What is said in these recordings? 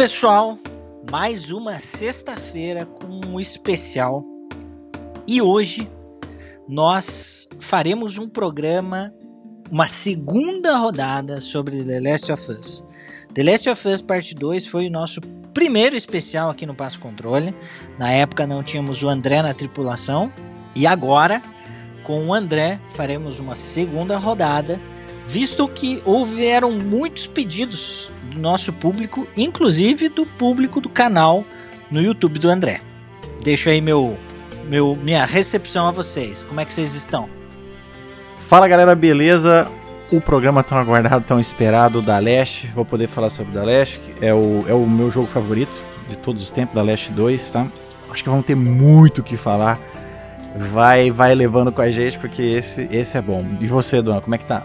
Pessoal, mais uma sexta-feira com um especial. E hoje nós faremos um programa, uma segunda rodada sobre The Last of Us. The Last of Us Parte 2 foi o nosso primeiro especial aqui no Passo Controle. Na época não tínhamos o André na tripulação. E agora, com o André, faremos uma segunda rodada, visto que houveram muitos pedidos do nosso público, inclusive do público do canal no YouTube do André. Deixo aí meu, meu minha recepção a vocês. Como é que vocês estão? Fala galera, beleza? O programa tão aguardado, tão esperado da Leste. Vou poder falar sobre da Leste. É o, é o meu jogo favorito de todos os tempos, da Leste 2, tá? Acho que vamos ter muito o que falar. Vai, vai levando com a gente, porque esse, esse é bom. E você, Dona, como é que tá?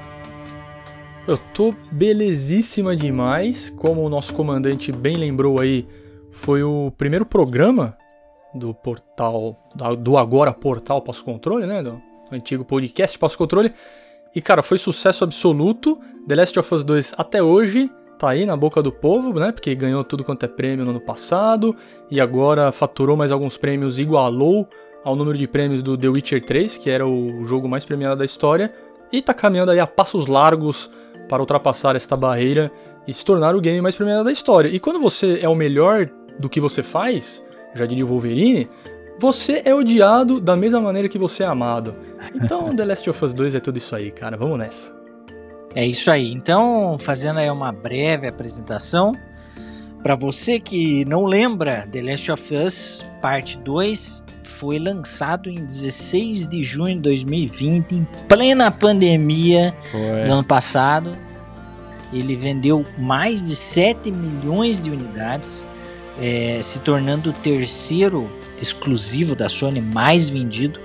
Eu tô belezíssima demais. Como o nosso comandante bem lembrou aí, foi o primeiro programa do portal, do agora portal Passo Controle, né? Do antigo podcast Passo Controle. E cara, foi sucesso absoluto. The Last of Us 2 até hoje tá aí na boca do povo, né? Porque ganhou tudo quanto é prêmio no ano passado e agora faturou mais alguns prêmios, igualou ao número de prêmios do The Witcher 3, que era o jogo mais premiado da história, e tá caminhando aí a passos largos para ultrapassar esta barreira e se tornar o game mais premiado da história. E quando você é o melhor do que você faz, já diria o Wolverine, você é odiado da mesma maneira que você é amado. Então, The Last of Us 2 é tudo isso aí, cara. Vamos nessa. É isso aí. Então, fazendo aí uma breve apresentação, para você que não lembra, The Last of Us Parte 2 foi lançado em 16 de junho de 2020, em plena pandemia foi. do ano passado. Ele vendeu mais de 7 milhões de unidades, é, se tornando o terceiro exclusivo da Sony mais vendido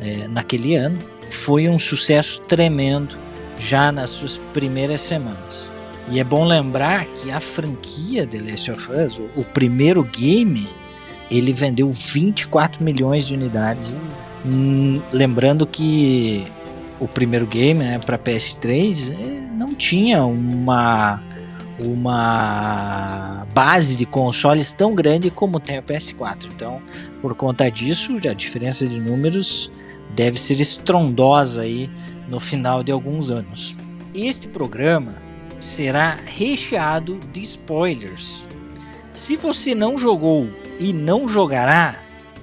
é, naquele ano. Foi um sucesso tremendo já nas suas primeiras semanas. E é bom lembrar que a franquia The Last of Us, o, o primeiro game, ele vendeu 24 milhões de unidades. Hum, lembrando que o primeiro game né, para PS3 eh, não tinha uma uma base de consoles tão grande como tem o PS4. Então, por conta disso, a diferença de números deve ser estrondosa aí no final de alguns anos. Este programa será recheado de spoilers. Se você não jogou e não jogará,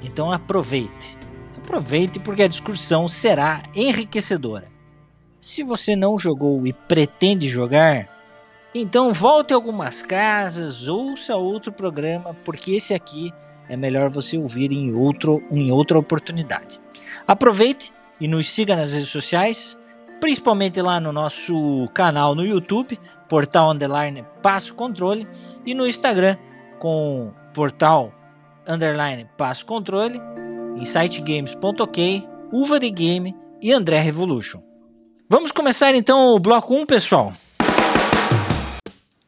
então aproveite. Aproveite porque a discussão será enriquecedora. Se você não jogou e pretende jogar, então volte a algumas casas, ouça outro programa, porque esse aqui é melhor você ouvir em, outro, em outra oportunidade. Aproveite e nos siga nas redes sociais, principalmente lá no nosso canal no YouTube, Portal Underline Passo Controle, e no Instagram com Portal Underline Passo Controle, insightgames.ok, Uva de Game e André Revolution. Vamos começar então o bloco 1, pessoal.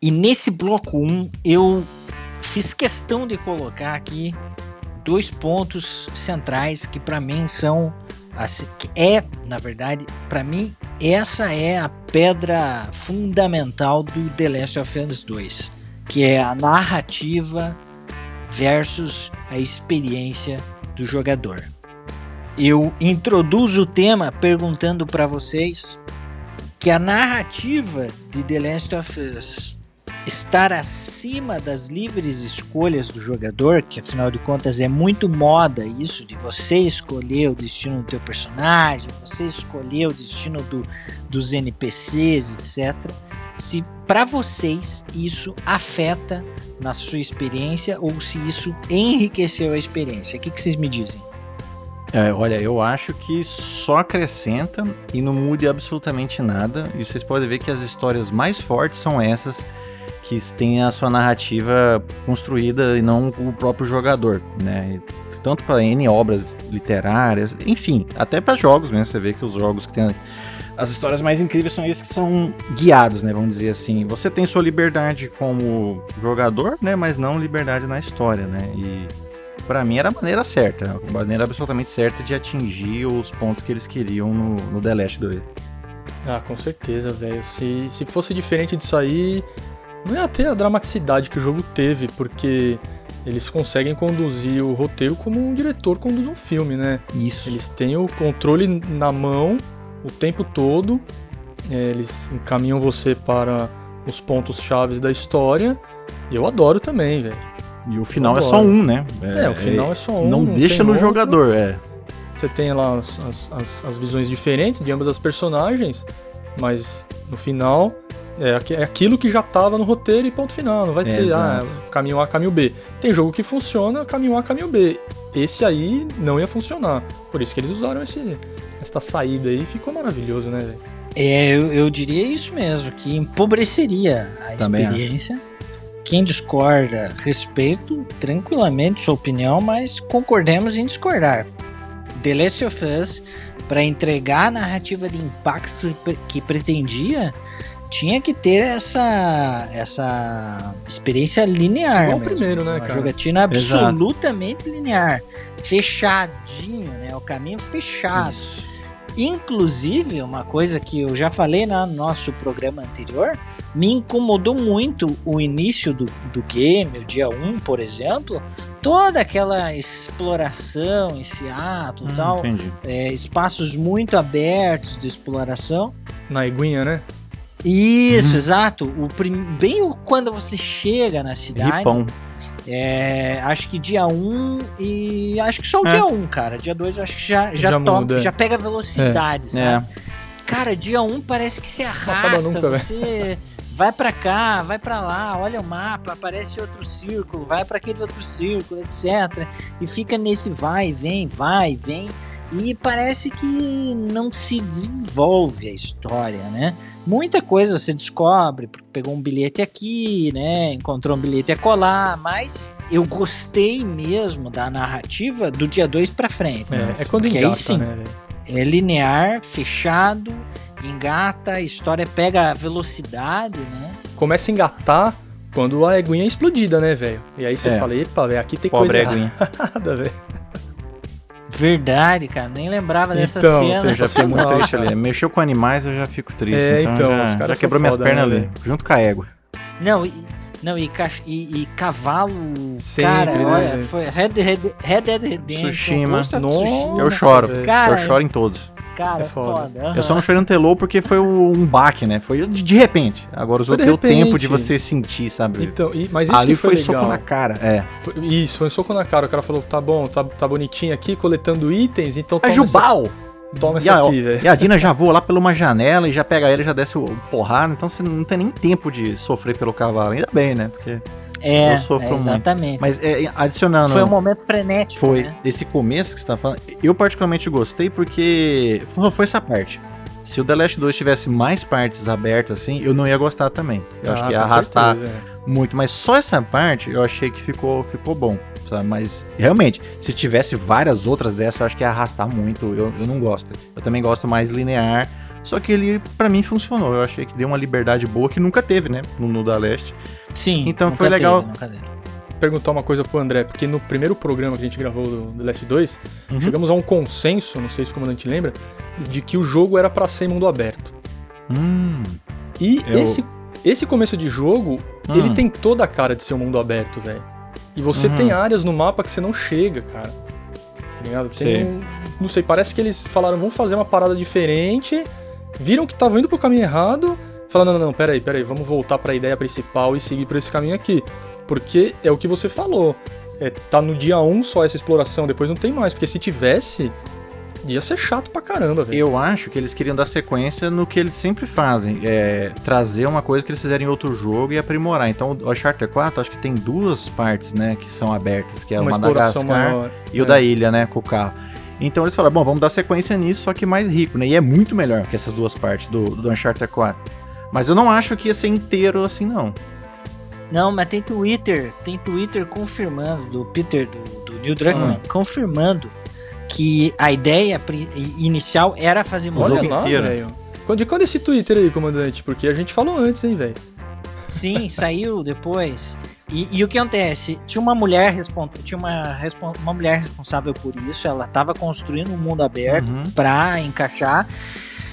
E nesse bloco 1 eu fiz questão de colocar aqui dois pontos centrais que para mim são assim, é, na verdade, para mim essa é a pedra fundamental do The Last of Us 2, que é a narrativa versus a experiência do jogador. Eu introduzo o tema perguntando para vocês que a narrativa de The Last of Us estar acima das livres escolhas do jogador, que afinal de contas é muito moda isso de você escolher o destino do teu personagem, você escolher o destino do, dos NPCs, etc. Se para vocês isso afeta na sua experiência ou se isso enriqueceu a experiência, o que, que vocês me dizem? É, olha, eu acho que só acrescenta e não muda absolutamente nada. E vocês podem ver que as histórias mais fortes são essas que tem a sua narrativa construída e não o próprio jogador, né? Tanto para N obras literárias, enfim, até para jogos mesmo. Você vê que os jogos que tem as histórias mais incríveis são esses que são guiados, né? Vamos dizer assim. Você tem sua liberdade como jogador, né? Mas não liberdade na história, né? E para mim era a maneira certa, a maneira absolutamente certa de atingir os pontos que eles queriam no, no The Last 2. Ah, com certeza, velho. Se, se fosse diferente disso aí, Não é até a dramaticidade que o jogo teve, porque eles conseguem conduzir o roteiro como um diretor conduz um filme, né? Isso. Eles têm o controle na mão o tempo todo, é, eles encaminham você para os pontos chaves da história. Eu adoro também, velho. E o final é só um, né? É, o final é só um. Não, deixa no outro. jogador, é. Você tem lá as, as, as, as visões diferentes de ambas as personagens, mas no final é, é aquilo que já tava no roteiro e ponto final. Não vai ter ah, caminho A, caminho B. Tem jogo que funciona, caminho A, caminho B. Esse aí não ia funcionar. Por isso que eles usaram esse, essa saída aí e ficou maravilhoso, né, velho? É, eu, eu diria isso mesmo, que empobreceria a Também experiência. Quem discorda, respeito tranquilamente sua opinião, mas concordemos em discordar. The Last of Us, para entregar a narrativa de impacto que pretendia, tinha que ter essa, essa experiência linear. Igual mesmo. primeiro, né, cara? jogatina absolutamente linear. Fechadinho, né? O caminho fechado. Isso. Inclusive, uma coisa que eu já falei no nosso programa anterior, me incomodou muito o início do, do game, o dia 1, por exemplo, toda aquela exploração, esse ato e Hum, tal, Entendi. é, espaços muito abertos de exploração. Na Iguinha, né? Isso, Uhum. exato. O prim... Bem quando você chega na cidade, Ripão. é, acho que dia 1 e acho que só o É. dia 1, cara. Dia 2 eu acho que já, já, Já to- muda, é. já pega velocidade, sabe? É. Cara, dia 1 parece que se arrasta, nunca, você vai pra cá, vai pra lá, olha o mapa, aparece outro círculo, vai pra aquele outro círculo, etc. E fica nesse vai e vem, vai e vem. E parece que não se desenvolve a história, né? Muita coisa você descobre, porque pegou um bilhete aqui, né? Encontrou um bilhete acolá, mas eu gostei mesmo da narrativa do dia 2 pra frente. É, Nossa, é quando porque aí engata, sim, né, é linear, fechado, engata, a história pega a velocidade, né? Começa a engatar quando a Eguinha é explodida, né, velho? E aí você É. fala, epa, velho, aqui tem Pobre coisa Eguinha. errada, velho. Verdade, cara, nem lembrava dessa Então, cena. você Eu já fico muito triste cara. ali. Mexeu com animais, eu já fico triste. É, então, então, já, os caras já quebrou minhas foda, pernas né, ali, junto com a égua. Não, e, não, e, cach- e, e cavalo, Sempre, cara, né, olha, foi Red, Red, Red Dead Redemption, Tsushima. Nossa, Tsushima, Eu choro. Cara, eu choro em todos. cara, é foda. foda. aham. Eu só não chorei no Telô porque foi um baque, né? Foi de, de repente. Agora outros deu tempo de você sentir, sabe? Então, e- mas isso Ali que foi, foi soco na cara. É. Isso, foi um soco na cara. O cara falou, tá bom, tá, tá bonitinho aqui, coletando itens, então A toma Jubal! essa, toma E essa a, aqui, velho. e a Dina já voa lá por uma janela e já pega ele e já desce o, porrada. Então você não tem nem tempo de sofrer pelo cavalo. Ainda bem, né? Porque. É, eu sofro é, muito. exatamente. Mas é, adicionando. Foi um momento frenético, Foi né? esse começo que você tá falando. Eu particularmente gostei porque só foi essa parte. Se o The Last 2 tivesse mais partes abertas assim, eu não ia gostar também. Eu acho Ah, que ia arrastar certeza, é. muito, mas só essa parte eu achei que ficou, ficou bom. Sabe? Mas realmente, se tivesse várias outras dessas, eu acho que ia arrastar muito. Eu, eu não gosto. Eu também gosto mais linear. Só que ele, pra mim, funcionou. Eu achei que deu uma liberdade boa que nunca teve, né? No, no da Leste. Sim. Então nunca foi legal. teve, nunca teve. Perguntar uma coisa pro André, porque no primeiro programa que a gente gravou do The Last 2, Uhum. chegamos a um consenso, não sei se o comandante lembra, de que o jogo era pra ser mundo aberto. Hum, E Eu- esse, esse começo de jogo, Hum. ele tem toda a cara de ser um mundo aberto, velho. E você Uhum. tem áreas no mapa que você não chega, cara. Tá ligado? Tem um- não sei, parece que eles falaram, vamos fazer uma parada diferente, viram que estavam indo pro caminho errado, falaram, não, não, não, peraí, peraí, vamos voltar pra ideia principal e seguir por esse caminho aqui. Porque é o que você falou. É, tá no dia 1 só essa exploração, depois não tem mais. Porque se tivesse, ia ser chato pra caramba, velho. Eu acho que eles queriam dar sequência no que eles sempre fazem. É trazer uma coisa que eles fizeram em outro jogo e aprimorar. Então, o Uncharted 4, acho que tem duas partes, né? Que são abertas, que é o Uma exploração Madagascar maior. e o É. da ilha, né? Com o carro. Então eles falaram, bom, vamos dar sequência nisso, só que mais rico, né? E é muito melhor que essas duas partes do, do Uncharted 4. Mas eu não acho que ia ser inteiro assim, não. Não, mas tem Twitter, tem Twitter confirmando, do Peter, do, do Neil Druckmann, Hum. confirmando que a ideia inicial era fazer O Olha jogo lá, inteiro. velho. Quando- De quando esse Twitter aí, comandante? Porque a gente falou antes, hein, velho. Sim, saiu depois. E, e o que acontece? Tinha uma mulher tinha uma, uma mulher responsável por isso. Ela estava construindo um mundo aberto Uhum. para encaixar.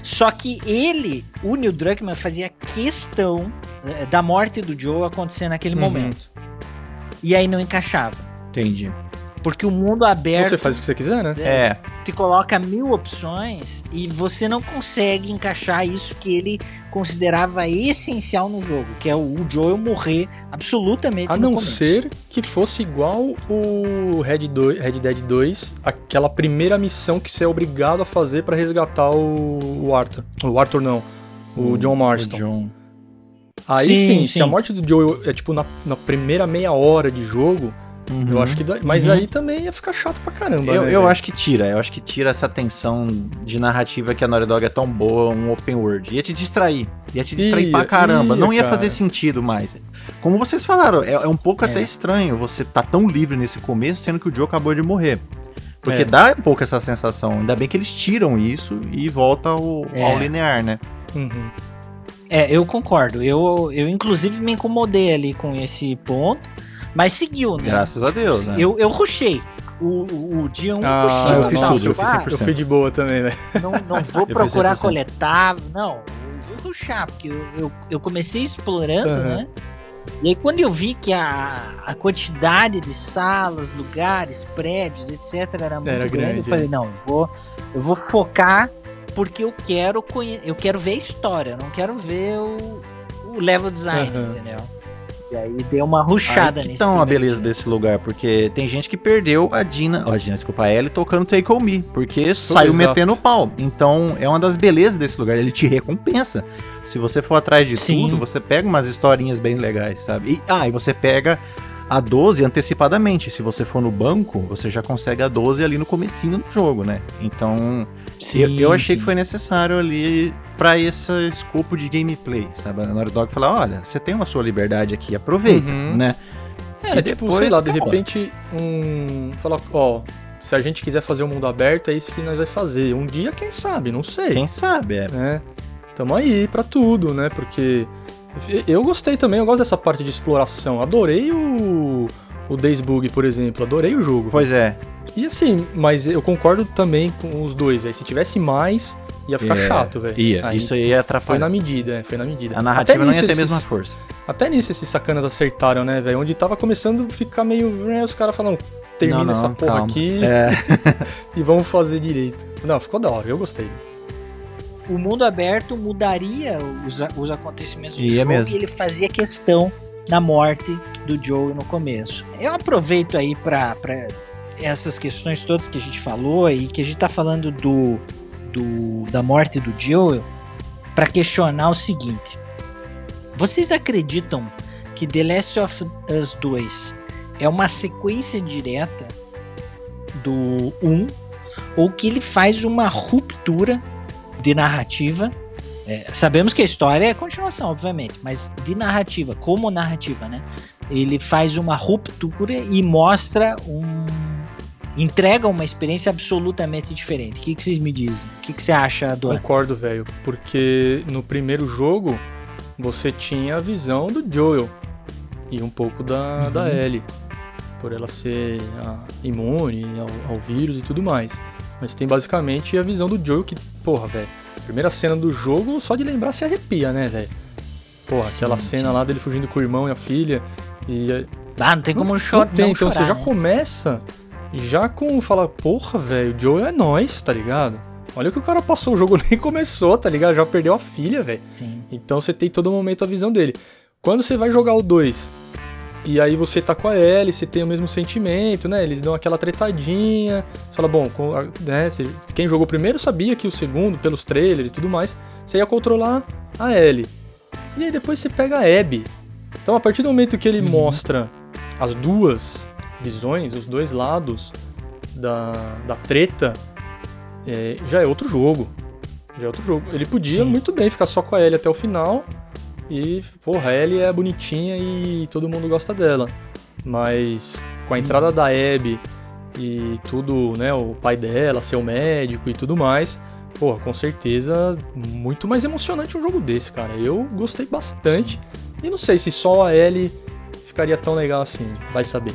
Só que ele, o Neil Druckmann, fazia questão eh, da morte do Joe acontecer naquele Uhum. momento. E aí não encaixava. Entendi. Porque o mundo aberto Você faz o que você quiser, né? É, te coloca mil opções e você não consegue encaixar isso que ele considerava essencial no jogo, que é o Joel morrer absolutamente A no não começo. ser que fosse igual o Red, 2, Red Dead 2, aquela primeira missão que você é obrigado a fazer pra resgatar o, o Arthur. O Arthur não, o John Marston. o John. Aí Sim, sim, se sim. a morte do Joel é tipo na, na primeira meia hora de jogo, eu Uhum. acho que dá. Mas Uhum. aí também ia ficar chato pra caramba. Eu, né, eu acho que tira, eu acho que tira essa tensão de narrativa que a Naughty Dog é tão boa, um open world. Ia te distrair, ia te distrair Ia, pra caramba, ia, não ia cara. fazer sentido mais. Como vocês falaram, é, é um pouco É. até estranho você tá tão livre nesse começo, sendo que o Joe acabou de morrer. Porque É. dá um pouco essa sensação, ainda bem que eles tiram isso e volta ao, É. ao linear, né? Uhum. É, eu concordo. Eu, eu inclusive me incomodei ali com esse ponto, mas seguiu, né? Graças a Deus, né? Eu, eu rushei. O, o, o dia 1 um Ah, eu rushei. eu fiz total. tudo, eu Tipo, fiz ah, 100%. Eu fui de boa também, velho. não, não vou procurar 100%. coletar, não. Eu vou rushar, porque eu, eu, eu comecei explorando, Aham. né? E aí quando eu vi que a, a quantidade de salas, lugares, prédios, etc. era muito Era grande, grande, eu falei, é. não, eu vou, eu vou focar porque eu quero conhe eu quero ver a história, eu não quero ver o, o level design, Aham. entendeu? E aí deu uma rushada Aí que nesse tá uma primeiro beleza dia. desse lugar, porque tem gente que perdeu a Dina, ó, a Dina, desculpa, a Ellie tocando Take On Me, porque saiu exato. metendo o pau. Então, é uma das belezas desse lugar, ele te recompensa. Se você for atrás de Sim. tudo, você pega umas historinhas bem legais, sabe? E, ah, e você pega a 12 antecipadamente. Se você for no banco, você já consegue a 12 ali no comecinho do jogo, né? Então, eu, eu achei sim. que foi necessário ali pra esse escopo de gameplay, sabe? A Naughty Dog falar, olha, você tem uma sua liberdade aqui, aproveita, Uhum. né? É, E tipo, depois, sei lá, de repente, um. Falar, ó, se a gente quiser fazer um mundo aberto, é isso que nós vai fazer. Um dia, quem sabe, não sei. Quem sabe, é. né? Tamo aí pra tudo, né? Porque eu gostei também, eu gosto dessa parte de exploração. Adorei o, o Days Bug, por exemplo, adorei o jogo. Pois é. E assim, mas eu concordo também com os dois, aí se tivesse mais, ia ficar É, chato, velho. Ia, isso aí ia Foi atrapalhar. na medida, é, foi na medida. A narrativa Até não ia ter a mesma força. Até nisso esses sacanas acertaram, né, velho? Onde tava começando a ficar meio. né, Os caras falam, termina Não, não, essa porra calma. aqui É, e vamos fazer direito. Não, ficou da hora, eu gostei. O mundo aberto mudaria os, os acontecimentos do Ia jogo mesmo. e ele fazia questão da morte do Joe no começo. Eu aproveito aí pra essas questões todas que a gente falou e que a gente tá falando do, do da morte do Joel pra questionar o seguinte. Vocês acreditam que The Last of Us 2 é uma sequência direta do 1 ou que ele faz uma ruptura de narrativa. É, sabemos que a história é continuação, obviamente, mas de narrativa, como narrativa, né? Ele faz uma ruptura e mostra um. entrega uma experiência absolutamente diferente. O que, que vocês me dizem? O que, que você acha, Dora? Concordo, velho. Porque no primeiro jogo você tinha a visão do Joel e um pouco da, Uhum. da Ellie. Por ela ser ah, imune ao, ao vírus e tudo mais. Mas tem basicamente a visão do Joel que, porra, velho. Primeira cena do jogo, só de lembrar se arrepia, né, velho? Porra, Sim, aquela cena sim. lá dele fugindo com o irmão e a filha. E Ah, não tem como chorar. não tem, não então chorar, você já né? começa já com falar, porra, velho, o Joel é nós, tá ligado? Olha o que o cara passou, o jogo nem começou, tá ligado? Já perdeu a filha, velho. Sim. Então você tem todo momento a visão dele. Quando você vai jogar o 2, e aí você tá com a Ellie, você tem o mesmo sentimento, né? Eles dão aquela tretadinha. Você fala, bom, né, quem jogou primeiro sabia que o segundo, pelos trailers e tudo mais, você ia controlar a Ellie. E aí depois você pega a Abby. Então a partir do momento que ele Uhum. mostra as duas visões, os dois lados da, da treta, é, já é outro jogo. Já é outro jogo. Ele podia Sim. muito bem ficar só com a Ellie até o final. E, porra, a Ellie é bonitinha e todo mundo gosta dela. Mas com a entrada da Abby e tudo, né, o pai dela, seu médico e tudo mais, porra, com certeza muito mais emocionante um jogo desse, cara. Eu gostei bastante. E não sei se só a Ellie ficaria tão legal assim, vai saber.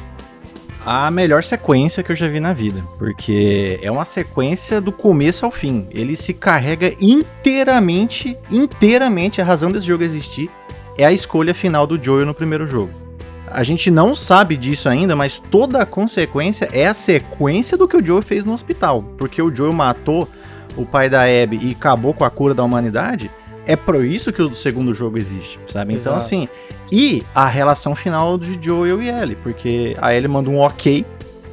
A melhor sequência que eu já vi na vida. Porque é uma sequência do começo ao fim. Ele se carrega inteiramente, inteiramente. A razão desse jogo existir é a escolha final do Joel no primeiro jogo. A gente não sabe disso ainda, mas toda a consequência é a sequência do que o Joel fez no hospital. Porque o Joel matou o pai da Abby e acabou com a cura da humanidade. É por isso que o segundo jogo existe, sabe? Então, Exato. assim, e a relação final de Joel e Ellie, porque a Ellie manda um ok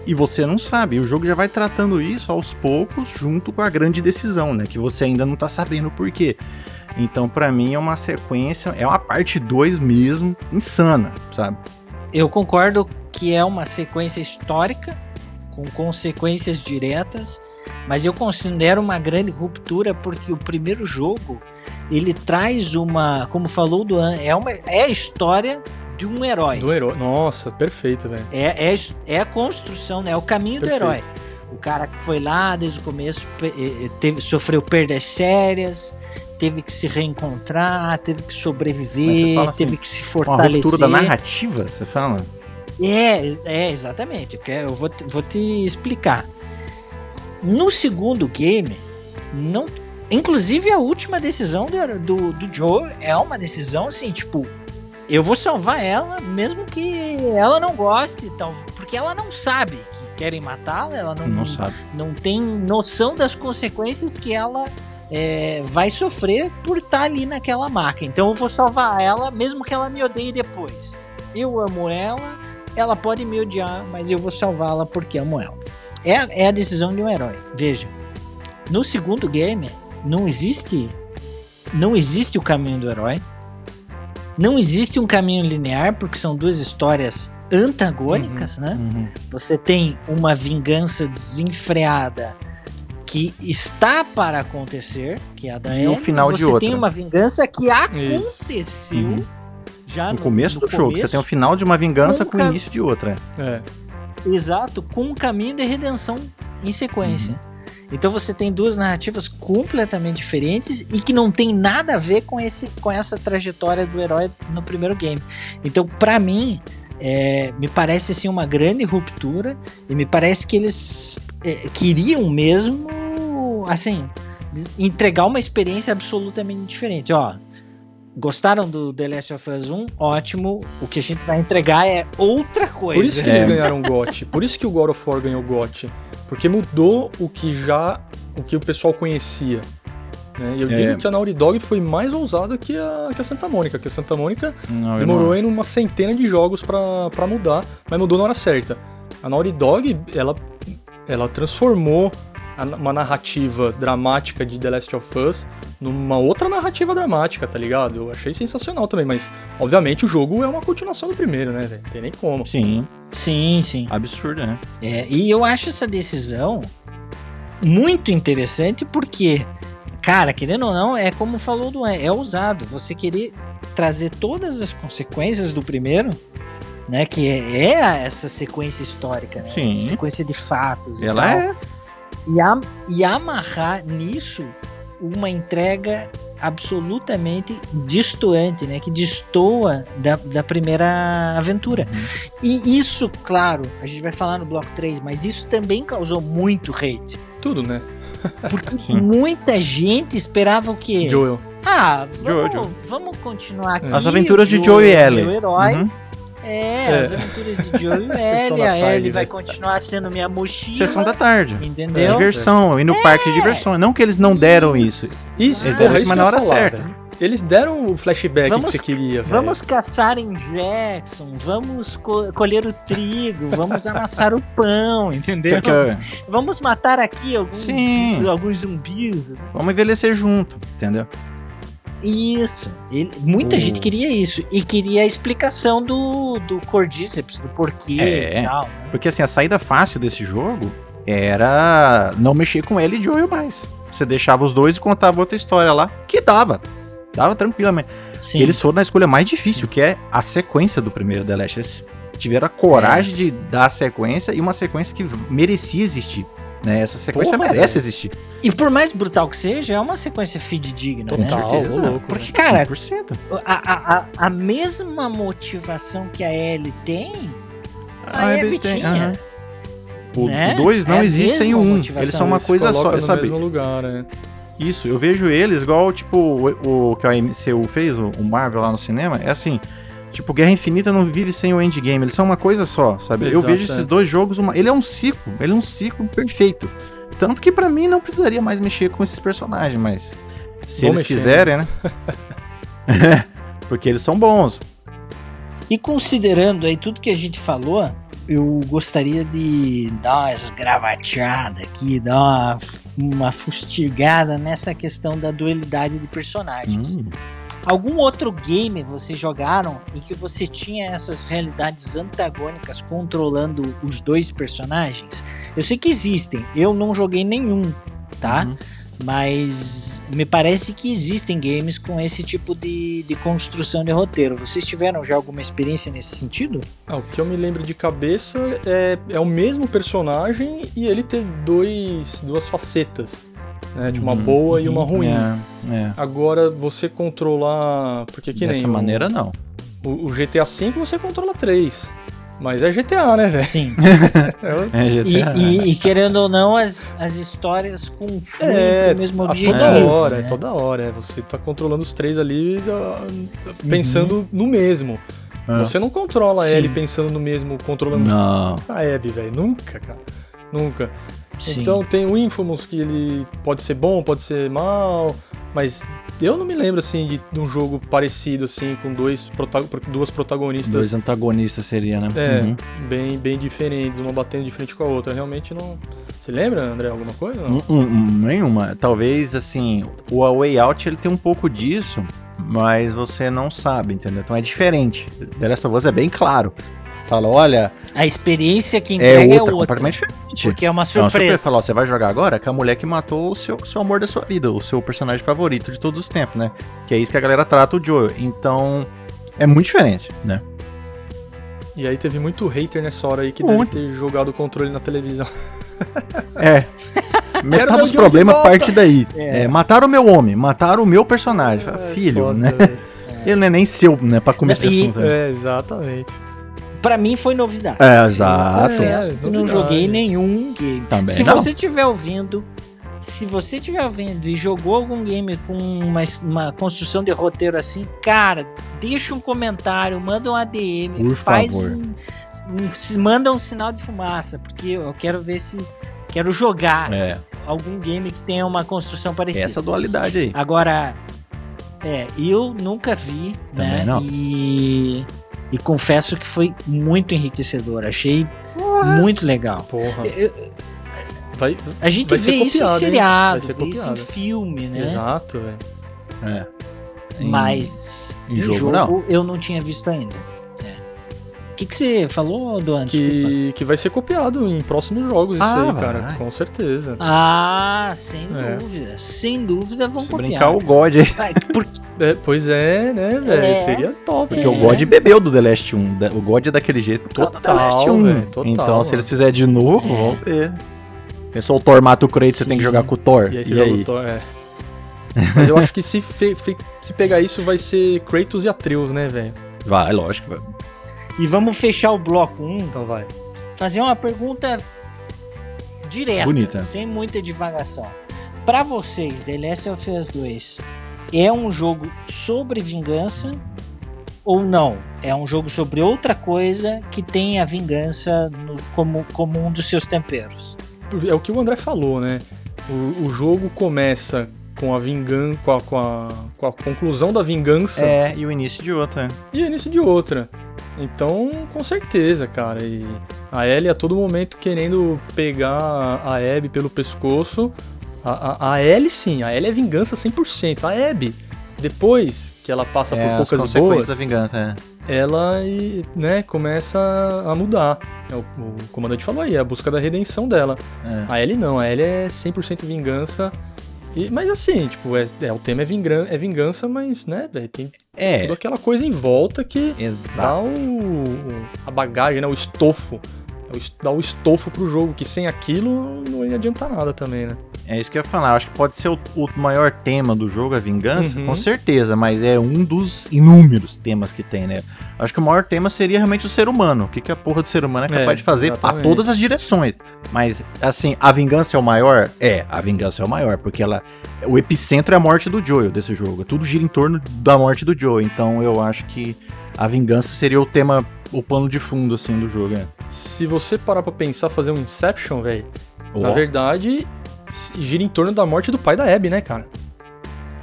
e você não sabe. E o jogo já vai tratando isso aos poucos, junto com a grande decisão, né? Que você ainda não tá sabendo por quê. Então, pra mim, é uma sequência, é uma parte 2 mesmo, insana, sabe? Eu concordo que é uma sequência histórica, com consequências diretas, mas eu considero uma grande ruptura porque o primeiro jogo ele traz uma, como falou o Duan, é, uma, é a história de um herói. Do herói. Nossa, perfeito, velho. É, é, é a construção, né? É o caminho Perfeito. do herói. O cara que foi lá desde o começo, eh, eh, teve, sofreu perdas sérias, teve que se reencontrar, teve que sobreviver, assim, teve que se Uma fortalecer. ruptura da narrativa, você fala? É, é, exatamente. Eu, quero- eu vou, te- vou te explicar. No segundo game, não. Inclusive a última decisão do, do, do Joe é uma decisão assim, tipo, eu vou salvar ela, mesmo que ela não goste, tal, porque ela não sabe que querem matá-la, ela não, Não sabe. não tem noção das consequências que ela é, vai sofrer por estar ali naquela marca. Então eu vou salvar ela, mesmo que ela me odeie depois. Eu amo ela, ela pode me odiar, mas eu vou salvá-la porque amo ela. É, é a decisão de um herói. Veja, no segundo game não existe, não existe o caminho do herói. Não existe um caminho linear porque são duas histórias antagônicas, né? Uhum. Você tem uma vingança desenfreada que está para acontecer, que é a da E o final você de outra. tem uma vingança que aconteceu Uhum. já No começo do jogo, você começo, tem o final de uma vingança com com o início de outra. É. Exato, com um caminho de redenção em sequência. Então você tem duas narrativas completamente diferentes e que não tem nada a ver com, esse, com essa trajetória do herói no primeiro game. Então, pra mim, é, me parece assim uma grande ruptura e me parece que eles é, queriam mesmo, assim, entregar uma experiência absolutamente diferente. Ó, gostaram do The Last of Us 1? Ótimo. O que a gente vai entregar é outra coisa. Por isso que É. eles ganharam o GOT. Por isso que o God of War ganhou o GOT. Porque mudou o que já. o que o pessoal conhecia. né? E eu É. digo que a Naughty Dog foi mais ousada que a, que a Santa Mônica. Que a Santa Mônica Não, demorou não- ainda uma centena de jogos pra, pra mudar, mas mudou na hora certa. A Naughty Dog, ela, ela transformou uma narrativa dramática de The Last of Us numa outra narrativa dramática, tá ligado? Eu achei sensacional também, mas obviamente o jogo é uma continuação do primeiro, né, velho? Não tem nem como. Sim, Sim, sim. absurdo, né? É, e eu acho essa decisão muito interessante porque, cara, querendo ou não, é como falou do é ousado. Você querer trazer todas as consequências do primeiro, né? Que é, é essa sequência histórica, né? Sim. Essa sequência de fatos. e Ela tal. é. E, am- e amarrar nisso uma entrega absolutamente distoante, né? Que destoa da, da primeira aventura. E isso, claro, a gente vai falar no bloco 3, mas isso também causou muito hate. Tudo, né? Porque Sim. muita gente esperava o quê? Joel. Ah, Joel, vamos, Joel. vamos continuar aqui. As aventuras de o Joe e Joel é Ellie. Meu herói. Uhum. É, É. as aventuras de Joe e Ellie. A Ellie vai velho. continuar sendo minha mochila. Sessão da tarde. Entendeu? Diversão, ir no parque de diversões. Não que eles não deram isso. Isso, Eles porra, deram isso, isso mas na hora falar, certa. Eles deram o flashback Vamos- que você queria, velho. Vamos caçar em Jackson, vamos co- colher o trigo, vamos amassar o pão, entendeu? Que- que- Vamos matar aqui alguns, Sim. alguns zumbis. Vamos envelhecer junto, entendeu? Isso. Ele- muita O- gente queria isso. E queria a explicação do, do Cordyceps, do porquê É. e tal. né? Porque assim, a saída fácil desse jogo era não mexer com ele e Joel mais. Você deixava os dois e contava outra história lá, que dava. Dava tranquilamente. Sim. Eles foram na escolha mais difícil, que é a sequência do primeiro The Last. Eles tiveram a coragem de dar a sequência e uma sequência que merecia existir. Né? Essa sequência Porra, merece velho. existir. E por mais brutal que seja, é uma sequência fidedigna, né? Total, certeza. ô louco. Porque, cara, 100%. a, a, a, a mesma motivação que a Ellie tem A Abby tinha. aham. O Né? 2 não É a existe sem o mesma 1. motivação. Eles são uma Eles coisa só, colocam no sabe? mesmo lugar, né? Isso, eu vejo eles igual, tipo, o, o que a MCU fez, o, o Marvel lá no cinema, é assim, tipo, Guerra Infinita não vive sem o Endgame, eles são uma coisa só, sabe? eu Exato, vejo esses é. dois jogos, uma, ele é um ciclo, ele é um ciclo perfeito. Tanto que pra mim não precisaria mais mexer com esses personagens, mas se Vou eles mexer, quiserem, né? Porque eles são bons. E considerando aí tudo que a gente falou, eu gostaria de dar uma esgravateada aqui, dar uma, uma fustigada nessa questão da dualidade de personagens. Hum. Algum outro game vocês jogaram em que você tinha essas realidades antagônicas controlando os dois personagens? Eu sei que existem, eu não joguei nenhum, tá? Uhum. Mas me parece que existem games com esse tipo de, de construção de roteiro. Vocês tiveram já alguma experiência nesse sentido? Ah, o que eu me lembro de cabeça é, é o mesmo personagem e ele ter dois, duas facetas. Né, de uma Uhum. boa e uma ruim. É, é. Agora, você controlar. Porque que Dessa nem. o- maneira, não. O, o GTA V você controla três. Mas é GTA, né, velho? Sim. É, É E, GTA. e- e querendo ou não, as, as histórias confluem É, o mesmo objetivo. toda hora, né? é toda hora. É, você tá controlando os três ali ah, pensando no mesmo. Ah. Você não controla Sim. Ellie pensando no mesmo, controlando Não. a Abby, velho. Nunca, cara. Nunca. Sim. Então tem o Infamous que ele pode ser bom, pode ser mal, mas eu não me lembro assim de, de um jogo parecido assim com dois prota- duas protagonistas Dois antagonistas seria, né? é, Uhum. bem bem diferentes, uma batendo de frente com a outra. Realmente não. Você lembra, André, alguma coisa? Não? Hum, hum, nenhuma. Talvez, assim, o A Way Out ele tem um pouco disso, mas você não sabe, entendeu? Então é diferente. The Last of Us é bem claro. Fala, olha, A experiência que é entrega outra, é outra. completamente diferente. porque é uma É uma surpresa. surpresa. Fala, ó, você vai jogar agora com a mulher que matou o seu, seu amor da sua vida, o seu personagem favorito de todos os tempos, né? Que é isso que a galera trata o Joel. Então, é muito diferente, né? E aí teve muito hater nessa hora aí que Muito. deve ter jogado o controle na televisão. É. Metade dos problemas parte daí. É. É, mataram o meu homem, mataram o meu personagem. Fala, Filho, Foda, né? velho. Ele não é nem seu, né? Pra começar esse assunto. né? É, exatamente. Pra mim foi novidade. É, exato. Confesso que não joguei nenhum game. Também se não. você estiver ouvindo, se você estiver ouvindo e jogou algum game com uma, uma construção de roteiro assim, cara, deixa um comentário, manda um ADM, Por faz favor. um, um- se- manda um sinal de fumaça, porque eu quero ver se quero jogar É, algum game que tenha uma construção parecida. essa dualidade aí. Agora, é, eu nunca vi, Também né? não. E, e confesso que foi muito enriquecedor. Achei muito legal. Porra. Eu- Vai, A gente Vai vê ser isso em copiado, seriado, vê isso em copiado. filme, né? Exato, velho. É. Em- Mas em em jogo, jogo, não. eu não tinha visto ainda. É. O que, que você falou, Duan? Que, que vai ser copiado em próximos jogos, isso Ah, aí, cara. vai. Com certeza. Ah, sem É. dúvida. Sem dúvida vão Se copiar. brincar, o God aí. Por- É, pois é, né, velho? É. Seria top. Porque É. o God bebeu do The Last 1. da- O God é daquele jeito. Todo Total, The Last 1. velho, total, então, se mano. eles fizerem de novo, É. vamos ver. Pensou o Thor mata o Kratos, você tem que jogar com o Thor. E aí, E aí? o Thor, é. Mas eu acho que se, fe- fe- se pegar isso, vai ser Kratos e Atreus, né, velho? Vai, lógico. vai. E vamos fechar o bloco 1 Então vai. fazer uma pergunta direta, Bonita. sem muita divagação. Pra vocês, The Last of Us 2 é um jogo sobre vingança ou não? É um jogo sobre outra coisa que tem a vingança no- como, como um dos seus temperos. É o que o André falou, né? O, o jogo começa com a vingança, com a, com, a, com a conclusão da vingança É, e o início de outro, é. e o início de outra. Então, com certeza, cara. E a Ellie a todo momento querendo pegar a Abby pelo pescoço. A, a, a Ellie sim, a Ellie é vingança 100%. A Abby, depois que ela passa é por as poucas boas, da vingança, é. ela né, começa a mudar. É o, o comandante falou aí, é a busca da redenção dela. é. A Ellie não, a Ellie é 100% vingança. E, mas assim, tipo, é, é, o tema é, vingan, é vingança, mas, né, velho, tem É, toda aquela coisa em volta que dá exato. o, o- a bagagem, né, o estofo. É Dá o estofo pro jogo, que sem aquilo não ia adiantar nada também, né? É isso que eu ia falar. Acho que pode ser o, o maior tema do jogo, a vingança, Uhum. com certeza, mas é um dos inúmeros temas que tem, né? Acho que o maior tema seria realmente o ser humano. O que, que a porra do ser humano é capaz É, de fazer exatamente. todas as direções. Mas, assim, a vingança é o maior? É, a vingança é o maior, porque ela. O epicentro é a morte do Joel desse jogo. Tudo gira em torno da morte do Joel. Então eu acho que a vingança seria o tema, o pano de fundo, assim, do jogo, né? Se você parar pra pensar, fazer um Inception, velho, na verdade, gira em torno da morte do pai da Abby, né, cara?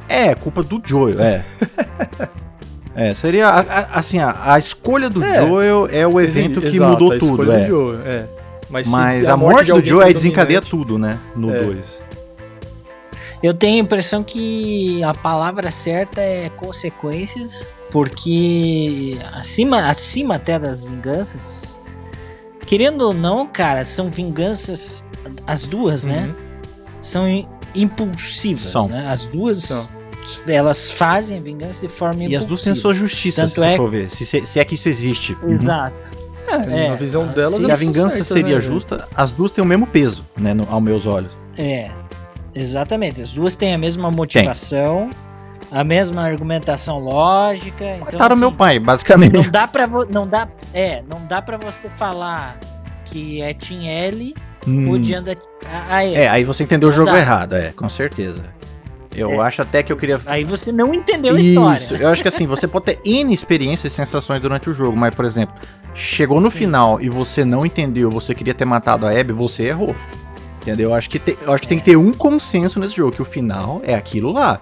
É, culpa do Joel, é. é, seria a- a- assim, a, a escolha do É. Joel é o evento que Exato, mudou a tudo, escolha é. do Joel, é. Mas, Mas é a morte, de do Joel aí predominante- desencadeia tudo, né? No É. 2. Eu tenho a impressão que a palavra certa é consequências, porque acima, acima até das vinganças, querendo ou não, cara, são vinganças, as duas, né? Uhum. São im- impulsivas, São. né? As duas, São. elas fazem a vingança de forma E as duas têm impulsiva. sua justiça, Tanto se você é- for ver. Se, se- se é que isso existe. Exato. É, É, na visão delas, se a vingança certas, seria né, justa, as duas têm o mesmo peso, né? no- aos meus olhos. É, exatamente. As duas têm a mesma motivação, a mesma argumentação lógica. Então, Mataram meu assim, pai, basicamente. Não dá pra vo- não dá, é, não dá para você falar que é Team L Hum, odiando a, a, a L. é, aí você entendeu o jogo dá. errado, é, com certeza. Eu É. acho até que eu queria Aí você não entendeu a Isso, história. né? eu acho que assim, você pode ter N experiências e sensações durante o jogo, mas, por exemplo, chegou no Sim. final e você não entendeu, você queria ter matado a Abby, você errou. Entendeu? Eu acho que, te- eu acho que tem É. que ter um consenso nesse jogo, que o final é aquilo lá.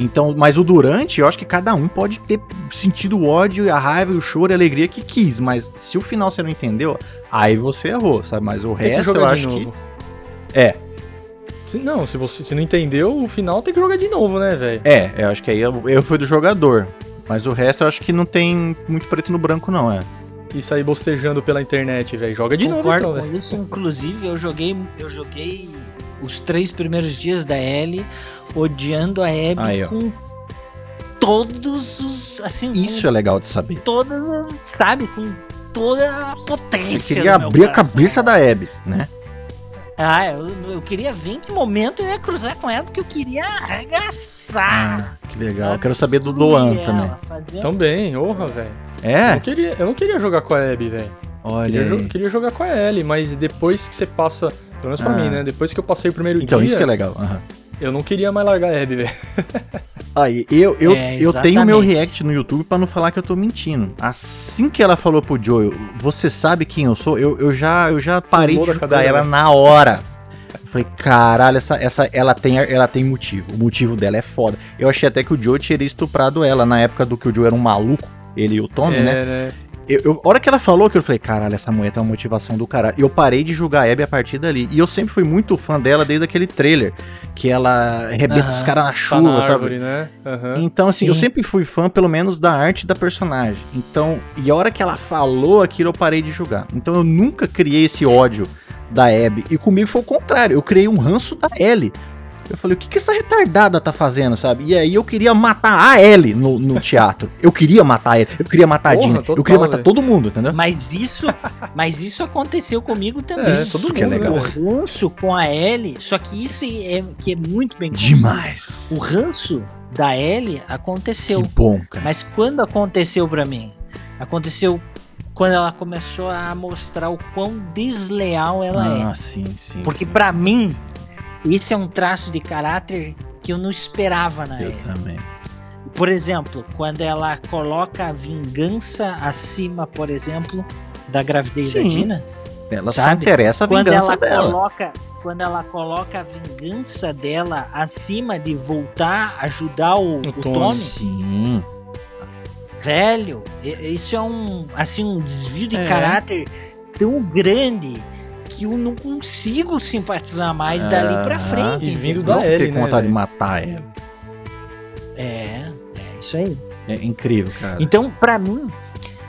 Então, mas o durante, eu acho que cada um pode ter sentido o ódio, e a raiva, e o choro e a alegria que quis, mas se o final você não entendeu, aí você errou, sabe? Mas o Tem que resto eu acho que novo. é, Se- não, se você se não entendeu, o final tem que jogar de novo, né, velho? é, eu acho que aí eu, eu fui do jogador. Mas o resto eu acho que não tem muito preto no branco, não, é. E sair bostejando pela internet, velho. Joga de novo, Concordo então, com velho. isso. Inclusive, eu joguei, eu joguei os três primeiros dias da L odiando a Abby Aí, ó. com todos os. Assim, Isso é legal de saber. todas as. Sabe? Com toda a potência. Você queria do meu abrir a coração. cabeça da Abby, né? Ah, eu, eu queria ver em que momento eu ia cruzar com ela, porque eu queria arregaçar. que legal. Eu sabe? quero saber do Destruir Doan ela, também. fazer- Também, honra, velho. Eu, É? queria, eu não queria jogar com a Abby, velho. Olha Queria, jo- aí. queria jogar com a Ellie, mas depois que você passa. Pelo menos pra Ah. mim, né? Depois que eu passei o primeiro Então, dia, isso que é legal. aham. Eu não queria mais largar a Abby, velho. Aí, eu, eu, É, eu tenho o meu react no YouTube pra não falar que eu tô mentindo. Assim que ela falou pro Joel, você sabe quem eu sou? Eu, eu, já, eu já parei Pulou de cadeira, ela né? na hora. Eu falei, caralho, essa, essa, ela, tem, ela tem motivo. O motivo dela é foda. Eu achei até que o Joe teria estuprado ela na época do que o Joe era um maluco. Ele e o Tommy, é, né? né? Eu, eu- a hora que ela falou que eu falei, caralho, essa mulher tem uma motivação do caralho. Eu parei de julgar a Abby a partir dali. E eu sempre fui muito fã dela desde aquele trailer. Que ela arrebenta os caras na Tá chuva, na sabe? árvore, né? Aham. Então, assim, eu Sim. sempre fui fã, pelo menos, da arte da personagem. Então, e a hora que ela falou aquilo, eu parei de julgar. Então, eu nunca criei esse ódio da Abby. E comigo foi o contrário. Eu criei um ranço da Ellie. Eu falei, o que, que essa retardada tá fazendo, sabe? E aí eu queria matar a Ellie no, no teatro. Eu queria matar a Ellie. Eu queria matar Porra, a Dina. eu queria matar velho. todo mundo, entendeu? Mas isso, mas isso aconteceu comigo também. É, Isso todo que é mundo, legal. O ranço com a Ellie, só que isso é, que é muito bem. Demais. O ranço da Ellie aconteceu. Que bom, cara. Mas quando aconteceu pra mim? Aconteceu quando ela começou a mostrar o quão desleal ela ah, sim, sim. Porque sim, pra sim, mim, sim, sim, sim. é. Um traço de caráter que eu não esperava na Eu Ellie. também. Por exemplo, quando ela coloca a vingança acima, por exemplo, da gravidez da Sim. Dina. Ela só Sabe? interessa a Quando vingança ela dela. coloca, quando ela coloca a vingança dela acima de voltar a ajudar o, o. Tommy, Sim. velho, isso é um assim um desvio de É. caráter tão grande que eu não consigo simpatizar mais dali pra Ah, frente. e vindo da fiquei Ellie, com né, vontade de matar ela. É, é isso aí. É incrível, cara. Então, pra mim,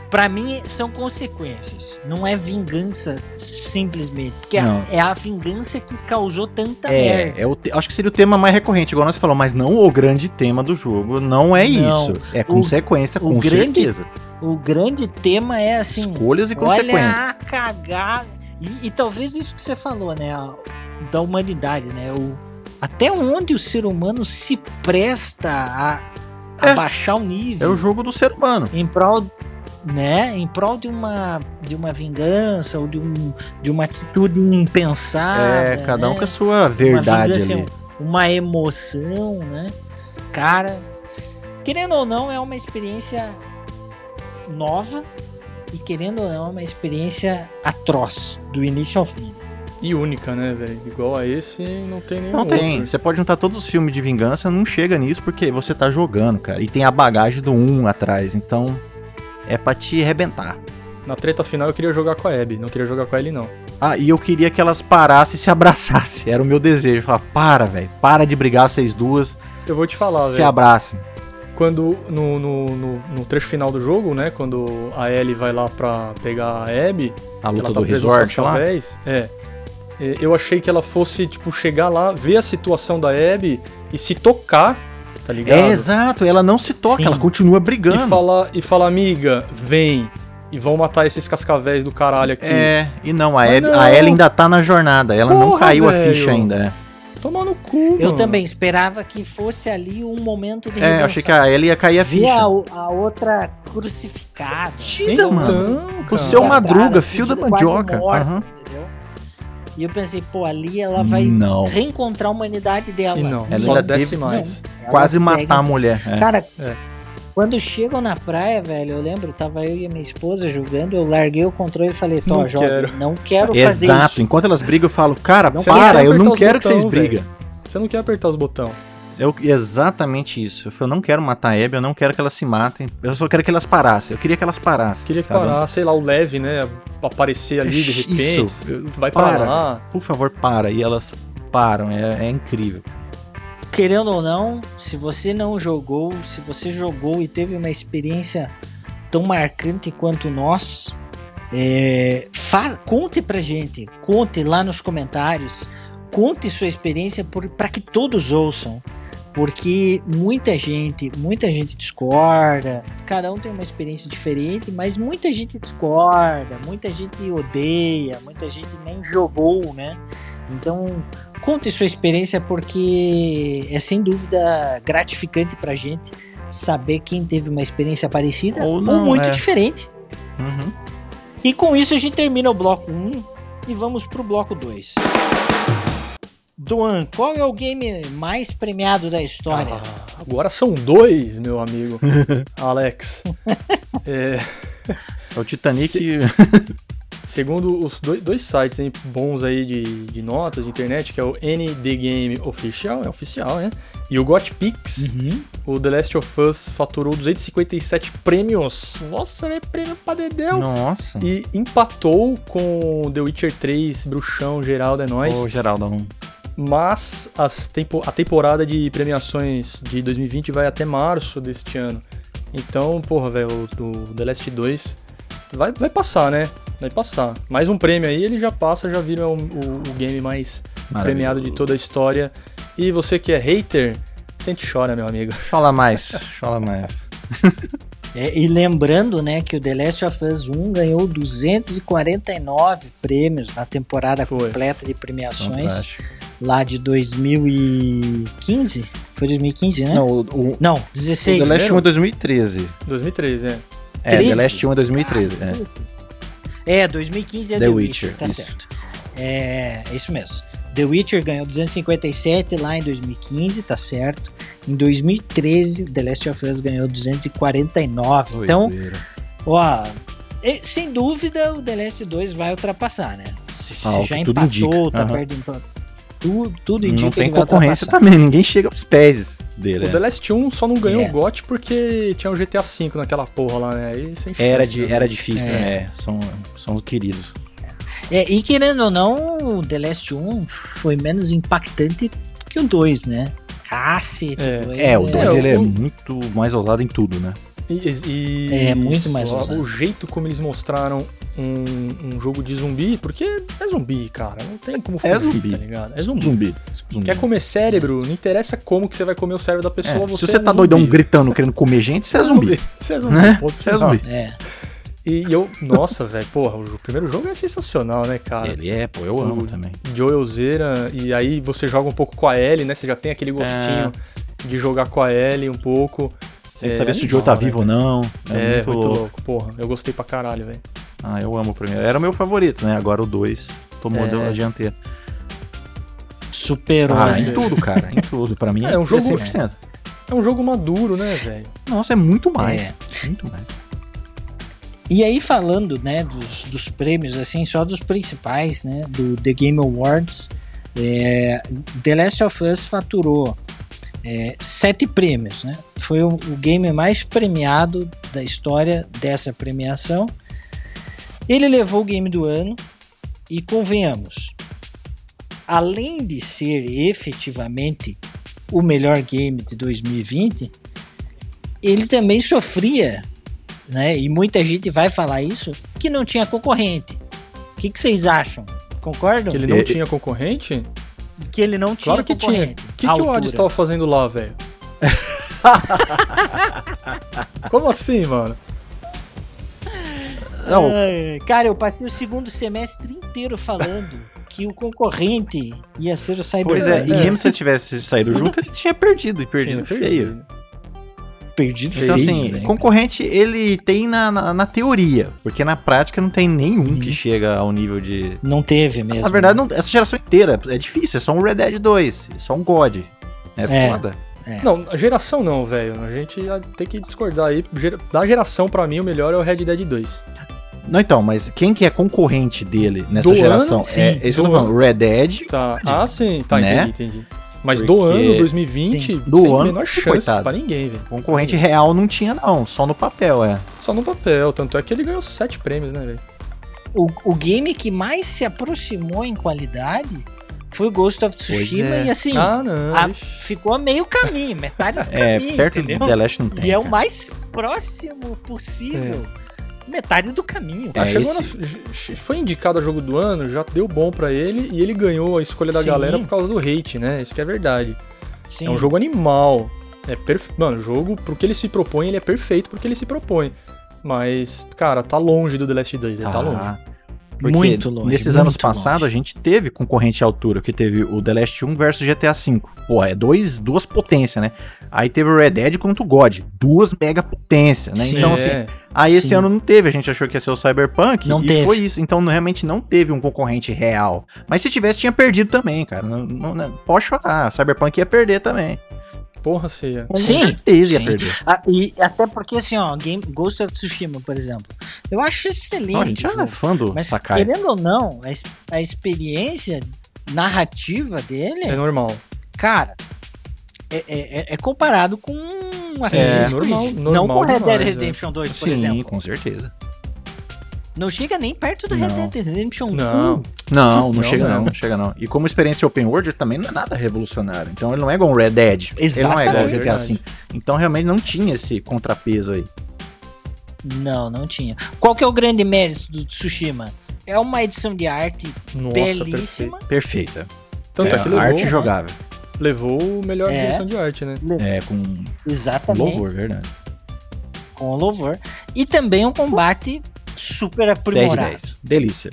para mim são consequências. Não é vingança simplesmente, porque é- Não. é a vingança que causou tanta merda. É, é o te- acho que seria o tema mais recorrente, igual nós falamos, mas não o grande tema do jogo. Não é Não. isso. É consequência, o com grande certeza. O grande tema é assim, Escolhas e olha consequências. a cagada. E, e talvez isso que você falou, né, a- da humanidade, né, o até onde o ser humano se presta a, É. baixar o É nível o jogo do ser humano. em prol né, em prol de uma de uma vingança ou de, um, de uma atitude impensada, é, cada um né? com a sua verdade vingança, ali. uma emoção, né? Cara, querendo ou não, é uma experiência nova e querendo ou não, é uma experiência atroz, do início ao fim. E única, né, velho? Igual a esse, não tem nenhum Não tem. outro. Você pode juntar todos os filmes de vingança, não chega nisso porque você tá jogando, cara. E tem a bagagem do 1 atrás, então é pra te arrebentar. Na treta final eu queria jogar com a Abby, não queria jogar com a Ellie, não. Ah, e eu queria que elas parassem e se abraçassem. Era o meu desejo. Falar, para, velho. Para de brigar vocês duas. Eu vou te falar, se velho. abracem. Quando no, no, no, no trecho final do jogo, né? Quando a Ellie vai lá pra pegar a Abby, A luta ela tá do resort lá. cascavéis, É. É, Eu achei que ela fosse, tipo, chegar lá, ver a situação da Abby e se tocar, tá ligado? É, exato. Ela não se toca, Sim. ela continua e brigando. falar, e falar, amiga, vem. E vão matar esses cascavéis do caralho aqui. É, e não, a, Abby- não. a Ellie ainda tá na jornada. Ela não Porra, caiu a velho. ficha ainda. Tomar no cu, Eu mano. também esperava que fosse ali um momento de É, eu redenção. achei que a Ellie ia cair a ficha. a, a outra crucificada. Tira, Então, mano. O seu Quebrada, Madruga, fio da mandioca. morta, entendeu? E eu pensei, pô, ali ela vai Não. reencontrar a humanidade dela. E não, Ela ainda desce mais. Quase matar a mulher. é. Cara, É. quando chegam na praia, velho, eu lembro, tava eu e a minha esposa jogando, eu larguei o controle e falei, Tó, Não jovem, quero. não quero fazer Exato. isso. Enquanto elas brigam, eu falo, cara, Não para, quero eu não quero que vocês botão, briguem. Você não quer apertar os botões. Eu, exatamente isso. Eu falei, eu não quero matar a Abby, eu não quero que elas se matem. Eu só quero que elas parassem. Eu queria que elas parassem. Queria que sabe? parar, sei lá, o leve, né? Aparecer ali de Isso, repente. vai para. para lá. Por favor, para. E elas param. É, é incrível. Querendo ou não, se você não jogou, se você jogou e teve uma experiência tão marcante quanto nós, é, conte pra gente, conte lá nos comentários, conte sua experiência para que todos ouçam. Porque muita gente, muita gente discorda, cada um tem uma experiência diferente, mas muita gente discorda, muita gente odeia, muita gente nem jogou, né? Então, conte sua experiência porque é sem dúvida gratificante pra gente saber quem teve uma experiência parecida Ou ou, não, muito é. diferente. Uhum. E com isso a gente termina o bloco 1 e vamos pro bloco 2. Duan, qual é o game mais premiado da história? Ah, agora são dois, meu amigo. Alex. É, É o Titanic. segundo os dois, dois sites hein, bons aí de, de notas de internet, que é o ND Game Official, é oficial, né? E o Got Pix, Uhum. o The Last of Us faturou 257 prêmios. Nossa, é prêmio pra dedéu. Nossa. E empatou com The Witcher 3, Bruxão, Geraldo, é nóis. Ô, Geraldo, um- Mas as tempo- a temporada de premiações de 2020 vai até março deste ano. Então, porra, velho, o, o The Last 2 vai, vai passar, né? Vai passar. Mais um prêmio aí, ele já passa, já vira o, o- o game mais premiado de toda a história. E você que é hater, sente chora, meu amigo. Chola mais. Chola mais. É, e lembrando, né, que o The Last of Us 1 ganhou 249 prêmios na temporada Foi. completa de premiações Fantástico. lá de 2015. Foi 2015, né? Não, o, o, Não, o 16. The Last 1 é 2013. 2013, é. É, The 13? Last 1 é 2013. é. Caceta. É, 2015 é The The, Witcher, Witcher, tá isso. certo. É, é isso mesmo. The Witcher ganhou 257 lá em 2015, tá certo. Em 2013, The Last of Us ganhou 249. Então, ó, sem dúvida o The Last 2 vai ultrapassar, né? Se, se Ah, o já empatou, tá Aham. perto de tudo, tudo indica não tem concorrência também, ninguém chega aos pés dele. O é. The Last 1 só não ganhou É. o GOT porque tinha o GTA V naquela porra lá, né? Aí sem Era, chance, de, né? era difícil, É. né? É, são, são queridos. É, e querendo ou não, o The Last 1 foi menos impactante que o 2, né? Cacete. É. É, o 2 É, ele é muito mais ousado em tudo, né? E, e- É, muito mais o, ousado. o jeito como eles mostraram um, um jogo de zumbi, porque é zumbi, cara. Não tem como É fugir, zumbi. tá ligado? É zumbi. Zumbi. Zumbi. Quer comer cérebro, não interessa como que você vai comer o cérebro da pessoa, É, você Se você é um tá doidão zumbi. gritando, querendo comer gente, você é zumbi. Você é zumbi. Né? Você é zumbi. É. E eu, nossa, velho, porra, o primeiro jogo é sensacional, né, cara? Ele é, pô, eu amo O também. Joelzeira, e aí você joga um pouco com a Ellie, né? Você já tem aquele gostinho de jogar com a Ellie um pouco. Sem É saber se o Joe tá né, vivo ou não. É, muito, louco. louco. porra. Eu gostei pra caralho, velho. Ah, eu amo o primeiro. Era o meu favorito, né? Agora o 2 tomou É. a dianteira. Superou, Ah, em tudo, cara. Em tudo. Pra mim É, um jogo- 100%. É um jogo maduro, né, velho? Nossa, é muito mais. É. Muito mais. E aí falando, né, dos, dos prêmios, assim, só dos principais, né, do The Game Awards, é, The Last of Us faturou é, sete prêmios, né? Foi o, o game mais premiado da história dessa premiação. Ele levou o game do ano e convenhamos, além de ser efetivamente o melhor game de 2020, ele também sofria né? E muita gente vai falar isso que não tinha concorrente. O que, que vocês acham? Concordam? Que ele não tinha concorrente? Que ele não tinha Claro que tinha. O que, que o altura. Hades tava fazendo lá, velho? Como assim, mano? Não, Ai, cara, eu passei o segundo semestre inteiro falando que o concorrente ia ser o Cyberpunk. pois é, e mesmo se ele tivesse saído junto, ele tinha perdido, e perdido Tinha feio. perdido. Perdido Então, feio, assim, né? concorrente ele tem na, na, na teoria, porque na prática não tem nenhum que chega ao nível de. Não teve mesmo. Na verdade, não- essa geração inteira é difícil, é só um Red Dead 2, é só um God. É, É. foda. Não, a geração não, velho. A gente ter que discordar aí. Da geração, pra mim, o melhor é o Red Dead 2. Não, então, mas quem que é concorrente dele nessa Do geração? ano, sim, é, é isso que eu tô falando. Red Dead. Tá. Ah, sim. Tá, Né? entendi, entendi. Mas Porque do ano 2020, do sem ano, menor chance coitado. pra ninguém, velho. Concorrente real não tinha, não. Só no papel, é. Só no papel. Tanto é que ele ganhou sete prêmios, né, velho? O, o game que mais se aproximou em qualidade foi o Ghost of Tsushima é. e assim, Ah, não. a- ficou a meio caminho, metade do É, caminho, perto entendeu? do The Last não tem. E é o mais próximo possível. Metade do caminho. É, Ah, chegou esse- na- foi indicado a jogo do ano, já deu bom pra ele e ele ganhou a escolha da Sim. galera por causa do hate, né? Isso que é verdade. Sim. É um jogo animal. É perfe... Mano, o jogo, pro que ele se propõe, ele é perfeito porque ele se propõe. Mas, cara, tá longe do The Last 2, ele tá Ah, longe. Porque Muito longe, Nesses muito anos passados, a gente teve concorrente à altura, que teve o The Last 1 versus GTA V. Pô, é dois, duas potências, né? Aí teve o Red Dead contra o God. Duas mega potências, né? Sim. Então, É. assim, aí esse Sim. ano não teve. A gente achou que ia ser o Cyberpunk Não e teve. foi isso. Então, realmente não teve um concorrente real. Mas se tivesse, tinha perdido também, cara. Não, não- não- pode chorar. Cyberpunk ia perder também. Porra, Ceia. Com Sim, certeza ia sim. perder. Ah, e até porque, assim, ó, Game, Ghost of Tsushima, por exemplo, eu acho excelente. Não, a gente já é fã do Mas Sakai. querendo ou não, a, a experiência narrativa dele, É normal. cara, é, é- é- é comparado com Assassin's É, Creed. normal- não normal com Red Dead demais, é. Redemption 2, por Sim, exemplo. com certeza. Não chega nem perto do Red. Dead Redemption Não. 1. Não, não, Não, chega não. não. não, chega não. E como experiência open world, ele também não é nada revolucionário. Então ele não é igual um Red Dead. Ele não é igual o Exatamente. GTA V. Então realmente não tinha esse contrapeso aí. Não, não tinha. Qual que é o grande mérito do Tsushima? É uma edição de arte Nossa, belíssima. Perfeita. Tanto é, é, que levou, arte jogável. levou o melhor É. direção de arte, né? É, com Exatamente. louvor, verdade. Com louvor. E também um combate super 10 de aprimorado. 10. Delícia.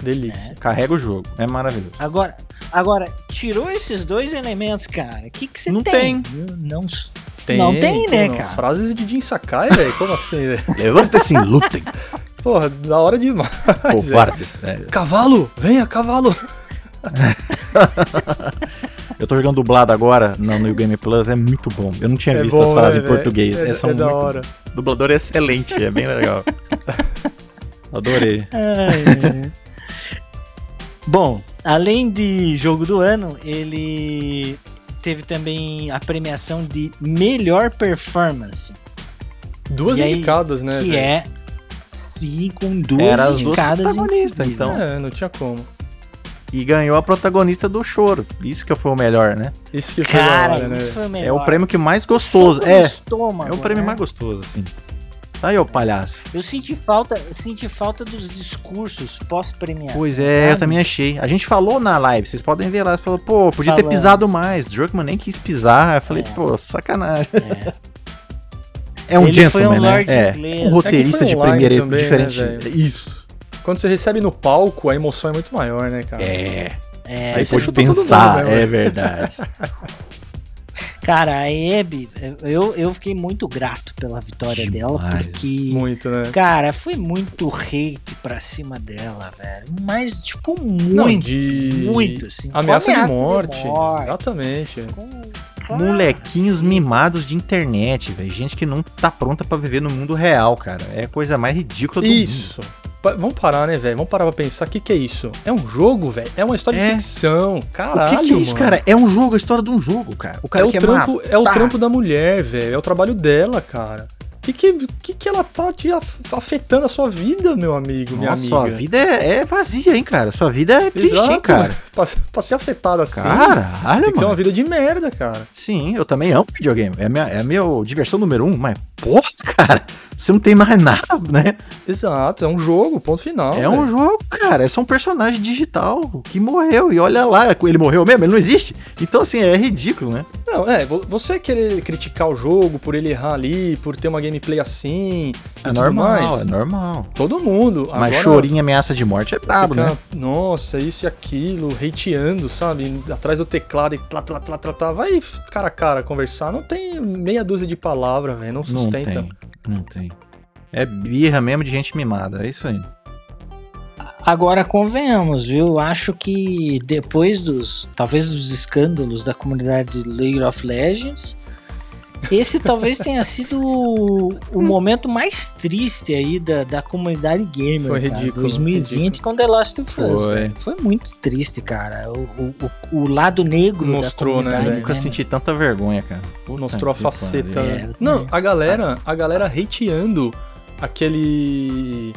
Delícia. Carrega o jogo. É maravilhoso. Agora, agora, tirou esses dois elementos, cara. O que que você Não tem? tem. Não, não tem, né, não, cara? As frases de Jin Sakai, velho. Como assim, velho? Levanta-se e lutem, Porra, da hora demais. covardes. É, Cavalo! Venha, cavalo! eu tô jogando dublado agora no New Game Plus, é muito bom. Eu não tinha É visto bom, as frases né, em português. É- É, são é da muito hora. O dublador é excelente, é bem legal. Adorei. Ai, Bom, além de jogo do ano, ele teve também a premiação de melhor performance, Duas E aí, indicadas, né? que é sim com duas Era indicadas inclusive. então. É, não tinha como. E ganhou a protagonista do choro. Isso que foi o melhor, né? Isso que foi Cara, hora, né? isso foi o melhor. É o prêmio que mais gostoso. É, estômago, é o prêmio né? mais gostoso, assim. Aí, ô palhaço. Eu senti falta, senti falta dos discursos pós-premiação. Pois é, sabe? eu também achei. A gente falou na live, vocês podem ver lá. Você falou, pô, podia ter Falamos. pisado mais. Druckmann nem quis pisar. Eu falei, É. pô, sacanagem. É um Ele foi um gentleman, né? lord É. inglês. Um É roteirista que de primeira também, diferente. né? Isso. Quando você recebe no palco, a emoção é muito maior, né, cara? É. É, Aí pode pensar, mundo, né, é verdade. Cara, a Abby, eu, eu fiquei muito grato pela vitória dela, Demais. porque. Muito, né? Cara, foi muito hate pra cima dela, velho. Mas, tipo, Não, muito. de... muito, assim. Ameaça, ameaça de, de morte. morte. Exatamente. com- Cara, Molequinhos sim. mimados de internet, velho. Gente que não tá pronta pra viver no mundo real, cara. É a coisa mais ridícula do mundo. Isso. Vamos parar, né, velho? Vamos parar pra pensar. O que, que é isso? É um jogo, velho? É uma história É. de ficção. O Caralho, que, que é isso, mano. cara? É um jogo, a história de um jogo, cara. O É cara o, quer trampo, é o trampo da mulher, velho. É o trabalho dela, cara. O que, que, que, ela tá te af- afetando a sua vida, meu amigo, minha Nossa, amiga? sua vida é, é vazia, hein, cara. Sua vida é triste, Exato, hein, cara. Pra, pra ser afetada assim. Caralho, tem que ser mano. uma vida de merda, cara. Sim, eu também amo videogame. É a minha, é a minha diversão número um, mas, porra, cara, você não tem mais nada, né? Exato, é um jogo, ponto final. é um velho. jogo, cara. É só um personagem digital que morreu. E olha lá, ele morreu mesmo, ele não existe. Então, assim, é ridículo, né? Não, é, vo- você querer criticar o jogo por ele errar ali, por ter uma gameplay assim. É normal, mais, é normal. Todo mundo. Mas Agora, chorinho, ameaça de morte é brabo, fica, né? Nossa, isso e aquilo, hateando, sabe? Atrás do teclado e tlá, tlá, tlá, tlá, tlá. Vai cara a cara conversar. Não tem meia dúzia de palavras, velho. Não Não sustenta. tem, não tem. É birra mesmo de gente mimada, é isso aí. Agora convenhamos, viu? Acho que depois dos. Talvez dos escândalos da comunidade de League of Legends. Esse talvez tenha sido o, momento mais triste aí da, da comunidade gamer. Foi cara. ridículo, 2020 ridículo. com The Last of Us. Foi. Foi muito triste, cara. O, o, o- lado negro Mostrou, né, da comunidade. velho? Nunca senti tanta vergonha, cara. Puta Mostrou a faceta. É, né? eu Não, a galera, a galera hateando aquele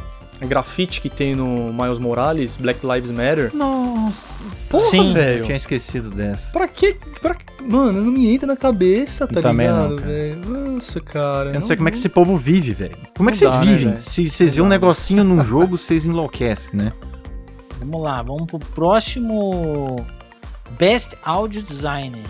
grafite que tem no Miles Morales, Black Lives Matter. Nossa. Porra, Sim. Eu velho. tinha esquecido dessa. Pra quê? Pra... Mano, não me entra na cabeça, tá Também não, ligado, cara. velho? Nossa, cara. Eu não sei como é que esse povo vive, velho. Como é que Não vocês dá, né, vivem? velho? Se vocês Não vêem um dá, negocinho num jogo, vocês enlouquecem, né? Vamos lá, vamos pro próximo Best Audio Designer.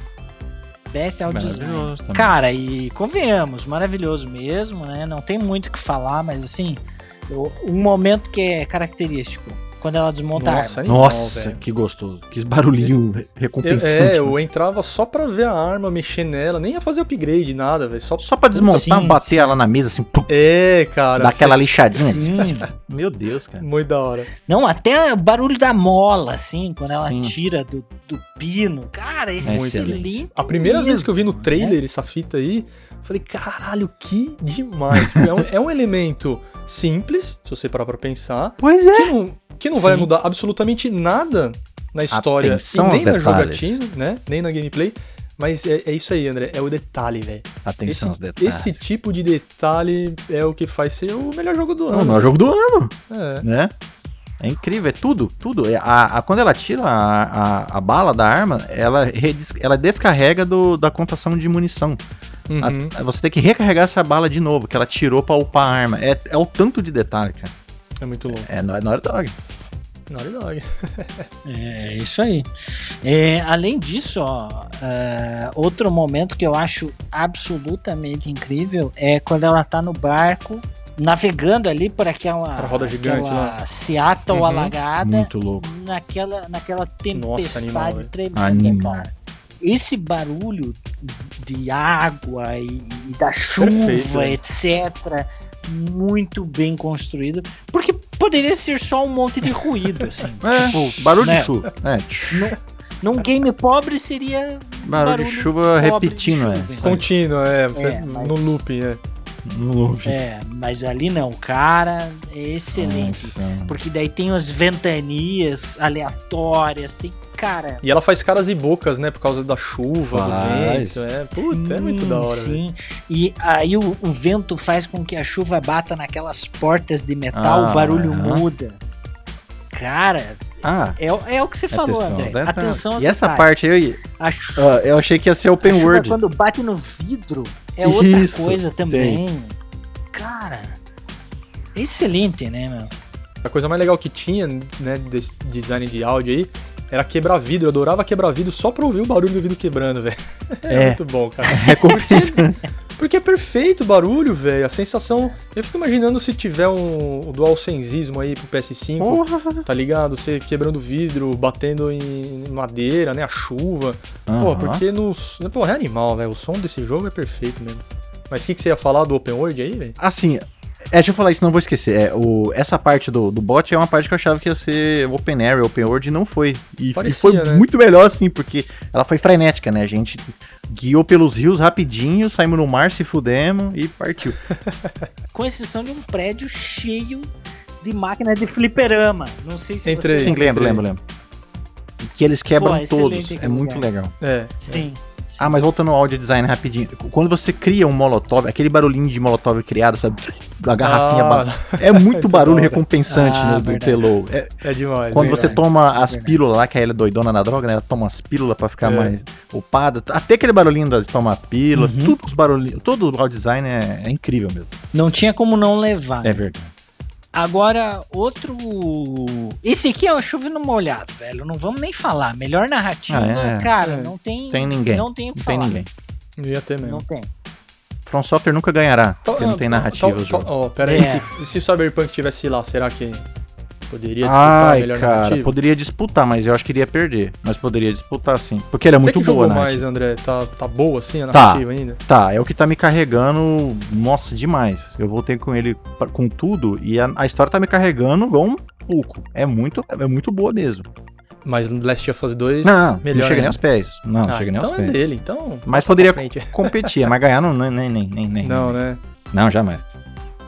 Best Audio Design. Maravilhoso também. Cara, e convenhamos, maravilhoso mesmo, né? Não tem muito o que falar, mas assim, eu- um momento que é característico, quando ela desmonta a Nossa, arma. animal, Nossa, velho. que gostoso. Que barulhinho Eu, recompensante. é, né? eu entrava só pra ver a arma, mexer nela, nem ia fazer upgrade, nada, velho. Só... Só pra desmontar, Sim, bater sim. ela na mesa, assim, pum, É, cara. dar aquela lixadinha. Sim. Meu Deus, cara. Muito da hora. Não, até o barulho da mola, assim, quando ela Sim. tira do, do pino. Cara, excelente. A primeira vez que eu vi no mesmo, trailer né? essa fita aí, eu falei, caralho, que demais. É, um, é um elemento simples, se você parar pra pensar, Pois é. que não, que não vai mudar absolutamente nada na história Atenção e nem aos na jogatina, né? Nem na gameplay. Mas é, é isso aí, André. É o detalhe, velho. Atenção aos Esse, detalhes. esse tipo de detalhe é o que faz ser o melhor jogo do ano. não o jogo do ano, É. né? É incrível, é tudo, tudo. É, A, a- quando ela tira a, a, a bala da arma, ela, ela descarrega do, da contação de munição. Uhum. A- você tem que recarregar essa bala de novo, que ela tirou pra upar a arma. É, é o tanto de detalhe, cara. É muito louco. É Naughty Naughty Dog. Naughty Dog. É isso aí. É, além disso, ó, é, outro momento que eu acho absolutamente incrível é quando ela tá no barco navegando ali por aquela, Pra roda gigante aquela Seattle Uhum. alagada Muito louco. naquela, naquela animal, tempestade velho. tremenda. Animal. Esse barulho de água e, e da chuva, Perfeito, é. etc., muito bem construído. Porque poderia ser só um monte de ruído, assim. É, tipo, barulho né? de chuva. É, tch, Num game pobre seria. barulho, de chuva pobre de repetindo, chuva, é. Contínuo, é. É, no mas- looping, é. No loop. É, mas ali não, cara, é excelente. Nossa. Porque daí tem as ventanias aleatórias, tem. Cara. E ela faz caras e bocas, né? Por causa da chuva, do Faz. vento. É, puta, é muito da hora. Sim, e aí o, o vento faz com que a chuva bata naquelas portas de metal, Ah, o barulho aham. muda. Cara, Ah, é, o- é o que você falou, atenção. André. detalhe. Atenção aos E essa detalhes. parte aí, chu- ah, eu achei que ia ser a open chuva world. quando bate no vidro é outra Isso, coisa também. Cara, excelente, né, meu? A coisa mais legal que tinha, né, desse design de áudio aí, era quebrar vidro. Eu adorava quebrar vidro só pra ouvir o barulho do vidro quebrando, velho. É, É. muito bom, cara. Recompensa. Porque é perfeito o barulho, velho. A sensação. Eu fico imaginando se tiver um, um DualSenseismo aí pro PS5, Porra. tá ligado? Você quebrando vidro, batendo em madeira, né? A chuva. Pô, Aham. porque no. Pô, é animal, velho. O som desse jogo é perfeito mesmo. Mas o que, que você ia falar do Open World aí, velho? Assim, é, deixa eu falar isso, não vou esquecer. É, o, essa parte do, do bot é uma parte que eu achava que ia ser Open Area, Open World, e não foi. E, e Parecia, foi né? muito melhor assim, porque ela foi frenética, né? A gente guiou pelos rios rapidinho, saímos no mar, se fudemos e partiu. Com exceção de um prédio cheio de máquina de fliperama. Não sei se Entrei. você... Sim, lembro, lembro, lembro. E que eles quebram Pô, todos. É aquele muito legal. É. Sim. Sim. Ah, mas voltando ao audio design rapidinho. Quando você cria um molotov, aquele barulhinho de molotov criado, sabe? A garrafinha. Ba- É muito Muito barulho recompensante Ah, no, do. Telou. É, É demais. quando hein? você toma as verdade. pílulas lá, que ela é doidona na droga, né? Ela toma as pílulas pra ficar É. mais upada. Até aquele barulhinho de tomar pílula, Uhum. tudo os barulhinhos. Todo o audio design é, é incrível mesmo. Não tinha como não levar. É verdade. Agora, outro. Esse aqui é o chovendo molhado, velho. Não vamos nem falar. Melhor narrativa, Ah, é. cara, É. não tem. Tem ninguém. Não tem o que Não tem falar. ninguém. Não ia ter mesmo. Não tem. From Software nunca ganhará, porque não Ah, tem tá- narrativa o jogo. tá- Ó, pera aí. É. Se, se o Cyberpunk tivesse lá, será que poderia disputar Ai, melhor cara, narrativa? poderia disputar, mas eu acho que iria perder. Mas poderia disputar sim. Porque ele é Você muito que boa, né? mais, André? Tá, tá boa assim a Tá. narrativa ainda? Tá, é o que tá me carregando, nossa, demais. Eu voltei com ele pra- com tudo e a, a história tá me carregando igual um pouco. É muito, é muito boa mesmo. Mas Last of Us 2, Não, melhor não chega nem ainda. aos pés. Não, não Ah, chega nem então aos é pés. dele, então. Mas poderia competir, mas ganhar não, nem, nem, nem, nem, nem. Não, né? Não, jamais.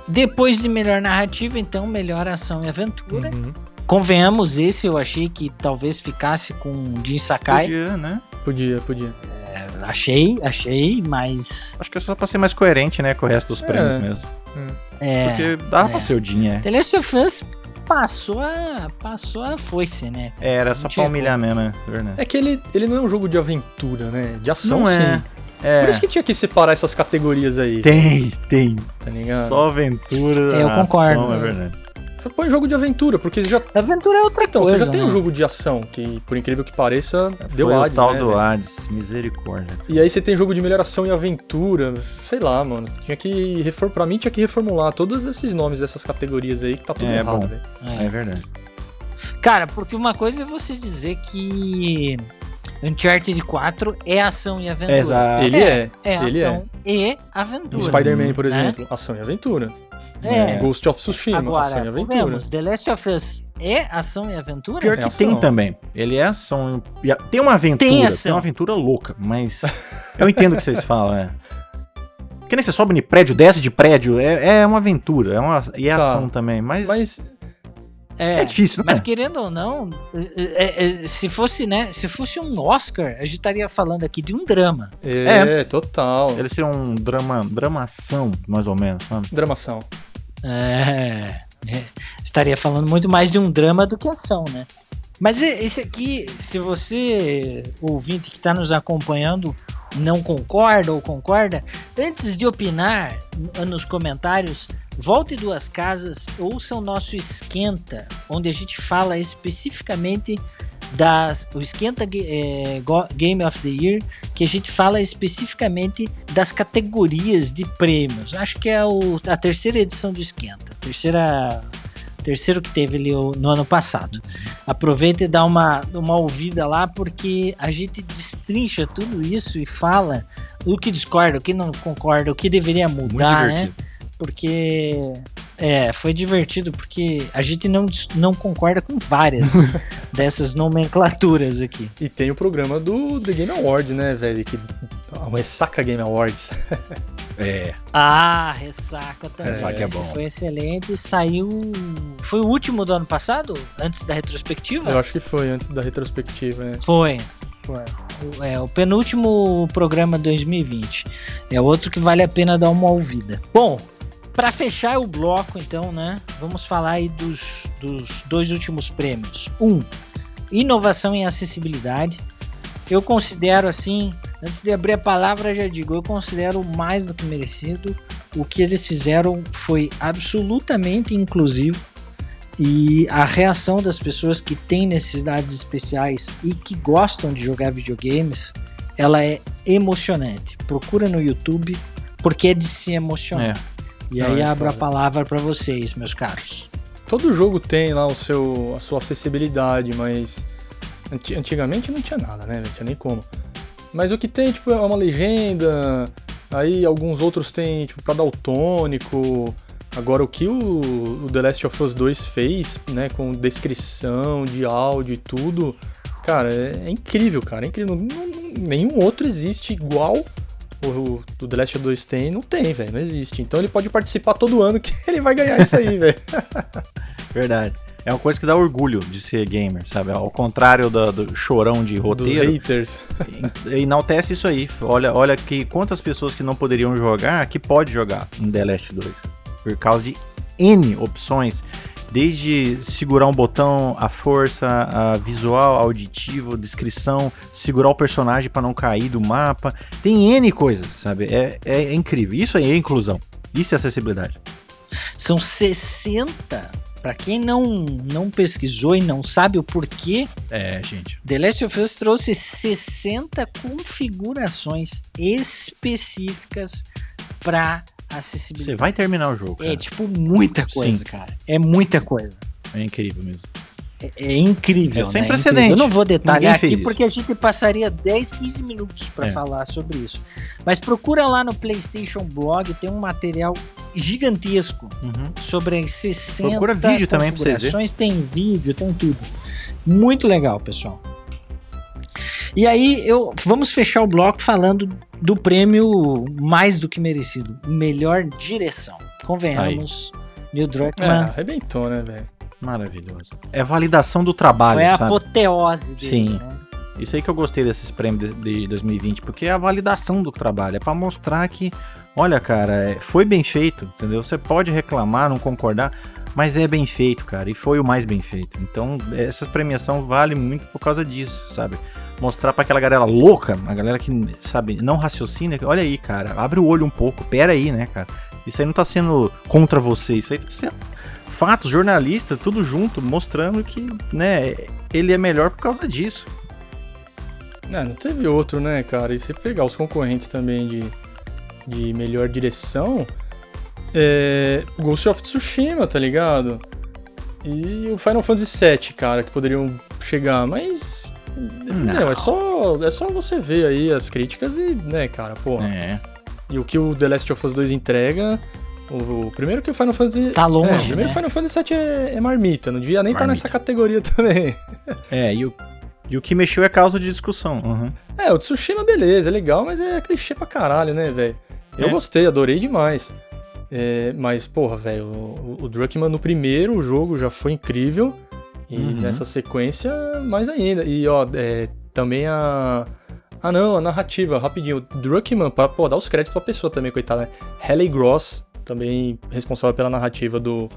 Depois de melhor narrativa, então, melhor ação e aventura. Uhum. Convenhamos, esse eu achei que talvez ficasse com Jin Sakai. Podia, né? Podia, podia. Achei, achei, mas. Acho que é só pra ser mais coerente, né, com o resto dos prêmios É. mesmo. É. Porque dava é. pra ser o Dinho, é. The Last of Us passou a. passou a foice, né? É, Era só pra humilhar mesmo, é verdade. É que ele, ele não é um jogo de aventura, né? De ação, Não é. sim. É. Por isso que tinha que separar essas categorias aí, Tem, tem. tá ligado? Só aventura. É, eu ação, concordo. É verdade. Você põe jogo de aventura, porque você já, Aventura é outra então, coisa. você já tem né? um jogo de ação, que por incrível que pareça, deu Foi Hades, o tal né, do? Hades, misericórdia. E aí você tem jogo de melhor ação e aventura, sei lá, mano. Tinha que refor... pra mim tinha que reformular todos esses nomes dessas categorias aí que tá tudo É, errado, velho. É. É verdade. Cara, porque uma coisa é você dizer que Uncharted 4 é ação e aventura. Exato. Ele é, É ele ação e é. aventura. O Spider-Man, por né? exemplo, ação e aventura. É. Ghost of Tsushima, Agora, ação e aventura. convenhamos, The Last of Us é ação e aventura? Pior É que ação. tem também. Ele é ação. e Tem uma aventura. Tem Tem, ação. uma aventura louca, mas. eu entendo o que vocês falam, é. Porque nem você sobe de prédio, desce de prédio. É, é uma aventura. É uma, e é Tá. ação também. Mas, Mas É, é difícil, né? Mas querendo ou não, é- é- se fosse, né, se fosse um Oscar, a gente estaria falando aqui de um drama. é, total. Ele seria um drama, dramação, mais ou menos, sabe? Dramação. É, é, estaria falando muito mais de um drama do que ação, né? Mas esse aqui, se você, ouvinte que está nos acompanhando, não concorda ou concorda, antes de opinar nos comentários, volte duas casas, ouça o nosso esquenta, onde a gente fala especificamente das o esquenta é, Game of the Year, que a gente fala especificamente das categorias de prêmios. Acho que é o- a terceira edição do esquenta, terceira terceiro que teve ali no ano passado. Aproveita e dá uma, uma ouvida lá, porque a gente destrincha tudo isso e fala o que discorda, o que não concorda, o que deveria mudar, né? Porque é, foi divertido porque a gente não, não concorda com várias dessas nomenclaturas aqui. E tem o programa do The Game Awards, né, velho? Que... O Ressaca Game Awards. É. Ah, Ressaca também. Ressaca é Esse bom. foi excelente. Saiu. Foi o último do ano passado? Antes da retrospectiva? Eu acho que foi antes da retrospectiva, né? Foi. Foi. O- É o penúltimo programa 2020. É outro que vale a pena dar uma ouvida. Bom, para fechar o bloco, então, né? Vamos falar aí dos, dos dois últimos prêmios. Um, inovação em acessibilidade. Eu considero assim, antes de abrir a palavra, já digo, eu considero mais do que merecido. O que eles fizeram foi absolutamente inclusivo e a reação das pessoas que têm necessidades especiais e que gostam de jogar videogames, ela é emocionante. Procura no YouTube porque é de se emocionar. É. E Não, aí é abro a palavra pra vocês, meus caros. Todo jogo tem lá o seu, a sua acessibilidade, mas anti- antigamente não tinha nada, né? Não tinha nem como. Mas o que tem, tipo, é uma legenda, aí alguns outros tem, tipo, pra daltônico. Agora, o que o, o The Last of Us 2 fez, né, com descrição de áudio e tudo, cara, é, é incrível, cara, é incrível. Não- não- nenhum outro existe igual o, o The Last of Us 2 tem, não tem, velho, não existe. Então ele pode participar todo ano que ele vai ganhar isso aí, velho. Verdade. É uma coisa que dá orgulho de ser gamer, sabe? Ao contrário do, do chorão de Dos roteiro, haters. en- enaltece isso aí. Olha, olha que quantas pessoas que não poderiam jogar, que pode jogar em The Last 2. Por causa de N opções. Desde segurar um botão, a força, a visual, auditivo, descrição, segurar o personagem para não cair do mapa. Tem N coisas, sabe? É, é incrível. Isso aí é inclusão. Isso é acessibilidade. São 60. Pra quem não, não pesquisou e não sabe o porquê, É, gente. The Last of Us trouxe 60 configurações específicas pra Você acessibilidade. vai terminar o jogo. É cara. tipo muita coisa, Sim. cara. É muita coisa. É incrível mesmo. É, é incrível. É sem né? precedente. Incrível. Eu não vou detalhar aqui isso. porque a gente passaria 10, 15 minutos para É. falar sobre isso. Mas procura lá no PlayStation Blog, tem um material gigantesco Uhum. sobre as 60 Procura vídeo também pra vocês verem. tem vídeo, tem tudo. Muito legal, pessoal. E aí, eu vamos fechar o bloco falando do prêmio mais do que merecido, melhor direção. Convenhamos, Neil É, Druckmann arrebentou, né, velho? Maravilhoso. É validação do trabalho, foi a sabe? apoteose dele, Sim. né? Isso aí que eu gostei desses prêmios de, de 2020, porque é a validação do trabalho, é pra mostrar que, olha, cara, é- foi bem feito, entendeu? Você pode reclamar, não concordar, mas é bem feito, cara, e foi o mais bem feito. Então, essa premiação vale muito por causa disso, sabe? Mostrar pra aquela galera louca, a galera que, sabe, não raciocina, olha aí, cara, abre o olho um pouco, pera aí, né, cara? Isso aí não tá sendo contra você, isso aí tá sendo fatos, jornalista, tudo junto, mostrando que, né, ele é melhor por causa disso. É, não teve outro, né, cara? E se pegar os concorrentes também de, de melhor direção, é. Ghost of Tsushima, tá ligado? E o Final Fantasy VII, cara, que poderiam chegar, mas. Não, é só, é só você ver aí as críticas e, né, cara, porra. É. E o que o The Last of Us 2 entrega. O, o primeiro que o Final Fantasy. Tá longe, É, o primeiro né? Final Fantasy VII é, é marmita, não devia nem estar Marmita. nessa categoria também. É, e o, e o que mexeu é causa de discussão. Uhum. É, o Tsushima, beleza, é legal, mas é clichê pra caralho, né, velho? Eu É. gostei, adorei demais. É, mas, porra, velho, o, o Druckmann no primeiro jogo já foi incrível. E Uhum. nessa sequência, mais ainda. E, ó, é, também a. Ah, não, a narrativa, rapidinho. O Druckmann, pra pô, dar os créditos pra pessoa também, coitada, né? Haley Gross, também responsável pela narrativa do,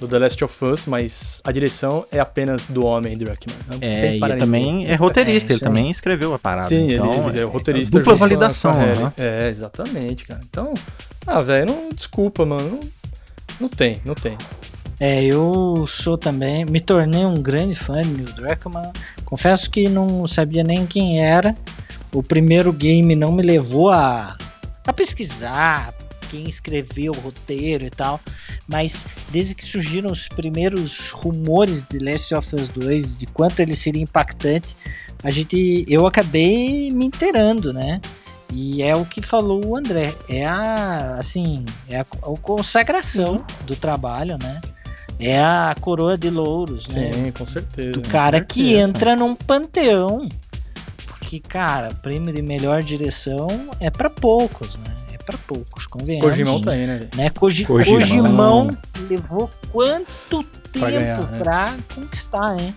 do The Last of Us, mas a direção é apenas do homem Druckmann. Não É, tem e para ele também é roteirista, É, ele também escreveu a parada. Sim, então, ele, ele é o roteirista. Dupla validação, Harry. né? É, exatamente, cara. Então, ah, velho, não, desculpa, mano. Não, não tem, não tem. É, eu sou também, me tornei um grande fã de Neil Druckmann. Confesso que não sabia nem quem era. O primeiro game não me levou a, a pesquisar quem escreveu o roteiro e tal. Mas desde que surgiram os primeiros rumores de Last of Us 2, de quanto ele seria impactante, a gente, eu acabei me inteirando, né? E é o que falou o André, é a assim, é a, a consagração do trabalho, né? É a coroa de louros, né? Sim, com certeza. do cara que certeza. entra num panteão. Porque, cara, prêmio de melhor direção é pra poucos, né? É pra poucos, convenhamos. Kojimão tá aí, né, velho? Né? Koji, Kojimão. Kojimão levou quanto tempo Pra pra, ganhar, né? conquistar, hein?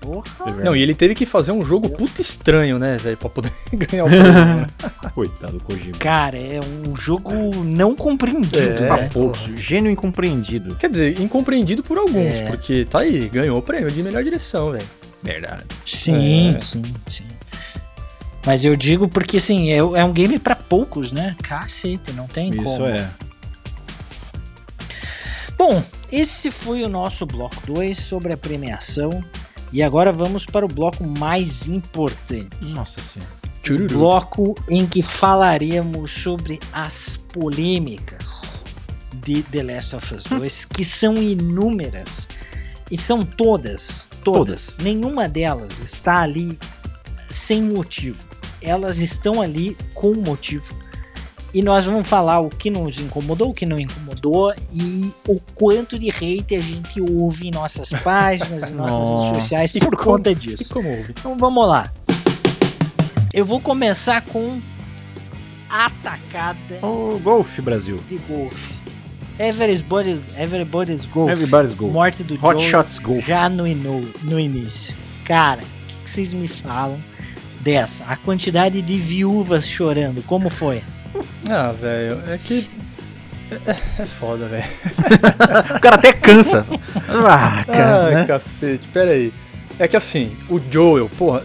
Porra. Não, e ele teve que fazer um jogo puta estranho, né, velho, pra poder ganhar o prêmio. né? Coitado do Kojima. Cara, é um jogo não compreendido, É, Pra né? poucos, gênio incompreendido. Quer dizer, incompreendido por alguns, É. porque tá aí, ganhou o prêmio de melhor direção, velho. Verdade. Sim, É. sim, sim. Mas eu digo porque, assim, é, é um game pra poucos, né? Cacete, não tem Isso como. é. Bom, esse foi o nosso bloco 2 sobre a premiação. E agora vamos para o bloco mais importante. Nossa senhora. Chururu. bloco em que falaremos sobre as polêmicas de The Last of Us 2, que são inúmeras e são todas, todas, nenhuma delas está ali sem motivo. Elas estão ali com motivo. E nós vamos falar o que nos incomodou, o que não incomodou e o quanto de hate a gente ouve em nossas páginas, em nossas redes Nossa. sociais E por como- conta disso. como houve? Então vamos lá. Eu vou começar com atacada O Golf Brasil. de golfe. Everybody, everybody's golf. Everybody's Golf. Morte do Hot Joe Shots Golf. já no, ino- no início. Cara, o que, que vocês me falam dessa? A quantidade de viúvas chorando, como foi? Ah, velho, é que. É, é foda, velho. O cara até cansa. Ah, cara. Ai, né? cacete, pera aí. É que assim, o Joel, porra,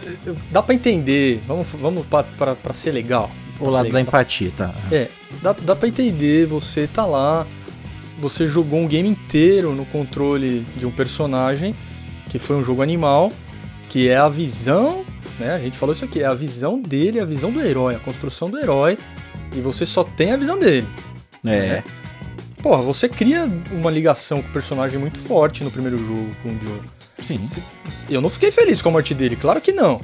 dá pra entender, vamos, vamos pra, pra, pra ser legal. O lado da empatia, tá? É, dá, dá pra entender, você tá lá, você jogou um game inteiro no controle de um personagem, que foi um jogo animal, que é a visão, né? A gente falou isso aqui, é a visão dele, a visão do herói, a construção do herói, e você só tem a visão dele. É. Porra, você cria uma ligação com o personagem muito forte no primeiro jogo com o Joel. Sim. Eu não fiquei feliz com a morte dele, claro que não.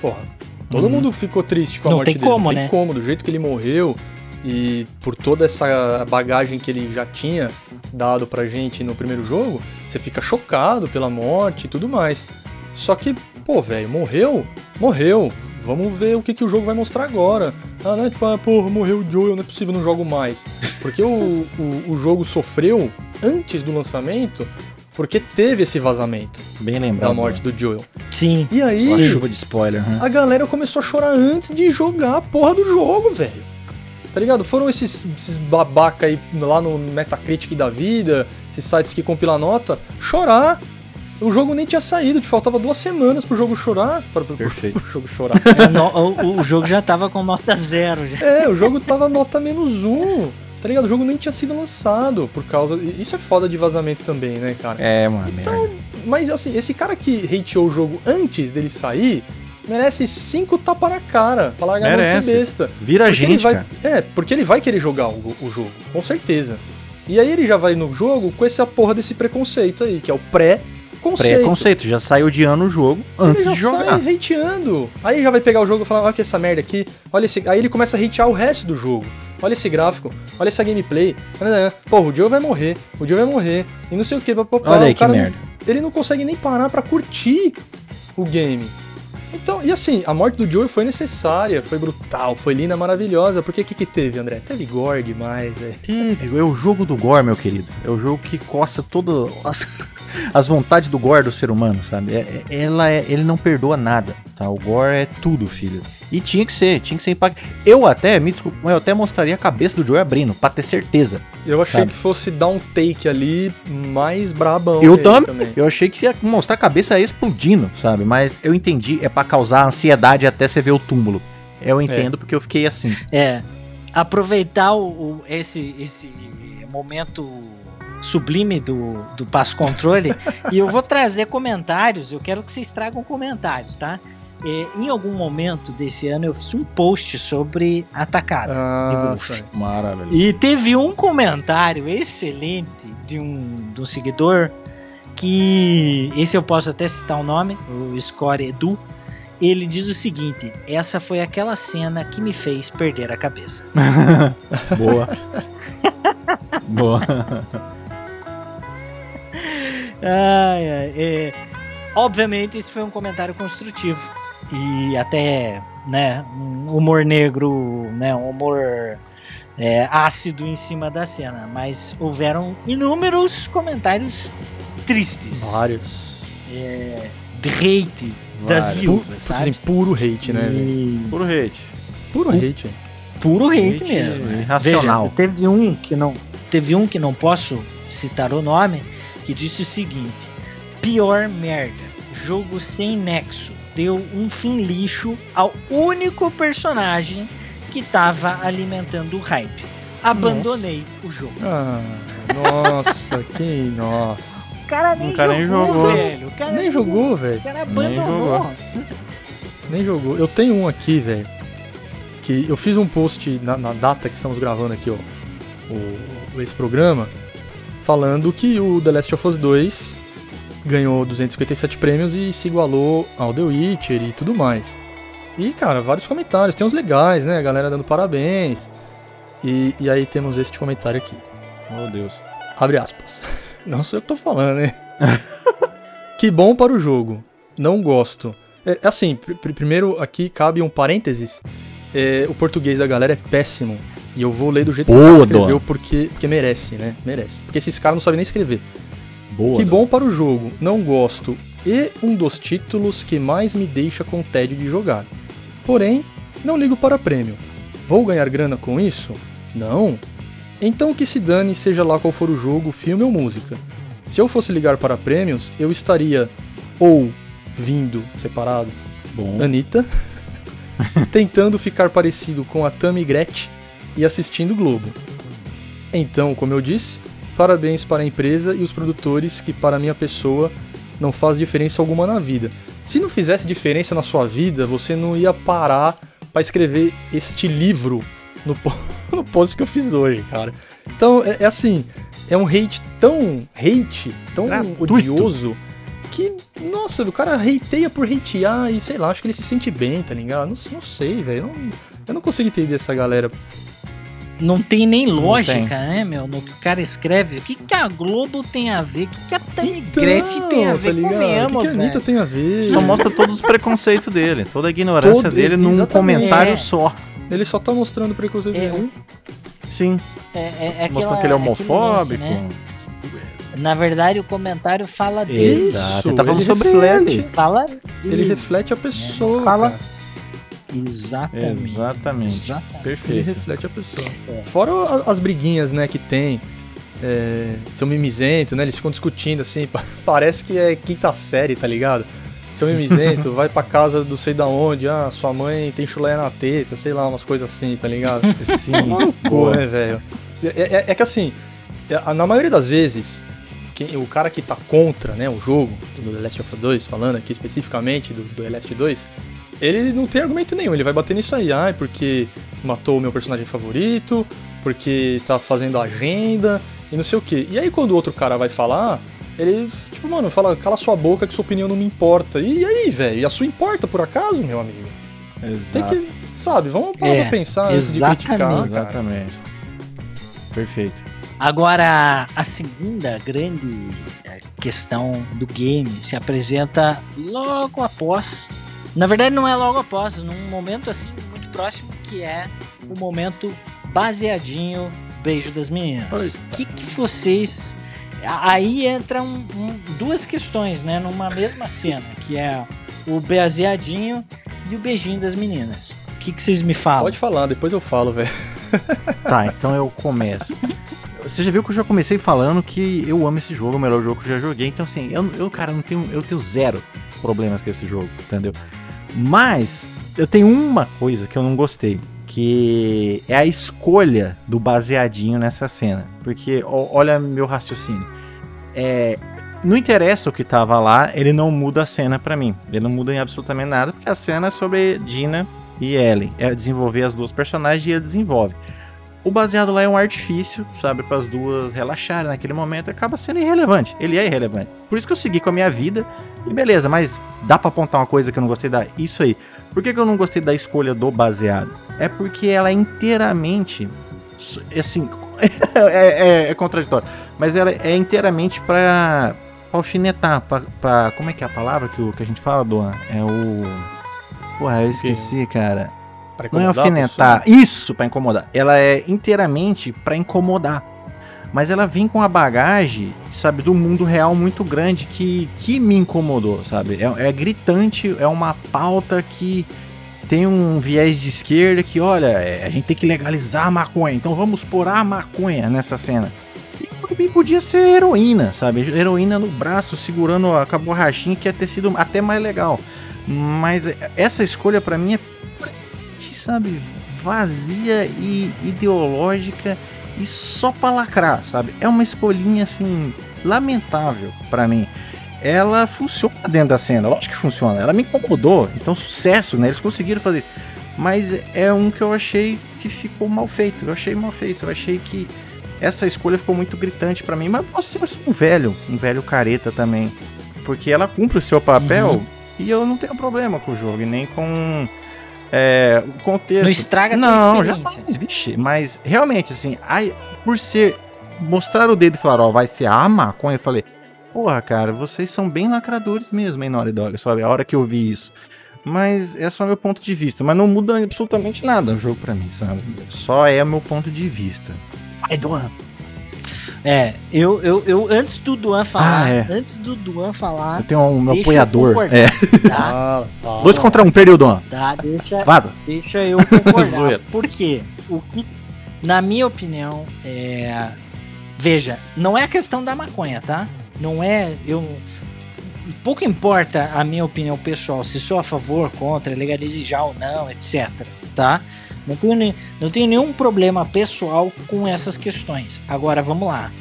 Porra, todo Uhum. mundo ficou triste com a Não morte tem dele. como, não tem né? como, do jeito que ele morreu e por toda essa bagagem que ele já tinha dado pra gente no primeiro jogo, você fica chocado pela morte e tudo mais. Só que, pô, velho, morreu, morreu. Vamos ver o que, que o jogo vai mostrar agora. Ah, né? Tipo, ah, porra, morreu o Joel, não é possível, não jogo mais. Porque o, o, o jogo sofreu antes do lançamento, porque teve esse vazamento Bem lembrado. da morte do Joel. Sim. E aí, Uma Sim. chuva de spoiler. né? a galera começou a chorar antes de jogar a porra do jogo, velho. Tá ligado? Foram esses, esses babaca aí lá no Metacritic da vida, esses sites que compilam nota, chorar. O jogo nem tinha saído, te faltava duas semanas pro jogo chorar. Para, para, Perfeito. Pro jogo chorar. É, no- o, o jogo já tava com nota zero. Já. É, o jogo tava nota menos um. Tá ligado? O jogo nem tinha sido lançado por causa. Isso é foda de vazamento também, né, cara? É, mano. merda. Mas assim, esse cara que hateou o jogo antes dele sair, merece cinco tapas na cara pra largar a mão de ser Merece. besta. Vira Porque ele gente, vai, cara. É, porque ele vai querer jogar o, o jogo, com certeza. E aí ele já vai no jogo com essa porra desse preconceito aí, que é o pré-conceito. Pré-conceito. Já sai odiando o jogo Ele antes de jogar. sai hateando. Aí já vai pegar o jogo e falar, olha que essa merda aqui, olha esse. Aí ele começa a hatear o resto do jogo. Olha esse gráfico, olha essa gameplay. Pô, o Joe vai morrer, o Joe vai morrer. E não sei o que. Olha aí que merda. ele não consegue nem parar pra curtir o game. Então, e assim, a morte do Joey foi necessária, foi brutal, foi linda, maravilhosa. Porque o que, que teve, André? Teve gore demais, velho. Teve, é o jogo do gore, meu querido. É o jogo que coça todas as, as vontades do gore do ser humano, sabe? É- é- ela é- ele não perdoa nada, tá? O gore é tudo, filho. E tinha que ser, tinha que ser impacto. Eu até, me desculpa, eu até mostraria a cabeça do Joey abrindo, pra ter certeza. Eu achei Sabe? que fosse dar um take ali mais brabão. eu também, eu achei que ia mostrar a cabeça explodindo, sabe? Mas eu entendi, é pra causar ansiedade até você ver o túmulo. Eu entendo porque eu fiquei assim. É. Aproveitar o, o- esse, esse momento sublime do, do passo controle e eu vou trazer comentários. Eu quero que vocês tragam comentários, tá? É, em algum momento desse ano eu fiz um post sobre atacada de Ah, golfe. sai. Maravilha. E teve um comentário excelente de um, de um seguidor que esse eu posso até citar o nome, o Score Edu. Ele diz o seguinte: essa foi aquela cena que me fez perder a cabeça. Boa. Boa. Ai, ai, é, obviamente, esse foi um comentário construtivo. E até, né, um humor negro, né, um humor é, ácido em cima da cena. Mas houveram inúmeros comentários tristes. Vários. De hate das Vários. viúvas, Putz, sabe? assim, puro hate, né? E- Puro hate. Puro hate. Puro hate, Hate mesmo. né? irracional. Veja, teve um que não teve um que não posso citar o nome que disse o seguinte: pior merda, jogo sem nexo, deu um fim lixo ao único personagem que tava alimentando o hype. Abandonei o jogo. Ah, nossa, que nossa. O cara nem O cara nem jogou, jogou. velho. O cara Nem jogou, velho. O cara Nem abandonou. Nem jogou. Eu tenho um aqui, velho. que eu fiz um post na, na data que estamos gravando aqui, ó, o, esse programa, falando que o The Last of Us 2 ganhou 257 prêmios e se igualou ao The Witcher e tudo mais. E, cara, vários comentários, tem uns legais, né? A galera dando parabéns. E, e aí temos este comentário aqui. Oh, Deus. Abre aspas. Não sou eu que tô falando, né? que bom para o jogo. Não gosto. É, assim, pr primeiro aqui cabe um parênteses. É, o português da galera é péssimo. E eu vou ler do jeito que ele escreveu porque, porque merece, né? Merece. Porque esses caras não sabem nem escrever. Boa, que bom para o jogo. Não gosto. E um dos títulos que mais me deixa com tédio de jogar. Porém, não ligo para prêmio. Vou ganhar grana com isso? Não. Então que se dane, seja lá qual for o jogo, filme ou música. Se eu fosse ligar para prêmios, eu estaria ou vindo separado, Bom. Anitta, tentando ficar parecido com a Tammy Gretchen e assistindo Globo. Então, como eu disse, parabéns para a empresa e os produtores que para minha pessoa não faz diferença alguma na vida. Se não fizesse diferença na sua vida, você não ia parar para escrever este livro no, no post que eu fiz hoje, cara. Então, é, é assim, é um hate tão hate, tão Gratuito. odioso que, nossa, o cara hateia por hatear e sei lá, acho que ele se sente bem, tá ligado? Não, não sei, velho. Eu não consigo entender essa galera. Não tem nem Não lógica, tem. né, meu? No que o cara escreve. O que, que a Globo tem a ver? O que, que a Tammy Então, Gretchen tem a tá ver? ligado? Convenhamos, O que, que a Anitta velho. tem a ver? Só mostra todos os preconceitos dele, toda a ignorância Todo- dele num exatamente. comentário É. só. Ele só tá mostrando o preconceito É, dele. um, Sim, é, é, é mostrando que ele é aquele lance, homofóbico. né? Na verdade, o comentário fala dele. Exato, ele tá falando ele sobre reflete, ele. Fala Ele reflete a pessoa. Fala- cara. Exatamente. Exatamente. Exatamente. Ele Perfeito. reflete a pessoa. É. Fora as briguinhas, né, que tem. É, seu mimizento, né? Eles ficam discutindo assim, pa- parece que é quinta série, tá ligado? Seu mimizento, vai pra casa do sei da onde, ah, sua mãe tem chulé na teta, sei lá, umas coisas assim, tá ligado? Sim. Pô, Boa. né, velho? É, é- é que assim, é, na maioria das vezes, quem- o cara que tá contra né, o jogo, do The Last of Us 2, falando aqui especificamente do, do The Last 2, ele não tem argumento nenhum, ele vai bater nisso aí, ai, porque matou o meu personagem favorito, porque tá fazendo agenda e não sei o que. E aí quando o outro cara vai falar, ele, tipo, mano, fala, cala sua boca que sua opinião não me importa. E aí, velho? E a sua importa por acaso, meu amigo? Tem Exato. que, sabe, vamos parar É, pra pensar antes de exatamente. criticar, cara. Exatamente. Perfeito. Agora, a segunda grande eh, questão do game se apresenta logo após. Na verdade, não é logo após, num momento assim muito próximo, que é o momento baseadinho Beijo das Meninas. O que, que vocês. Aí entram um- duas questões, né? Numa mesma cena, que é o baseadinho e o beijinho das meninas. O que, que vocês me falam? Pode falar, depois eu falo, velho. Tá, então eu começo. Você já viu que eu já comecei falando que eu amo esse jogo, é o melhor jogo que eu já joguei. Então, assim, eu, eu cara, não tenho, eu tenho zero problemas com esse jogo, entendeu? Mas eu tenho uma coisa que eu não gostei, que é a escolha do baseadinho nessa cena. Porque, olha meu raciocínio. É, não interessa o que tava lá, ele não muda a cena pra mim. Ele não muda em absolutamente nada, porque a cena é sobre Dina e Ellie. É desenvolver as duas personagens e ele desenvolve. O baseado lá é um artifício, sabe, para as duas relaxarem naquele momento, acaba sendo irrelevante. Ele é irrelevante. Por isso que eu segui com a minha vida e beleza, mas dá pra apontar uma coisa que eu não gostei da isso aí. Por que, que eu não gostei da escolha do baseado? É porque ela é inteiramente s- assim, é, é- é contraditório, mas ela é inteiramente pra alfinetar, pra- como é que é a palavra que, o- que a gente fala, Doan? É o Porra, eu esqueci, cara. Pra Não é alfinetar. Isso, pra incomodar. Ela é inteiramente pra incomodar. Mas ela vem com a bagagem, sabe, do mundo real muito grande que, que me incomodou, sabe? É, é gritante, é uma pauta que tem um viés de esquerda que, olha, é, a gente tem que legalizar a maconha, então vamos pôr a maconha nessa cena. E mim podia ser heroína, sabe? Heroína no braço, segurando a, borrachinha, que ia ter sido até mais legal. Mas essa escolha pra mim é sabe, vazia e ideológica e só pra lacrar, sabe? É uma escolhinha assim lamentável pra mim. Ela funciona dentro da cena, lógico que funciona. Ela me incomodou, então sucesso, né? Eles conseguiram fazer isso. Mas é um que eu achei que ficou mal feito. Eu achei mal feito. Eu achei que essa escolha ficou muito gritante para mim. Mas você é um velho, um velho careta também. Porque ela cumpre o seu papel uhum. e eu não tenho problema com o jogo, nem com é, o contexto. Não estraga a não, experiência. Não, vixe, mas realmente, assim, ai, por ser. Mostrar o dedo e falar, ó, vai ser a maconha, eu falei, porra, cara, vocês são bem lacradores mesmo, hein, Naughty Dog, sabe? A hora que eu vi isso. Mas é só meu ponto de vista. Mas não muda absolutamente nada o jogo para mim, sabe? Só é o meu ponto de vista. Vai, Duan. É, eu, eu, eu antes do Duan falar, ah, é. antes do Duan falar. Eu tenho um meu apoiador. É. Tá? Dois contra um, perdeu o Duan. Tá, deixa, Vaza. deixa eu concordar. Por quê? O que, na minha opinião, é. Veja, não é a questão da maconha, tá? Não é. Eu pouco importa a minha opinião pessoal, se sou a favor, contra, legalize já ou não, etc. Tá? Não tenho, não tenho nenhum problema pessoal com essas questões. Agora vamos lá.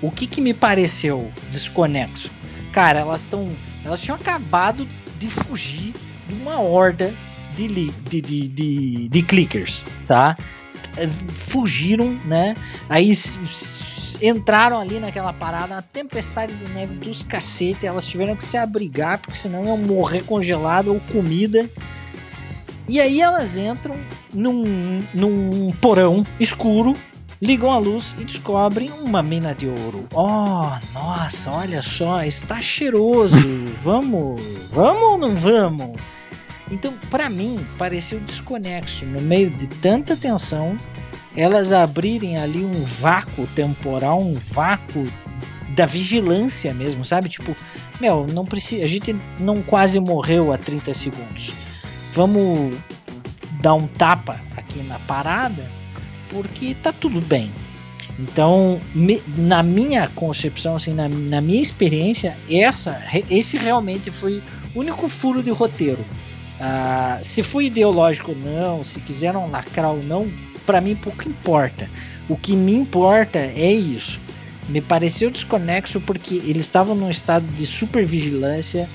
O que, que me pareceu desconexo? Cara, elas estão. Elas tinham acabado de fugir de uma horda de, de, de, de, de clickers, tá? Fugiram, né? Aí entraram ali naquela parada, uma tempestade de neve dos cacete, elas tiveram que se abrigar, porque senão iam morrer congelado ou comida. E aí elas entram num, num porão escuro, ligam a luz e descobrem uma mina de ouro. Oh, nossa, olha só, está cheiroso. Vamos, vamos ou não vamos? Então, para mim, pareceu desconexo no meio de tanta tensão elas abrirem ali um vácuo temporal, um vácuo da vigilância mesmo, sabe? Tipo, meu, não precisa, a gente não quase morreu a 30 segundos. Vamos dar um tapa aqui na parada, porque tá tudo bem. Então, me, na minha concepção, assim, na, na minha experiência, essa, esse realmente foi o único furo de roteiro. Ah, se foi ideológico ou não, se quiseram lacrar ou não, para mim pouco importa. O que me importa é isso. Me pareceu desconexo porque eles estavam num estado de supervigilância,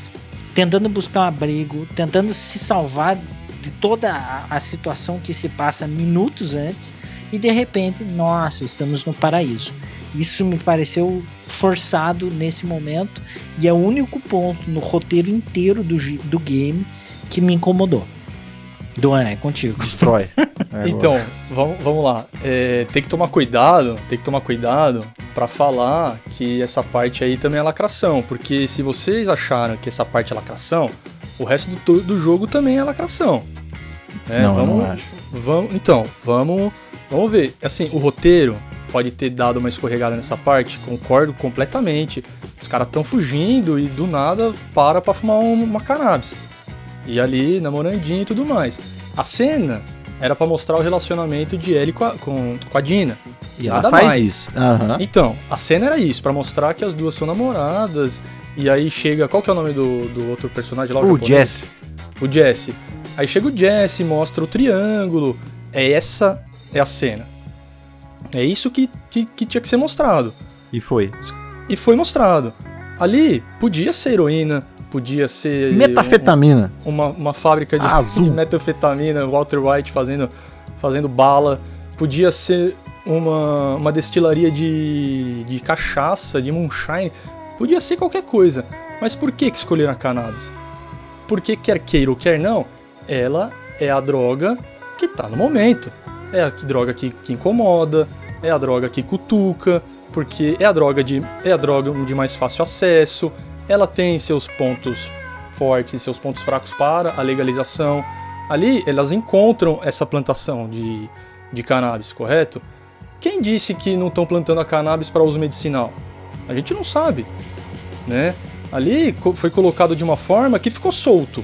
tentando buscar um abrigo, tentando se salvar de toda a, a situação que se passa minutos antes e de repente, nossa, estamos no paraíso. Isso me pareceu forçado nesse momento e é o único ponto no roteiro inteiro do, do game que me incomodou. Duan, é contigo. Destrói. É, então, vamos, vamos lá. É, tem que tomar cuidado, tem que tomar cuidado para falar que essa parte aí também é lacração, porque se vocês acharam que essa parte é lacração, o resto do, do jogo também é lacração. É, não, vamos, não acho. Vamos, então, vamos, vamos ver. Assim, o roteiro pode ter dado uma escorregada nessa parte, concordo completamente. Os caras estão fugindo e do nada para pra fumar uma cannabis. E ali, namorandinho e tudo mais. A cena era para mostrar o relacionamento de Ellie com a, com, com a Dina. E ela Nada faz mais. isso. Uhum. Então, a cena era isso, para mostrar que as duas são namoradas. E aí chega. Qual que é o nome do, do outro personagem lá? O, o Jesse. O Jesse. Aí chega o Jesse, mostra o triângulo. É essa é a cena. É isso que, que, que tinha que ser mostrado. E foi. E foi mostrado. Ali podia ser heroína, podia ser. Metafetamina. Um, uma, uma fábrica de, Azul. de metafetamina, Walter White fazendo, fazendo bala. Podia ser uma, uma destilaria de, de cachaça, de moonshine. Podia ser qualquer coisa. Mas por que, que escolheram a cannabis? Porque quer queira ou quer não, ela é a droga que tá no momento. É a droga que, que incomoda, é a droga que cutuca, porque é a droga de é a droga de mais fácil acesso, ela tem seus pontos fortes e seus pontos fracos para a legalização. Ali elas encontram essa plantação de, de cannabis, correto? Quem disse que não estão plantando a cannabis para uso medicinal? A gente não sabe, né? Ali foi colocado de uma forma que ficou solto.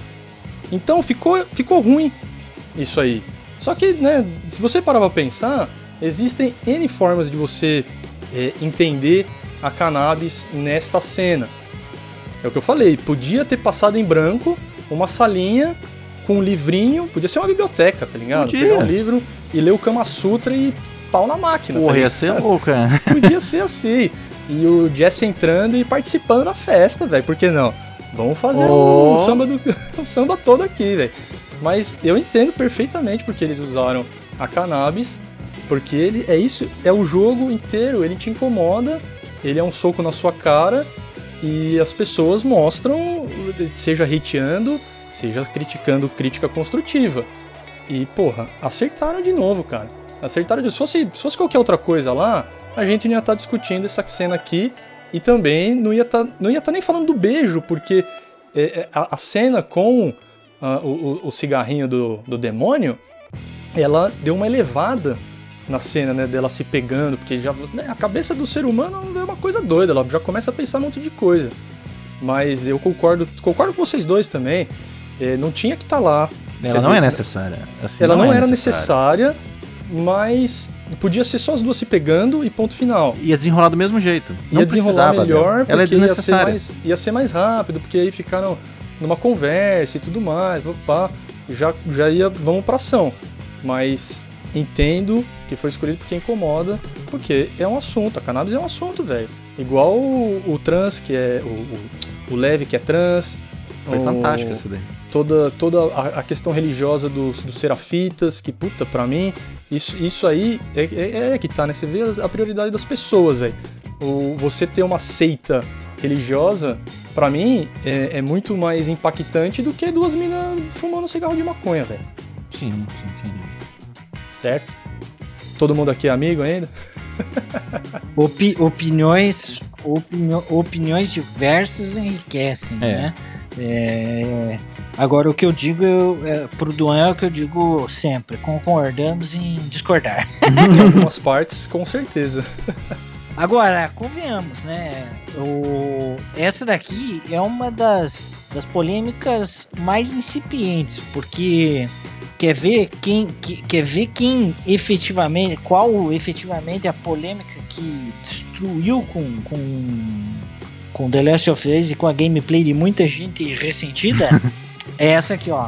Então ficou, ficou ruim isso aí. Só que, né, se você parar pra pensar, existem N formas de você é, entender a cannabis nesta cena. É o que eu falei, podia ter passado em branco uma salinha com um livrinho, podia ser uma biblioteca, tá ligado? Podia. Pegar um livro e ler o Kama Sutra e pau na máquina. Porra, tá ia ser louco, é. Podia ser assim. E o Jesse entrando e participando da festa, velho, por que não? Vamos fazer oh. o, samba do, o samba todo aqui, velho. Mas eu entendo perfeitamente porque eles usaram a cannabis, porque ele é isso, é o jogo inteiro, ele te incomoda, ele é um soco na sua cara e as pessoas mostram, seja hateando, seja criticando crítica construtiva. E, porra, acertaram de novo, cara. Acertaram de novo. Se fosse, se fosse qualquer outra coisa lá, a gente não ia estar tá discutindo essa cena aqui e também não ia tá, estar tá nem falando do beijo, porque é, é, a, a, cena com uh, o, o, cigarrinho do, do demônio, ela deu uma elevada na cena, né, dela se pegando, porque já né, a cabeça do ser humano é uma coisa doida, ela já começa a pensar um monte de coisa. Mas eu concordo, concordo com vocês dois também. É, não tinha que estar tá lá. Ela não dizer, é necessária. Assim, ela não, não é era necessária. necessária mas podia ser só as duas se pegando e ponto final. Ia desenrolar do mesmo jeito. Não ia desenrolar melhor, dela. ela é desnecessária. Ia ser, mais, ia ser mais rápido, porque aí ficaram numa conversa e tudo mais, opa, já, já ia, vamos pra ação. Mas entendo que foi escolhido porque incomoda, porque é um assunto, a cannabis é um assunto, velho. Igual o, o, trans, que é o, o, o leve, que é trans. Foi o, fantástico isso daí toda, toda a, a questão religiosa dos, dos serafitas, que puta, pra mim, isso, isso aí é, é, é que tá, né? Você vê a, prioridade das pessoas, velho. Você ter uma seita religiosa, para mim, é, é, muito mais impactante do que duas minas fumando cigarro de maconha, velho. Sim, sim, entendi. Certo? Todo mundo aqui é amigo ainda? Opi opiniões, opini opiniões diversas enriquecem, é. né? É, agora, o que eu digo eu, é, pro Duan é o que eu digo sempre: concordamos em discordar. em algumas partes, com certeza. Agora, convenhamos, né? O, essa daqui é uma das, das polêmicas mais incipientes, porque quer ver quem que, quer ver quem efetivamente, qual efetivamente a polêmica que destruiu com, com com The Last of Us e com a gameplay de muita gente ressentida é essa aqui, ó.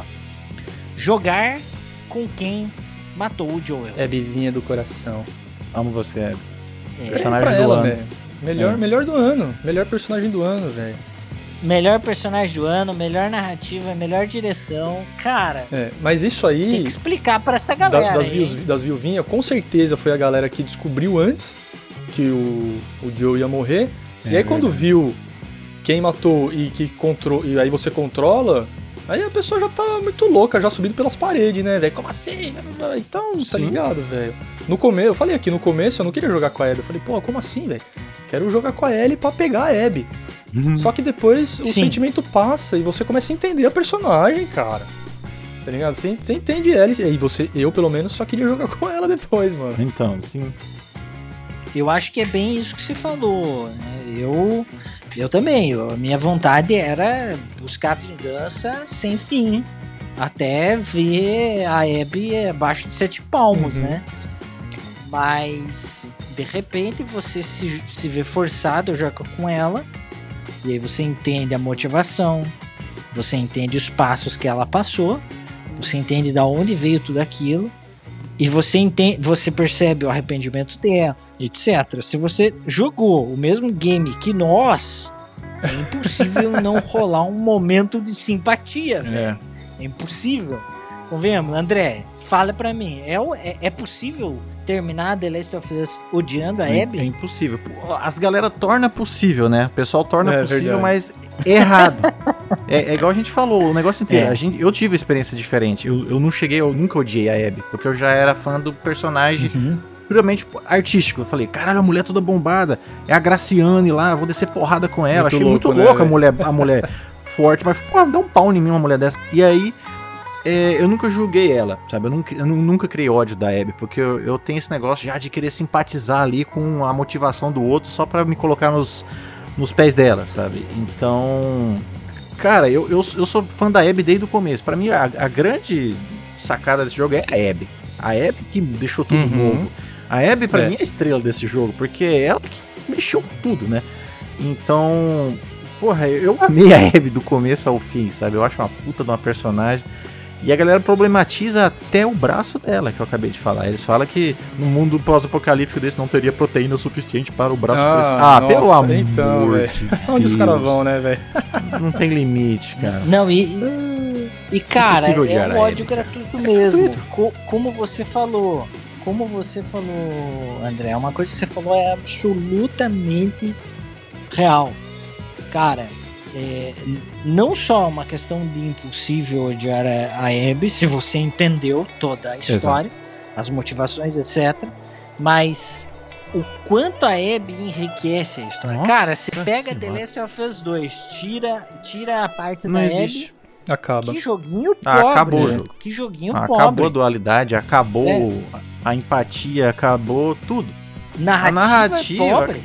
Jogar com quem matou o Joel. É vizinha do coração. Amo você, Abby. É. Personagem do ela, ano. Véio. Melhor, é. melhor do ano. Melhor personagem do ano, velho. Melhor personagem do ano, melhor narrativa, melhor direção. Cara. É, mas isso aí. Tem que explicar para essa galera. Da, das, viu, das viuvinhas, com certeza foi a galera que descobriu antes que o, o Joe ia morrer. É, e aí quando viu quem matou e que control, e aí você controla, aí a pessoa já tá muito louca, já subindo pelas paredes, né, velho? Como assim? Então, tá Sim. ligado, velho? No começo, eu falei aqui, no começo eu não queria jogar com a Abby. Eu falei, pô, como assim, velho? Quero jogar com a Ellie pra pegar a Abby. Uhum. Só que depois o Sim. sentimento passa e você começa a entender a personagem, cara. Tá ligado? Você, você entende ela e você, eu pelo menos só queria jogar com ela depois, mano. Então, sim. Eu acho que é bem isso que você falou. Né? Eu, eu também. Eu, a minha vontade era buscar vingança sem fim. Até ver a Abby abaixo de sete palmos, uhum. né? Mas de repente você se, se vê forçado a jogar com ela. E aí você entende a motivação. Você entende os passos que ela passou. Você entende da onde veio tudo aquilo. E você entende, você percebe o arrependimento dela etc. Se você jogou o mesmo game que nós, é impossível não rolar um momento de simpatia, velho. É. é impossível. Convenhamos, André, fala pra mim, é, é, é, possível terminar The Last of Us odiando a é, Abby? É impossível. As galera torna possível, né? O pessoal torna é, possível, verdade. mas errado. é, é, igual a gente falou, o negócio inteiro. É. A gente, eu tive experiência diferente. Eu, eu não cheguei, eu nunca odiei a Abby, porque eu já era fã do personagem. Uhum puramente artístico. Eu falei, caralho, a mulher toda bombada. É a Graciane lá, vou descer porrada com ela. Muito Achei louco, muito né, louca a mulher, a mulher forte, mas pô, dá um pau em mim uma mulher dessa. E aí, é, eu nunca julguei ela, sabe? Eu nunca, eu nunca criei ódio da Abby, porque eu, eu, tenho esse negócio já de querer simpatizar ali com a motivação do outro só para me colocar nos, nos pés dela, sabe? Então, cara, eu, eu, eu sou fã da Abby desde o começo. Para mim, a, a, grande sacada desse jogo é a Abby. A Abby que deixou tudo uhum. novo. A Abby, pra é. mim, é a estrela desse jogo, porque é ela que mexeu com tudo, né? Então, porra, eu amei a Abby do começo ao fim, sabe? Eu acho uma puta de uma personagem. E a galera problematiza até o braço dela, que eu acabei de falar. Eles falam que no mundo pós-apocalíptico desse não teria proteína suficiente para o braço Ah, crescer. Ah, nossa, pelo amor então, de Onde os Deus. caras vão, né, velho? Não tem limite, cara. Não, e, e, e, cara, é um ódio cara. gratuito mesmo. Co- como você falou, como você falou, André, uma coisa que você falou é absolutamente real. Cara, é, não só uma questão de impossível odiar a, a Abby, se você entendeu toda a história, as motivações, etc. Mas o quanto a Abby enriquece a história. Nossa Cara, você pega The. Last of Us 2, tira, tira a parte Não da existe. Abby. Acaba. Que joguinho Ah, pobre. acabou o né? jogo. Que joguinho Acabou pobre. a dualidade, acabou Sério? a empatia, acabou tudo. Narrativa, a narrativa. é pobre.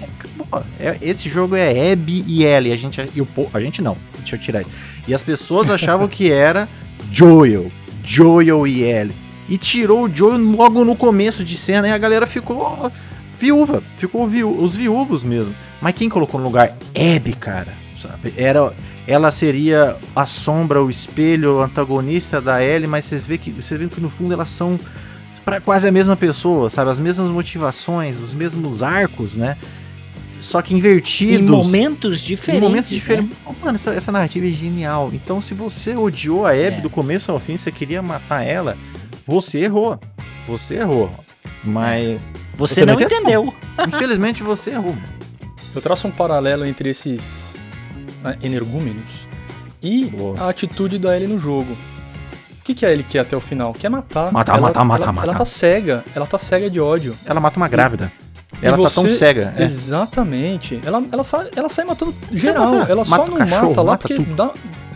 É- esse jogo é Abby e Ellie. A gente, e o, a gente não. Deixa eu tirar isso. E as pessoas achavam que era Joel. Joel e Ellie. E tirou o Joel logo no começo de cena e a galera ficou viúva. Ficou viú os viúvos mesmo. Mas quem colocou no lugar? Abby, cara. Sabe? Era, ela seria a sombra, o espelho, o antagonista da Ellie, mas vocês veem que, vocês veem que no fundo elas são pra quase a mesma pessoa, sabe? As mesmas motivações, os mesmos arcos, né? Só que invertidos. Em momentos em diferentes. momentos né? diferentes. Oh, mano, essa, essa narrativa é genial. Então, se você odiou a Abby É. do começo ao fim, você queria matar ela, você errou. Você errou. Mas, Você, Você não não entendeu. infelizmente, você errou. Eu traço um paralelo entre esses né, energúmenos e Boa. a atitude da Ellie no jogo. O que, que a Ellie quer até o final? Quer matar. Matar, ela, matar, matar, ela, matar. Ela tá cega. Ela tá cega de ódio. Ela mata uma grávida. E Ela tá você- tão cega. é. Exatamente. Ela, ela, sai, ela sai matando geral. matar. Ela só não cachorro, mata lá mata porque dá,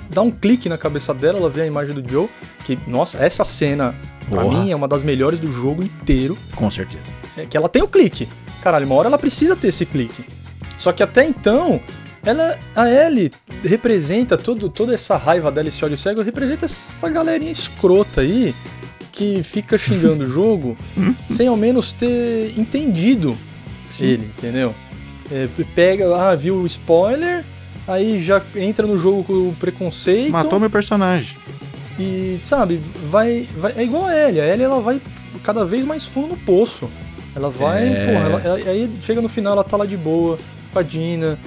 dá um clique na cabeça dela, ela vê a imagem do Joe. Que, nossa, essa cena, pra Porra. mim, é uma das melhores do jogo inteiro. Com certeza. É que ela tem o clique. Caralho, uma hora ela precisa ter esse clique. Só que até então, ela, a Ellie representa todo, toda essa raiva dela, esse ódio cego, representa essa galerinha escrota aí que fica xingando o jogo sem ao menos ter entendido ele, entendeu? É, pega, ah, viu o spoiler, aí já entra no jogo com o preconceito. Matou meu personagem. E, sabe, vai, vai. É igual a Ellie. A Ellie ela vai cada vez mais fundo no poço. Ela vai, É. porra, ela- ela- aí chega no final, ela tá lá de boa, com a Dina.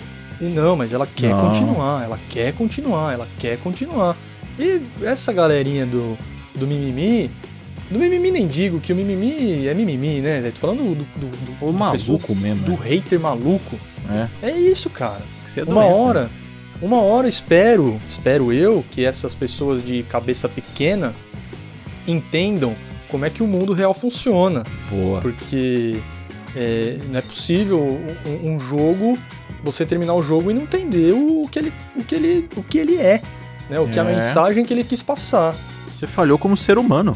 E não, mas ela quer Não. continuar, ela quer continuar, ela quer continuar. E essa galerinha do, do mimimi. Do mimimi nem digo, que o mimimi é mimimi, né? velho? Tô falando do, do, do, O maluco mesmo. do né? hater maluco. É. É isso, cara. É Uma doença, hora, né? uma hora espero, espero eu que essas pessoas de cabeça pequena entendam como é que o mundo real funciona, Boa. porque é, não é possível um, um jogo você terminar o jogo e não entender o que ele, o que ele, o que ele é, né? O que a É. mensagem que ele quis passar. Você falhou como ser humano.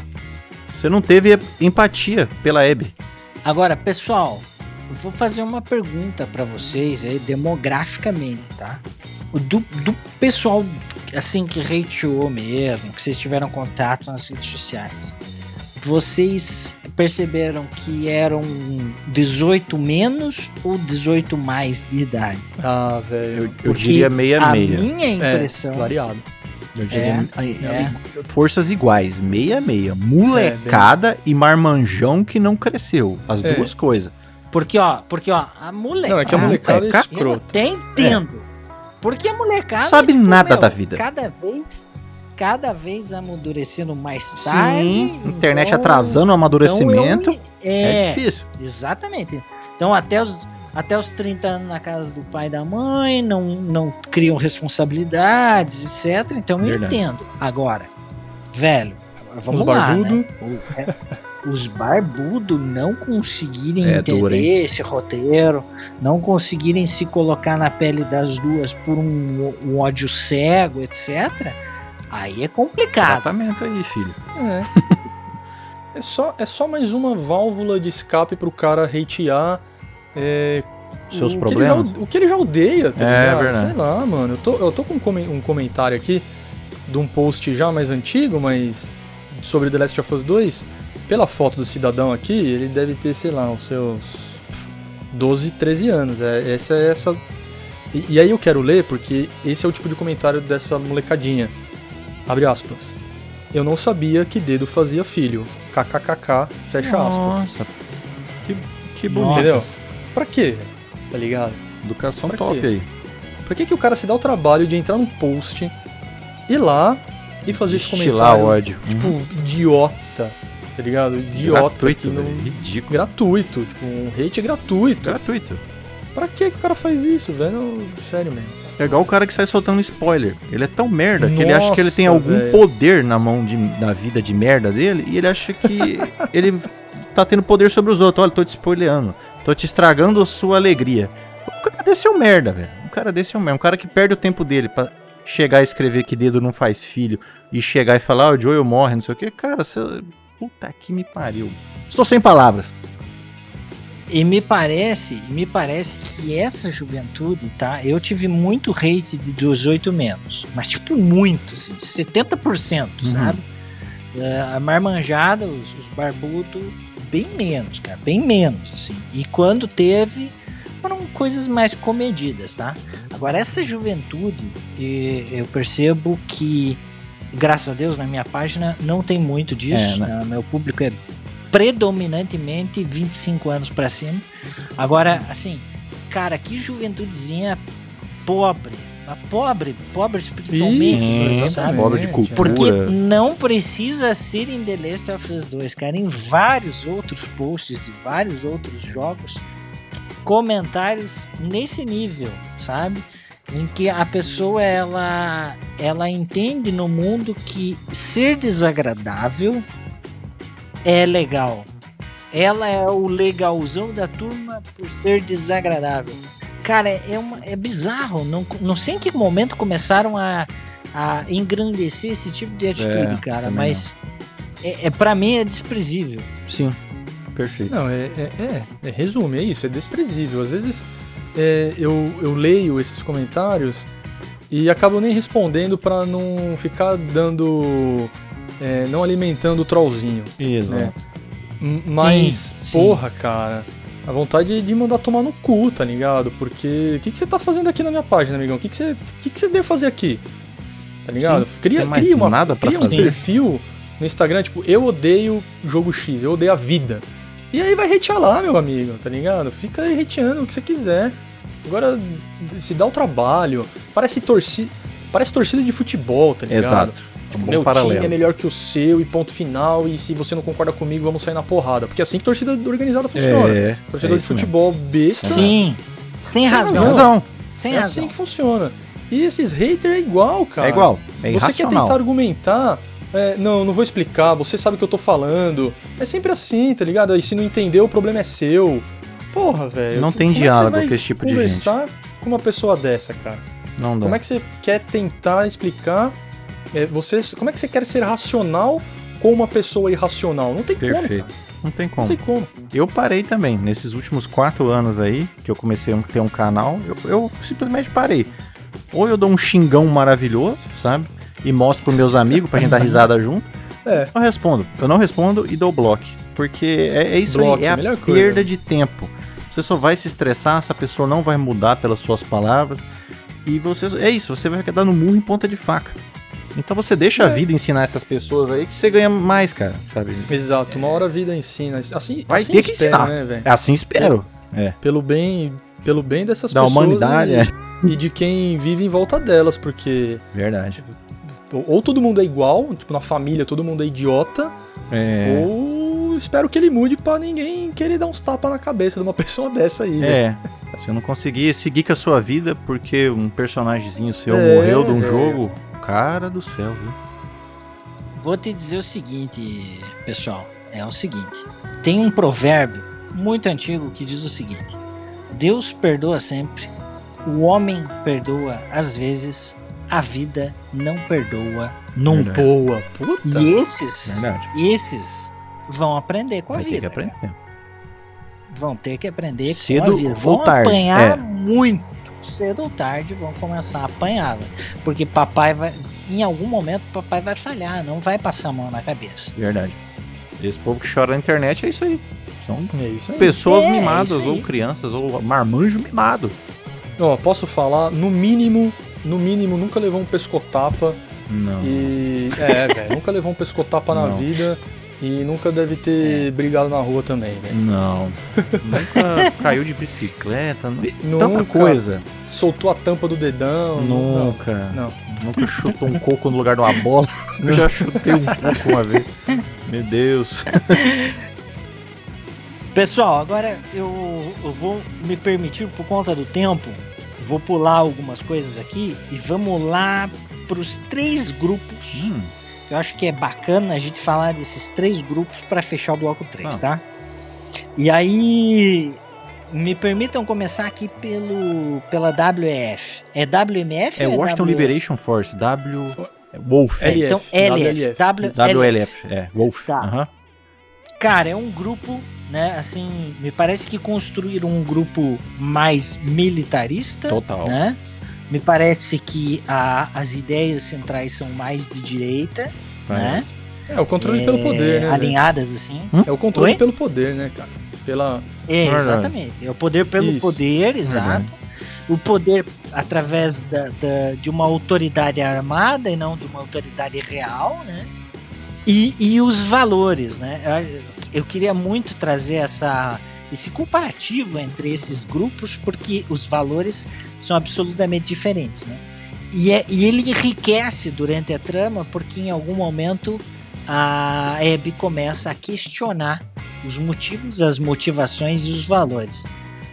Você não teve empatia pela Abby. Agora, pessoal, eu vou fazer uma pergunta pra vocês aí, demograficamente, tá? O Do, do pessoal, assim, que hateou mesmo, que vocês tiveram contato nas redes sociais, vocês perceberam que eram 18 menos ou 18 mais de idade? Ah, velho. Eu Porque diria meia A meia. minha impressão... É, variado. Eu diria É, é. forças iguais, meia meia. Molecada e marmanjão que não cresceu. As É. duas coisas. Porque, ó, porque, ó, a molecada... Não, é que a molecada é, é, ca- Eu escrota. até entendo. Porque a molecada. Sabe nada da vida. Cada vez. Cada vez amadurecendo mais tarde. Sim, internet então- atrasando o amadurecimento. então eu- é, é difícil. exatamente. Então até os, até os 30 anos na casa do pai e da mãe, não, não criam responsabilidades, etc. Então eu Verdade. entendo. Agora, velho, vamos Os lá. barbudo. Né? O- é, os barbudos não conseguirem É entender hein? esse roteiro, não conseguirem se colocar na pele das duas por um, um ódio cego, etc. Aí é complicado. Tratamento aí, filho. É. é, só, é só mais uma válvula de escape pro cara hatear é, Seus o problemas. Que já, o que ele já odeia, tá É, ligado? verdade. Sei lá, mano. Eu tô, eu tô com um comen- um comentário aqui de um post já mais antigo, mas sobre The Last of Us 2. Pela foto do cidadão aqui, ele deve ter, sei lá, os seus 12, 13 anos. É, essa é essa. E, e aí eu quero ler porque esse é o tipo de comentário dessa molecadinha. Abre aspas. eu não sabia que dedo fazia filho. KKKK, fecha aspas. Nossa, que, que Nossa. bonito. Entendeu? Pra quê? Tá ligado? Educação Pra top quê? aí. Por que, que o cara se dá o trabalho de entrar num post, ir lá e fazer esse Destilar comentário? ódio. Tipo, Uhum. idiota. Tá ligado? Idiota. gratuito, velho. Ridículo. Gratuito. Tipo, um hate gratuito. Gratuito. Pra que, que o cara faz isso, velho? Sério mesmo. É igual o cara que sai soltando spoiler. Ele é tão merda que ele acha que ele tem Nossa, algum velho. poder na mão de, da vida de merda dele e ele acha que ele tá tendo poder sobre os outros. Olha, tô te spoileando. Tô te estragando a sua alegria. O cara desse é um merda, velho. Um cara desse é um merda. Um cara que perde o tempo dele pra chegar a escrever que dedo não faz filho e chegar e falar, ó, o Joel morre, não sei o que. Cara, você... Puta que me pariu. Estou sem palavras. E me parece, me parece que essa juventude, tá? Eu tive muito hate de 18 menos, mas tipo muito, assim, 70%, sabe? É, a marmanjada, os, os barbudos, bem menos, cara, bem menos, assim. E quando teve, foram coisas mais comedidas, tá? Agora, essa juventude, eu percebo que, graças a Deus, na minha página não tem muito disso, É, né? né? meu público é predominantemente 25 anos pra cima. Agora, assim, cara, que juventudezinha pobre. Mas Pobre, pobre espiritualmente, Isso, sabe? Modo de cultura. Porque não precisa ser em The Last of Us 2, cara. Em vários outros posts e vários outros jogos, comentários nesse nível, sabe? Em que a pessoa ela, ela entende no mundo que ser desagradável é legal. Ela é o legalzão da turma por ser desagradável. Cara, é, é uma, é bizarro. Não, não sei em que momento começaram a, a engrandecer esse tipo de atitude, É, cara. Mas é, é para mim é desprezível. Sim, perfeito. Não, é, é, é, é resumo, é isso, é desprezível. Às vezes é, eu, eu leio esses comentários e acabo nem respondendo pra não ficar dando. é, não alimentando o trollzinho. Exato. M- Mas, Sim, sim. porra, cara, a vontade de mandar tomar no cu, tá ligado? Porque o que, que você tá fazendo aqui na minha página, amigão? O que, que, você, que, que você deve fazer aqui? Tá ligado? Sim, cria, mais cria, uma, nada pra cria um fazer. perfil no Instagram, tipo, eu odeio jogo X, eu odeio a vida. E aí vai hatear lá, meu amigo, tá ligado? Fica aí hateando o que você quiser. Agora, se dá o trabalho. Parece torcida. Parece torcida de futebol, tá ligado? Exato. Um bom Meu paralelo. time é melhor que o seu e ponto final. E se você não concorda comigo, vamos sair na porrada. Porque é assim que torcida organizada funciona. É, Torcedor é de isso mesmo. futebol besta. Sim, sem razão. razão. Razão. Sem é razão. assim que funciona. E esses haters é igual, cara. É igual. Se É você quer tentar argumentar, é, não, não vou explicar, você sabe o que eu tô falando. É sempre assim, tá ligado? Aí se não entendeu, o problema é seu. Porra, velho. Não tem é diálogo com esse tipo de gente. Conversar com uma pessoa dessa, cara. Não dá. Como é que você quer tentar explicar? É, você, como é que você quer ser racional com uma pessoa irracional? Não tem como. Perfeito. cara. Não tem Não como. tem como. Eu parei também. Nesses últimos quatro anos aí, que eu comecei a ter um canal, eu, eu simplesmente parei. Ou eu dou um xingão maravilhoso, sabe? E mostro pros meus amigos pra gente dar risada junto. É. Eu respondo. Eu não respondo e dou bloco. Porque é, é isso Bloco, aí, é a melhor coisa. perda de tempo. Você só vai se estressar, essa pessoa não vai mudar pelas suas palavras. E você. É isso, você vai ficar dando murro em ponta de faca. Então você deixa a É. vida ensinar essas pessoas aí que você ganha mais, cara, sabe? Exato, uma hora a vida ensina. Assim, Vai assim ter que espero, ensinar. né, velho? É assim espero. É. Pelo bem, pelo bem dessas Da pessoas humanidade, e, é. e de quem vive em volta delas, porque Verdade. ou, ou todo mundo é igual, tipo na família todo mundo é idiota, É. ou espero que ele mude pra ninguém querer dar uns tapas na cabeça de uma pessoa dessa aí. velho. É. Se eu não conseguir seguir com a sua vida porque um personagemzinho seu É, morreu de um é. jogo, cara do céu, viu? Vou te dizer o seguinte, pessoal. É o seguinte. Tem um provérbio muito antigo que diz o seguinte: Deus perdoa sempre, o homem perdoa às vezes, a vida não perdoa nunca. Boa, puta. E esses, Verdade. esses vão aprender com a Vai ter vida. que aprender. cara. Vão ter que aprender com Cedo a vida. Vão apanhar é. muito. Cedo ou tarde vão começar a apanhar. velho. Porque papai vai. Em algum momento papai vai falhar, não vai passar a mão na cabeça. Verdade. Esse povo que chora na internet é isso aí. São É isso aí. pessoas É, mimadas, isso aí. ou crianças, ou marmanjo mimado. Ó, posso falar, no mínimo, no mínimo, nunca levou um pescotapa Não. E. É, velho, nunca levou um pescotapa na vida e nunca deve ter brigado na rua também, velho. Não. Nunca caiu de bicicleta. nu- Nunca. Tanta coisa. Soltou a tampa do dedão. Nunca. Não. Nunca chutou um coco no lugar de uma bola. Eu já chutei um coco uma vez. Meu Deus. Pessoal, agora eu, eu vou me permitir, por conta do tempo, vou pular algumas coisas aqui e vamos lá para os três grupos. Hum, Eu acho que é bacana a gente falar desses três grupos para fechar o bloco 3, Ah. tá? E aí, me permitam começar aqui pelo pela WEF. É WMF é ou Washington WF? Liberation Force. W. é Wolf. É, então LF. WLF. É, Wolf. Tá. Aham. Cara, é um grupo, né? Assim, me parece que construíram um grupo mais militarista, Total. né? Me parece que a- as ideias centrais são mais de direita, Parece. É, o controle é, pelo poder, né? alinhadas assim. É o controle Oi? pelo poder, né, cara? Pela. É, exatamente. É o poder pelo Isso. poder, exato. Verdade. O poder através da, da- de uma autoridade armada e não de uma autoridade real, né? E, e os valores, né? Eu, eu queria muito trazer essa, esse comparativo entre esses grupos, porque os valores são absolutamente diferentes, né? E, é, e ele enriquece durante a trama, porque em algum momento a Abby começa a questionar os motivos, as motivações e os valores.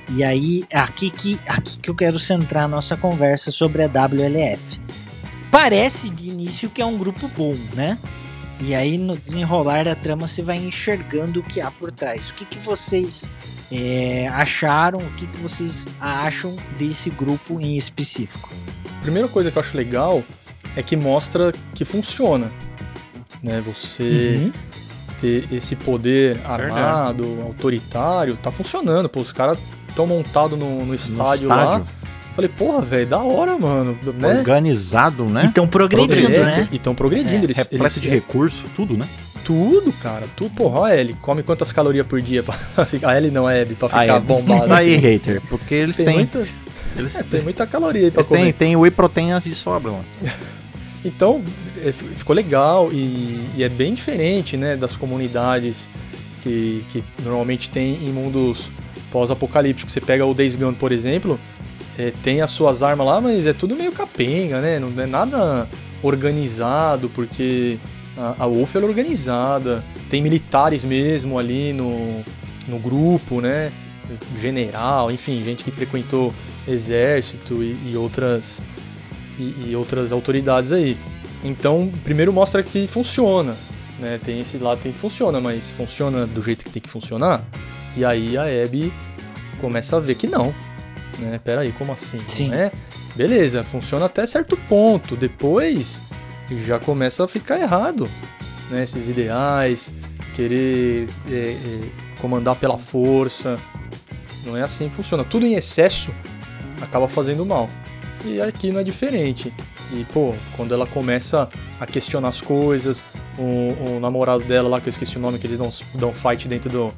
E aí, aqui que, aqui que eu quero centrar a nossa conversa sobre a WLF. Parece de início que é um grupo bom, né? E aí, no desenrolar da trama, você vai enxergando o que há por trás. O que, que vocês é, acharam, o que, que vocês acham desse grupo em específico? A primeira coisa que eu acho legal é que mostra que funciona. Né? Você Uhum. ter esse poder armado, autoritário, tá funcionando. Pô, os caras estão montados no, no No estádio, lá. Falei, porra, velho, da hora, mano. Né? Organizado, E né? estão progredindo, É, né? E estão progredindo. eles, Repleto eles, de recurso, tudo, né? Tudo, cara. Tudo, porra, a Ellie, come quantas calorias por dia pra ficar. A Ellie não é Abby, pra ficar bombada. Aí, hater, porque eles tem, têm. muita, Eles é, tem muita caloria aí pra Eles têm, comer. têm whey proteínas de sobra, mano. Então, é, ficou legal e, e é bem diferente, né, das comunidades que, que normalmente tem em mundos pós-apocalípticos. Você pega o Days Gone, por exemplo, é, tem as suas armas lá, mas é tudo meio capenga, né? Não é nada organizado, porque a, a Wolf é organizada. Tem militares mesmo ali no, no grupo, né? General, enfim, gente que frequentou exército e, e outras e, e outras autoridades aí. Então, primeiro mostra que funciona, né? Tem esse lado que funciona, mas funciona do jeito que tem que funcionar. E aí a Abby começa a ver que não, né? Pera aí, como assim? Sim. É? Beleza, funciona até certo ponto. Depois já começa a ficar errado, né? Esses ideais, querer é, é, comandar pela força. Não é assim que funciona. Tudo em excesso acaba fazendo mal. E aqui não é diferente. E, pô, quando ela começa a questionar as coisas, o, o namorado dela lá, que eu esqueci o nome, que eles dão, dão fight dentro do,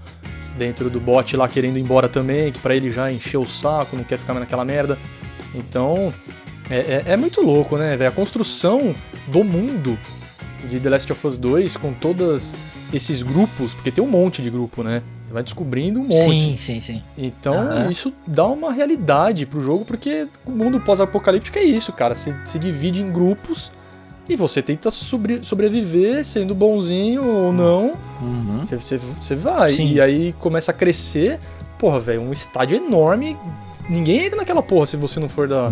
dentro do bot lá, querendo ir embora também, que pra ele já encheu o saco, não quer ficar mais naquela merda. Então, é, é, é muito louco, né, velho? A construção do mundo de The Last of Us 2 com todos esses grupos, porque tem um monte de grupo, né? Você vai descobrindo um monte. Sim, sim, sim. Então, Aham. isso dá uma realidade pro jogo, porque o mundo pós-apocalíptico é isso, cara. Você se divide em grupos e você tenta sobre- sobreviver sendo bonzinho ou não. Uhum. Você, você- você vai. Sim. E aí começa a crescer. Porra, velho, um estádio enorme. Ninguém entra naquela porra se você não for da,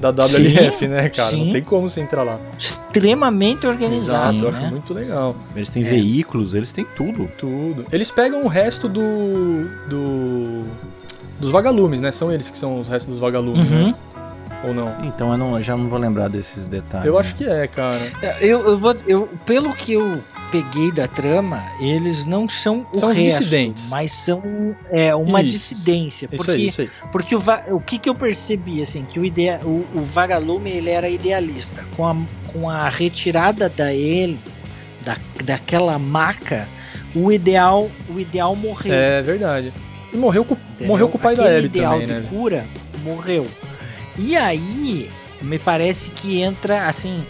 da WLF, Sim, né, cara? sim. Não tem como você entrar lá. Extremamente organizado, Exato, eu acho né? muito legal. Eles têm É. veículos, eles têm tudo. Tudo. Eles pegam o resto do. do. dos vagalumes, né? São eles que são os restos dos vagalumes, Uhum. né? Ou não? Então eu, não, eu já não vou lembrar desses detalhes. Eu acho que é, cara. Eu, eu vou, eu, pelo que eu peguei da trama, eles não são o São resto, dissidentes. mas são é, uma Isso. dissidência, Isso porque aí, isso aí. porque o, o que, que eu percebi assim que o, idea, o, o vagalume ele era idealista com a, com a retirada da ele da, daquela maca o ideal o ideal morreu É verdade. E morreu com, entendeu? morreu com o pai da Aquele Abby ideal também, de né? cura morreu e aí me parece que entra assim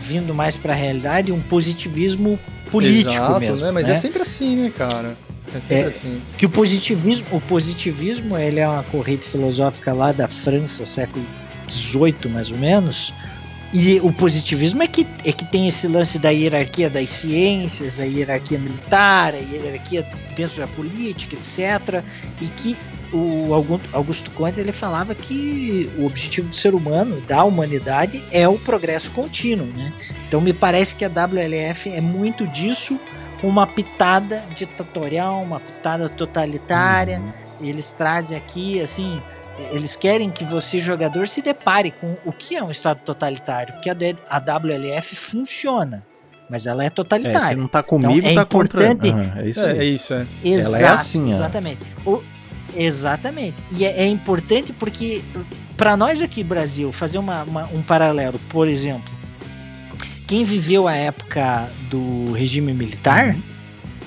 vindo mais para a realidade, um positivismo político Exato, mesmo. Né? Mas né? é sempre assim, né, cara? É sempre É, assim. que o positivismo, o positivismo, ele é uma corrente filosófica lá da França, século XVIII mais ou menos. E o positivismo é que, é que tem esse lance da hierarquia das ciências, a hierarquia militar, a hierarquia dentro da política, etc. E que o Augu- Augusto Conte ele falava que o objetivo do ser humano, da humanidade, é o progresso contínuo. Né? Então me parece que a WLF é muito disso, uma pitada ditatorial, uma pitada totalitária. Eles trazem aqui, assim, eles querem que você, jogador, se depare com o que é um Estado totalitário. Porque a, WLF funciona, mas ela é É, se totalitária. não tá comigo, é tá contra. importante- Aham, é isso É, é isso, é. Exato, ela é assim, ó. Exatamente. O- exatamente. E é, é importante porque, para nós aqui, Brasil, fazer uma- uma- um paralelo, por exemplo, quem viveu a época do regime militar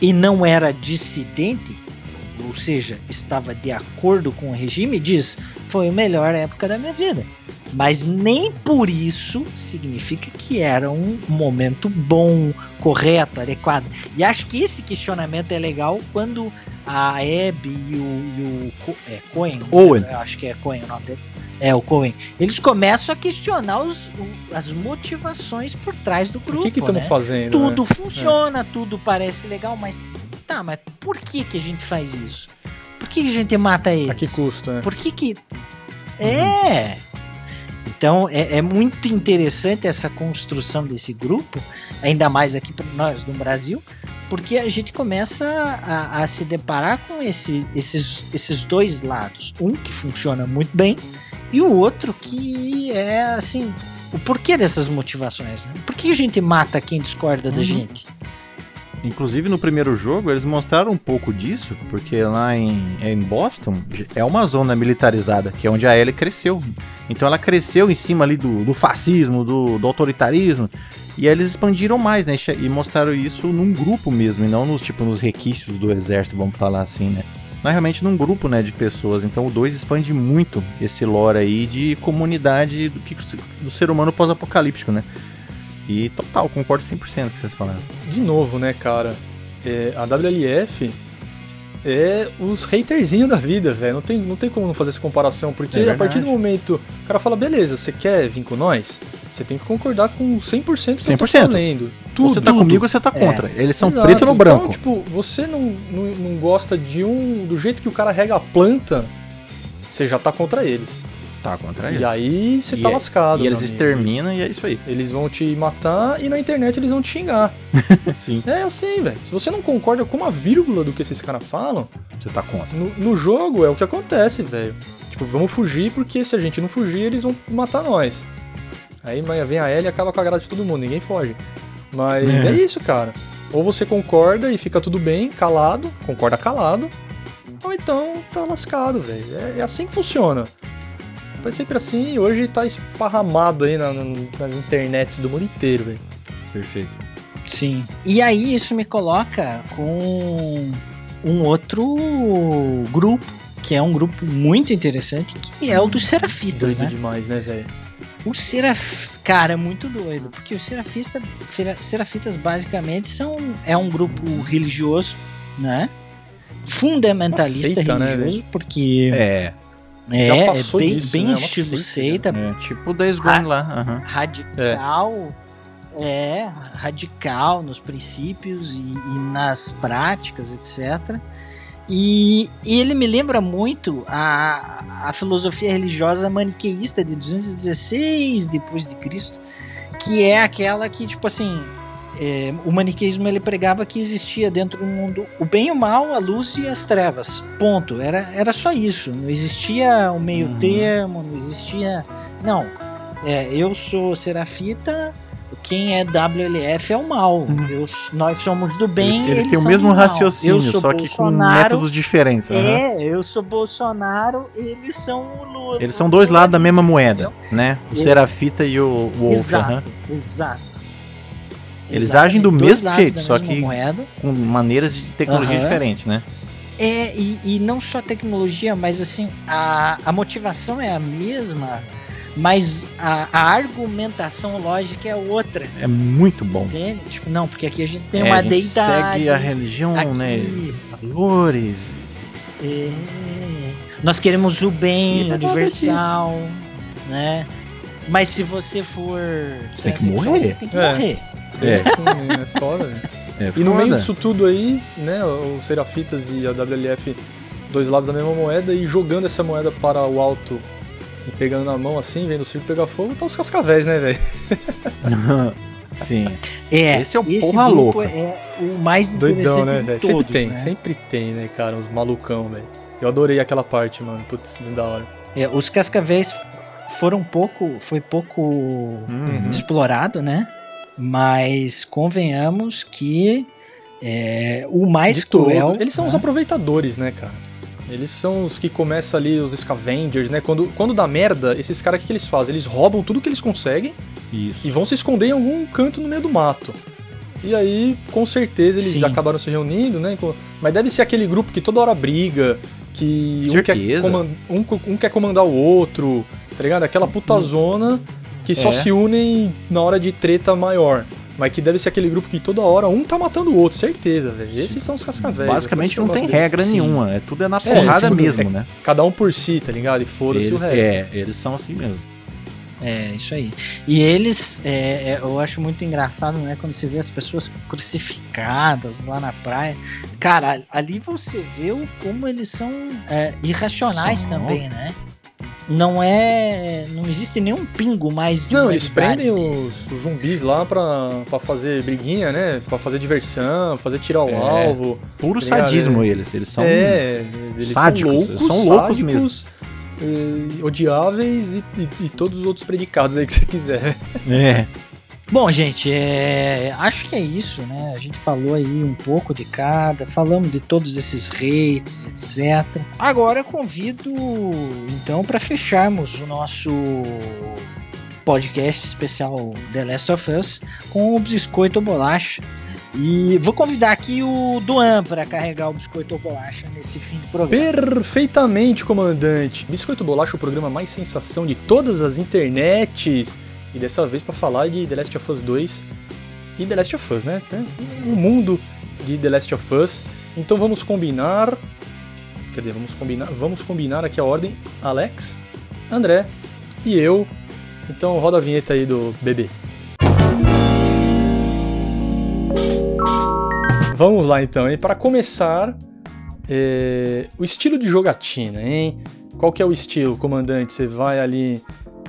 e não era dissidente, ou seja, estava de acordo com o regime, diz: foi a melhor época da minha vida. Mas nem por isso significa que era um momento bom, correto, adequado. E acho que esse questionamento é legal quando a Abby e o, e o é, Cohen, Owen. eu acho que é Cohen o nome dele. É, o Cohen. Eles começam a questionar os, o- as motivações por trás do O grupo. que que estamos né? fazendo? Tudo né? funciona, tudo parece legal, mas tá, mas por que que a gente faz isso? Por que que a gente mata eles? A que custo, né? Por que que... É... Então é, é muito interessante essa construção desse grupo, ainda mais aqui para nós no Brasil, porque a gente começa a, a se deparar com esse- esses, esses dois lados. Um que funciona muito bem e o outro que é assim. O porquê dessas motivações? Né? Por que a gente mata quem discorda da Uhum. gente? Inclusive no primeiro jogo eles mostraram um pouco disso, porque lá em, em Boston é uma zona militarizada, que é onde a Ellie cresceu. Então ela cresceu em cima ali do, do fascismo, do, do autoritarismo, e aí eles expandiram mais, né? E mostraram isso num grupo mesmo, e não nos tipo nos requisitos do exército, vamos falar assim, né? É realmente num grupo, né, de pessoas. Então o 2 expande muito esse lore aí de comunidade do, que, do ser humano pós-apocalíptico, né? E total, concordo 100% com o que vocês falaram. De novo, né, cara? É, a WLF é os haterzinhos da vida, velho. Não tem, não tem como não fazer essa comparação, porque É a partir do momento o cara fala, beleza, você quer vir com nós? Você tem que concordar com 100% do que eu tô 100%. falando. Tudo. você tá comigo ou você tá contra. Eles são Exato. preto no branco. Então, tipo, você não, não, não gosta de um. Do jeito que o cara rega a planta, você já tá contra eles. Tá contra E aí você E tá é- lascado. E eles amigo. exterminam e é isso aí. Eles vão te matar e na internet eles vão te xingar. Sim. É assim, velho. Se você não concorda com uma vírgula do que esses caras falam, Você tá contra. no, no jogo é o que acontece, velho. Tipo, vamos fugir porque se a gente não fugir, eles vão matar nós. Aí vem a Ellie e acaba com a grade de todo mundo, ninguém foge. Mas É. é. isso, cara. Ou você concorda e fica tudo bem, calado, concorda calado, ou então tá lascado, velho. É, é assim que funciona. Foi sempre assim e hoje tá esparramado aí na, na, nas internets do mundo inteiro, velho. Perfeito. Sim. E aí isso me coloca com um outro grupo, que é um grupo muito interessante, que é o dos serafitas, Doido né? demais, né, velho? O seraf... Cara, é muito doido, porque os serafista... serafitas basicamente são é um grupo religioso, né? Fundamentalista Uma seita, né, religioso, porque É. é, é bem, disso, bem né? Uma estilo seita, seita, é tipo 10 Gone lá. aham. radical, é. radical nos princípios e, e nas práticas, etc. E, e ele me lembra muito a, a filosofia religiosa maniqueísta de 216 depois de Cristo, que é aquela que tipo assim é, o maniqueísmo ele pregava que existia dentro do mundo o bem e o mal, a luz e as trevas. Ponto. Era, era só isso. Não existia o meio Uhum. termo, não existia. Não. É, eu sou serafita, quem é WLF é o mal. Uhum. Eu, nós somos do bem. Eles, eles têm o mesmo raciocínio, Eu só que com Bolsonaro, métodos diferentes. É, eu sou Bolsonaro, eles são o Lula. Eles são dois lados da mesma moeda, né? O Ex- Serafita e o Wolf. Exato. aham. Exato. Eles Exatamente. agem do mesmo jeito, só que- moeda. Com maneiras de tecnologia Aham. diferentes, né? É, e, e não só tecnologia, mas assim, a, a motivação é a mesma, mas a, a argumentação lógica é outra. É muito bom. Entende? Tipo, não, porque aqui a gente tem É, uma a gente deidade. segue a religião, aqui, né? Valores. é, nós queremos o bem universal, né? Mas se você for Você tem que transexual, morrer. você tem que É. morrer. É, sim, é foda, velho. É E no meio disso tudo aí, né, o Serafitas e a WLF, dois lados da mesma moeda, e jogando essa moeda para o alto e pegando na mão assim, vendo o circo pegar fogo, tá os cascavéis, né, velho? Sim. É, Esse é o esse porra louca. é o mais Doidão, né, velho? Sempre tem, né? sempre tem, né, cara, uns malucão, velho. Eu adorei aquela parte, mano. Putz, da hora. É, os cascavéis foram pouco, foi pouco Uhum. explorado, né? Mas convenhamos que é, o mais De tudo. cruel. Eles são né? os aproveitadores, né, cara? Eles são os que começam ali, os scavengers, né? Quando, quando dá merda, esses caras, o que, que eles fazem? Eles roubam tudo que eles conseguem Isso. e vão se esconder em algum canto no meio do mato. E aí, com certeza, eles Sim. acabaram se reunindo, né? Mas deve ser aquele grupo que toda hora briga, que um quer, Certeza. coman- um, um quer comandar o outro, tá ligado? Aquela puta zona que só É. se unem na hora de treta maior. Mas que deve ser aquele grupo que toda hora um tá matando o outro, certeza, velho. Esses são os cascavéis. Basicamente não tem deles. regra Sim. nenhuma. É tudo é na Sim, porrada mesmo, é- né? Cada um por si, tá ligado? E foda-se o Eles, resto. é, eles são assim mesmo. É, isso aí. E eles, é, é, eu acho muito engraçado, né? Quando você vê as pessoas crucificadas lá na praia. Cara, ali você vê como eles são é, irracionais São. também, né? Não é. Não existe nenhum pingo mais de Não, eles prendem os, os zumbis lá pra, pra fazer briguinha, né? Pra fazer diversão, fazer tirar o É. alvo. Puro sádismo é. eles. Eles são. é, eles sádicos, são eles loucos, são loucos sádicos, e odiáveis e, e- e todos os outros predicados aí que você quiser. É. Bom, gente, é, acho que é isso, né? A gente falou aí um pouco de cada, falamos de todos esses rates, etc. Agora eu convido, então, para fecharmos o nosso podcast especial The Last of Us com o biscoito bolacha. E vou convidar aqui o Duan para carregar o biscoito ou bolacha nesse fim do programa. Perfeitamente, comandante. Biscoito Bolacha, o programa mais sensação de todas as internets. E dessa vez pra falar de The Last of Us 2 e The Last of Us, né? O mundo de The Last of Us. Então vamos combinar. Quer dizer, vamos combinar, vamos combinar aqui a ordem. Alex, André e eu. Então roda a vinheta aí do bebê. Vamos lá então, para começar, é, o estilo de jogatina, hein? Qual que é o estilo, comandante? Você vai ali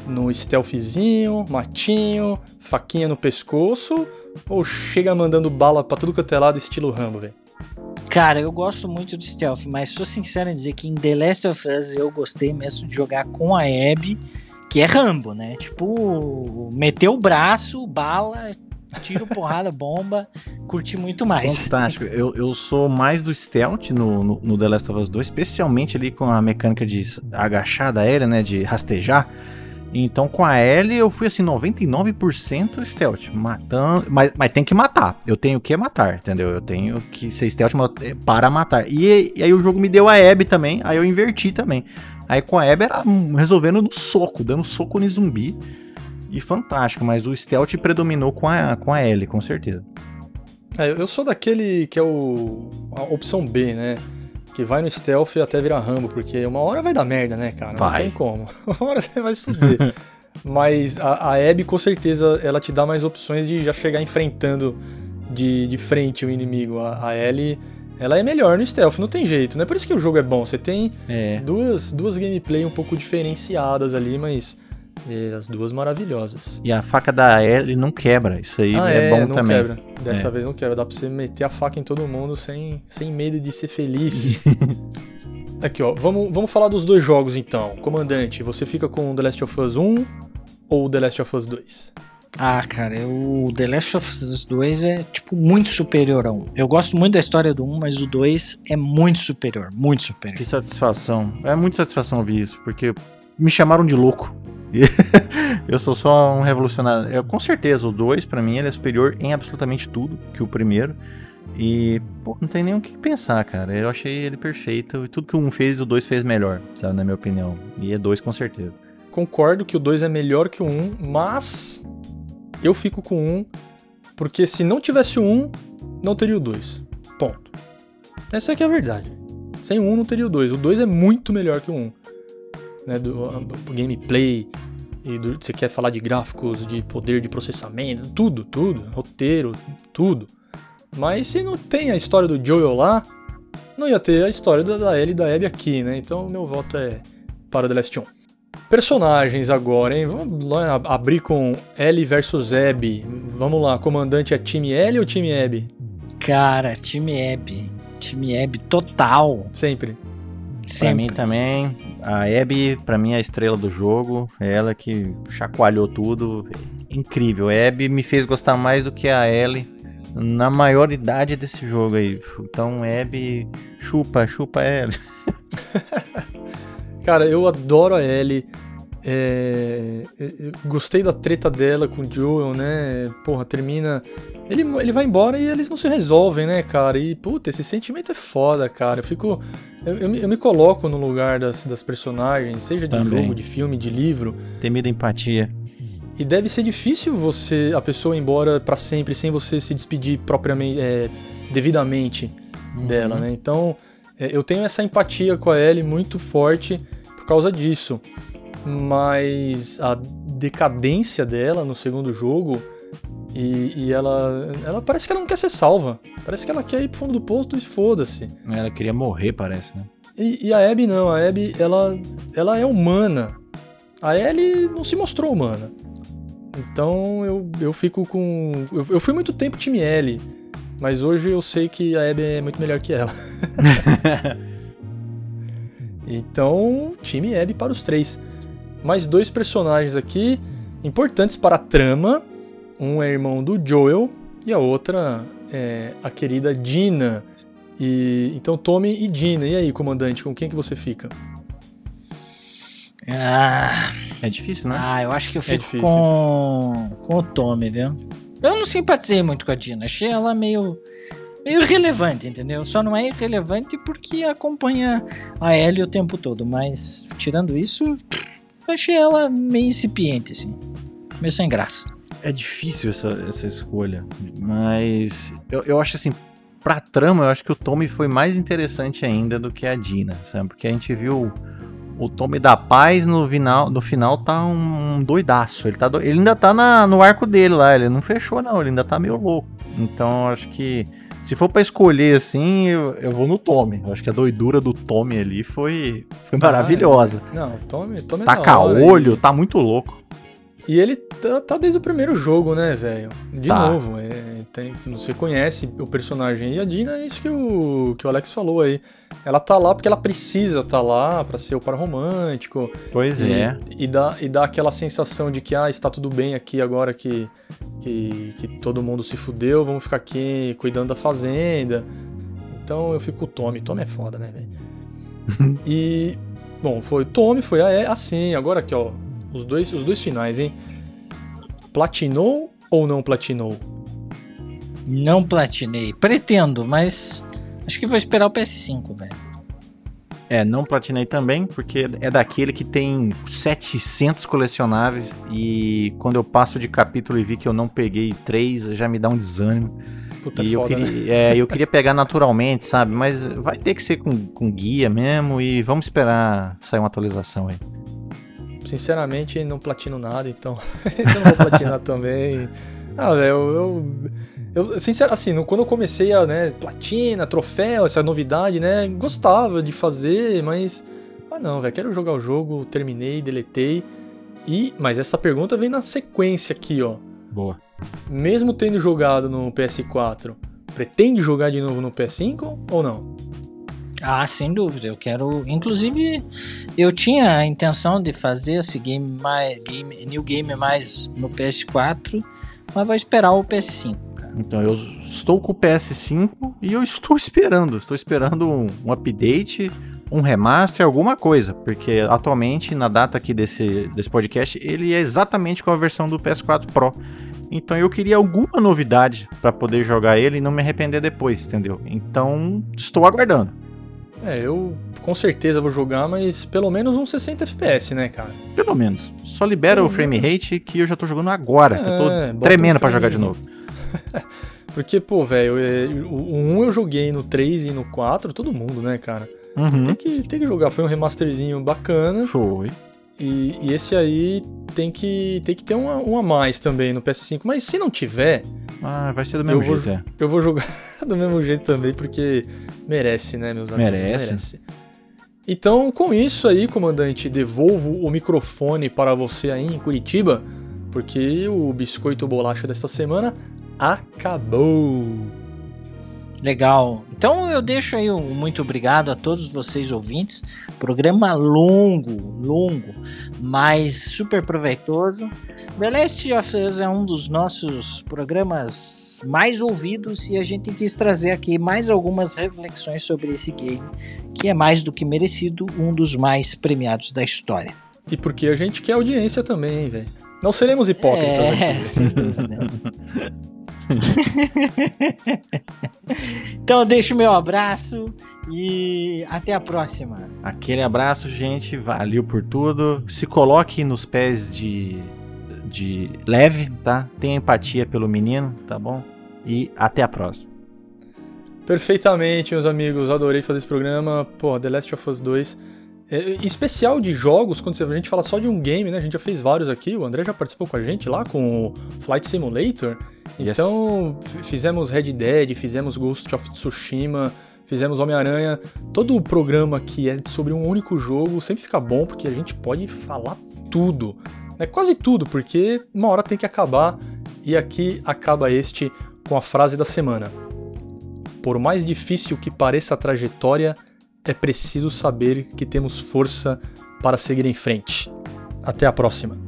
no stealthzinho, matinho, faquinha no pescoço, ou chega mandando bala pra tudo quanto é lado, estilo Rambo, velho? Cara, eu gosto muito do stealth, mas sou sincero em dizer que em The Last of Us eu gostei mesmo de jogar com a Abby, que é Rambo, né? Tipo, meter o braço, bala, tiro, porrada, bomba, curti muito mais. Fantástico. Eu, eu sou mais do stealth no, no, no The Last of Us 2, especialmente ali com a mecânica de agachada aérea, né? De rastejar. Então com a L eu fui assim 99% stealth, matando, mas, mas tem que matar. Eu tenho que matar, entendeu? Eu tenho que ser stealth para matar. E, e aí o jogo me deu a Abby também, aí eu inverti também. Aí com a Abby era resolvendo no soco, dando soco no zumbi. E fantástico, mas o stealth predominou com a, com a L, com certeza. É, eu sou daquele que é o a opção B, né? Que vai no stealth até virar Rambo, porque uma hora vai dar merda, né, cara? Não Vai. tem como. Uma hora você vai fuder. Mas a, a Abby, com certeza, ela te dá mais opções de já chegar enfrentando de, de frente o inimigo. A, a Ellie, ela é melhor no stealth, não tem jeito, né? Por isso que o jogo é bom. Você tem É. duas, duas gameplay um pouco diferenciadas ali, mas é, as duas maravilhosas. E a faca da L não quebra, isso aí ah, é, é, bom não também. quebra. Dessa É. vez não quebra. Dá pra você meter a faca em todo mundo sem, sem medo de ser feliz. Aqui, ó. Vamos, vamos falar dos dois jogos então. Comandante, você fica com The Last of Us 1 ou The Last of Us 2? Ah, cara, eu- o The Last of Us 2 é, tipo, muito superior a 1. Eu gosto muito da história do 1, mas o 2 é muito superior, muito superior. Que satisfação. É muita satisfação ouvir isso, porque me chamaram de louco. Eu sou só um revolucionário. Eu, com certeza, o 2, pra mim, ele é superior em absolutamente tudo que o primeiro. E, pô, não tem nem o que pensar, cara. Eu achei ele perfeito. E tudo que o 1 fez, o 2 fez melhor, sabe, na minha opinião. E é 2 com certeza. concordo que o 2 é melhor que o 1, um, mas eu fico com o 1, um, porque se não tivesse o 1, um, não teria o 2. Ponto. Essa é que é a verdade. Sem o 1 um, não teria o 2. O 2 é muito melhor que o 1. Né, do, do gameplay, e do, você quer falar de gráficos, de poder de processamento, tudo, tudo, roteiro, tudo. Mas se não tem a história do Joel lá, não ia ter a história da Ellie e da Abby aqui, né? Então meu voto é para The Last 1. Personagens agora, hein? Vamos lá abrir com Ellie versus Abby. Vamos lá, comandante é time Ellie ou time Abby? Cara, time Abby. Time Abby total. Sempre. Sempre. Pra mim também, a Abby, pra mim, é a estrela do jogo. É ela que chacoalhou tudo. Incrível. A Abby me fez gostar mais do que a Ellie na maioridade desse jogo aí. Então, Abby, chupa, chupa Ellie. Cara, eu adoro a Ellie. É, gostei da treta dela com o Joel, né? Porra, termina. Ele, ele vai embora e eles não se resolvem, né, cara? E, puta, esse sentimento é foda, cara. Eu fico. Eu, eu, eu me coloco no lugar das, das personagens, seja de Também. jogo, de filme, de livro. Tem medo empatia. E deve ser difícil você, a pessoa ir embora para sempre, sem você se despedir propriamente, é, devidamente uhum. dela, né? Então, é, eu tenho essa empatia com a Ellie muito forte causa disso. Mas a decadência dela no segundo jogo e, e, ela, ela parece que ela não quer ser salva. Parece que ela quer ir pro fundo do posto e foda-se. Ela queria morrer, parece, né? E, e, a Abby não, a Abby ela, ela é humana. A Ellie não se mostrou humana. Então eu, eu fico com. Eu, eu fui muito tempo time Ellie, mas hoje eu sei que a Abby é muito melhor que ela. Então, time Abby para os três. Mais dois personagens aqui importantes para a trama. Um é irmão do Joel e a outra é a querida Dina. E então Tommy e Dina. E aí, comandante, com quem que você fica? Ah, é difícil, né? Ah, eu acho que eu é fico é com com o Tommy, viu? Eu não simpatizei muito com a Dina. Achei ela meio meio irrelevante, entendeu? Só não é irrelevante porque acompanha a Ellie o tempo todo, mas tirando isso, eu achei ela meio incipiente, assim. Meio sem graça. É difícil essa, essa escolha, mas eu, eu acho assim, pra trama, eu acho que o Tommy foi mais interessante ainda do que a Dina, sabe? Porque a gente viu o Tommy da Paz no final, no final tá um, doidaço. Ele, tá do, ele ainda tá na, no arco dele lá, ele não fechou não, ele ainda tá meio louco. Então eu acho que se for para escolher assim, eu, eu, vou no Tommy. Eu acho que a doidura do Tommy ali foi, foi maravilhosa. Ah, não, Tommy, Tommy Taca é olho, tá muito louco. E ele tá, tá, desde o primeiro jogo, né, velho? De tá. novo, é, tem, você conhece o personagem. E a Dina é isso que o, que o Alex falou aí. Ela tá lá porque ela precisa tá lá para ser o par romântico. Pois e, é. E dá, e dá aquela sensação de que, ah, está tudo bem aqui agora que, que, que todo mundo se fudeu, vamos ficar aqui cuidando da fazenda. Então eu fico com o Tommy. Tommy é foda, né, velho? e, bom, foi Tommy, foi a assim, agora aqui, ó os dois, os dois finais, hein? Platinou ou não platinou? Não platinei. Pretendo, mas acho que vou esperar o PS5, velho. É, não platinei também, porque é daquele que tem 700 colecionáveis e quando eu passo de capítulo e vi que eu não peguei três, já me dá um desânimo. Puta e foda, eu, queria, né? é, eu queria pegar naturalmente, sabe? Mas vai ter que ser com, com guia mesmo e vamos esperar sair uma atualização aí sinceramente, não platino nada, então eu não vou platinar também. Ah, velho, eu, eu, eu sincero, assim, quando eu comecei a, né, platina, troféu, essa novidade, né, gostava de fazer, mas, ah não, velho, quero jogar o jogo, terminei, deletei, e, mas essa pergunta vem na sequência aqui, ó. Boa. Mesmo tendo jogado no PS4, pretende jogar de novo no PS5 ou não? Ah, sem dúvida. Eu quero. Inclusive, eu tinha a intenção de fazer esse game mais. Game, new game mais no PS4, mas vou esperar o PS5. Cara. Então, eu estou com o PS5 e eu estou esperando. Estou esperando um, um update, um remaster, alguma coisa. Porque atualmente, na data aqui desse, desse podcast, ele é exatamente com a versão do PS4 Pro. Então eu queria alguma novidade para poder jogar ele e não me arrepender depois, entendeu? Então estou aguardando. É, eu com certeza vou jogar, mas pelo menos uns 60 FPS, né, cara? Pelo menos. Só libera o frame rate que eu já tô jogando agora. É, eu tô É, tremendo pra jogar de novo. Porque, pô, velho, é, o o 1 eu joguei no 3 e no 4, todo mundo, né, cara? Uhum. Tem que, tem que jogar, foi um remasterzinho bacana. Foi. E, e esse aí tem que, tem que ter um a- um a mais também no PS5. Mas se não tiver, Ah, vai ser do mesmo Eu vou- jeito, é. eu vou jogar do mesmo jeito também, porque merece, né, meus amigos? Merece. Então, com isso aí, comandante, devolvo o microfone para você aí em Curitiba, porque o biscoito bolacha desta semana acabou. Legal. Então eu deixo aí um muito obrigado a todos vocês ouvintes. Programa longo, longo, mas super proveitoso. The Last of Us é um dos nossos programas mais ouvidos e a gente quis trazer aqui mais algumas reflexões sobre esse game, que é mais do que merecido um dos mais premiados da história. E porque a gente quer audiência também, velho. Não seremos hipócritas É, aqui. sem dúvida. então eu deixo meu abraço e até a próxima. Aquele abraço, gente. Valeu por tudo. Se coloque nos pés de, de leve, tá? Tenha empatia pelo menino, tá bom? E até a próxima. Perfeitamente, meus amigos. Adorei fazer esse programa. Pô, The Last of Us 2. É, especial de jogos, quando a gente fala só de um game, né? A gente já fez vários aqui. O André já participou com a gente lá com o Flight Simulator. Então, fizemos Red Dead, fizemos Ghost of Tsushima, fizemos Homem-Aranha. Todo o programa que é sobre um único jogo sempre fica bom, porque a gente pode falar tudo. Né? Quase tudo, porque uma hora tem que acabar. E aqui acaba este com a frase da semana. Por mais difícil que pareça a trajetória, é preciso saber que temos força para seguir em frente. Até a próxima.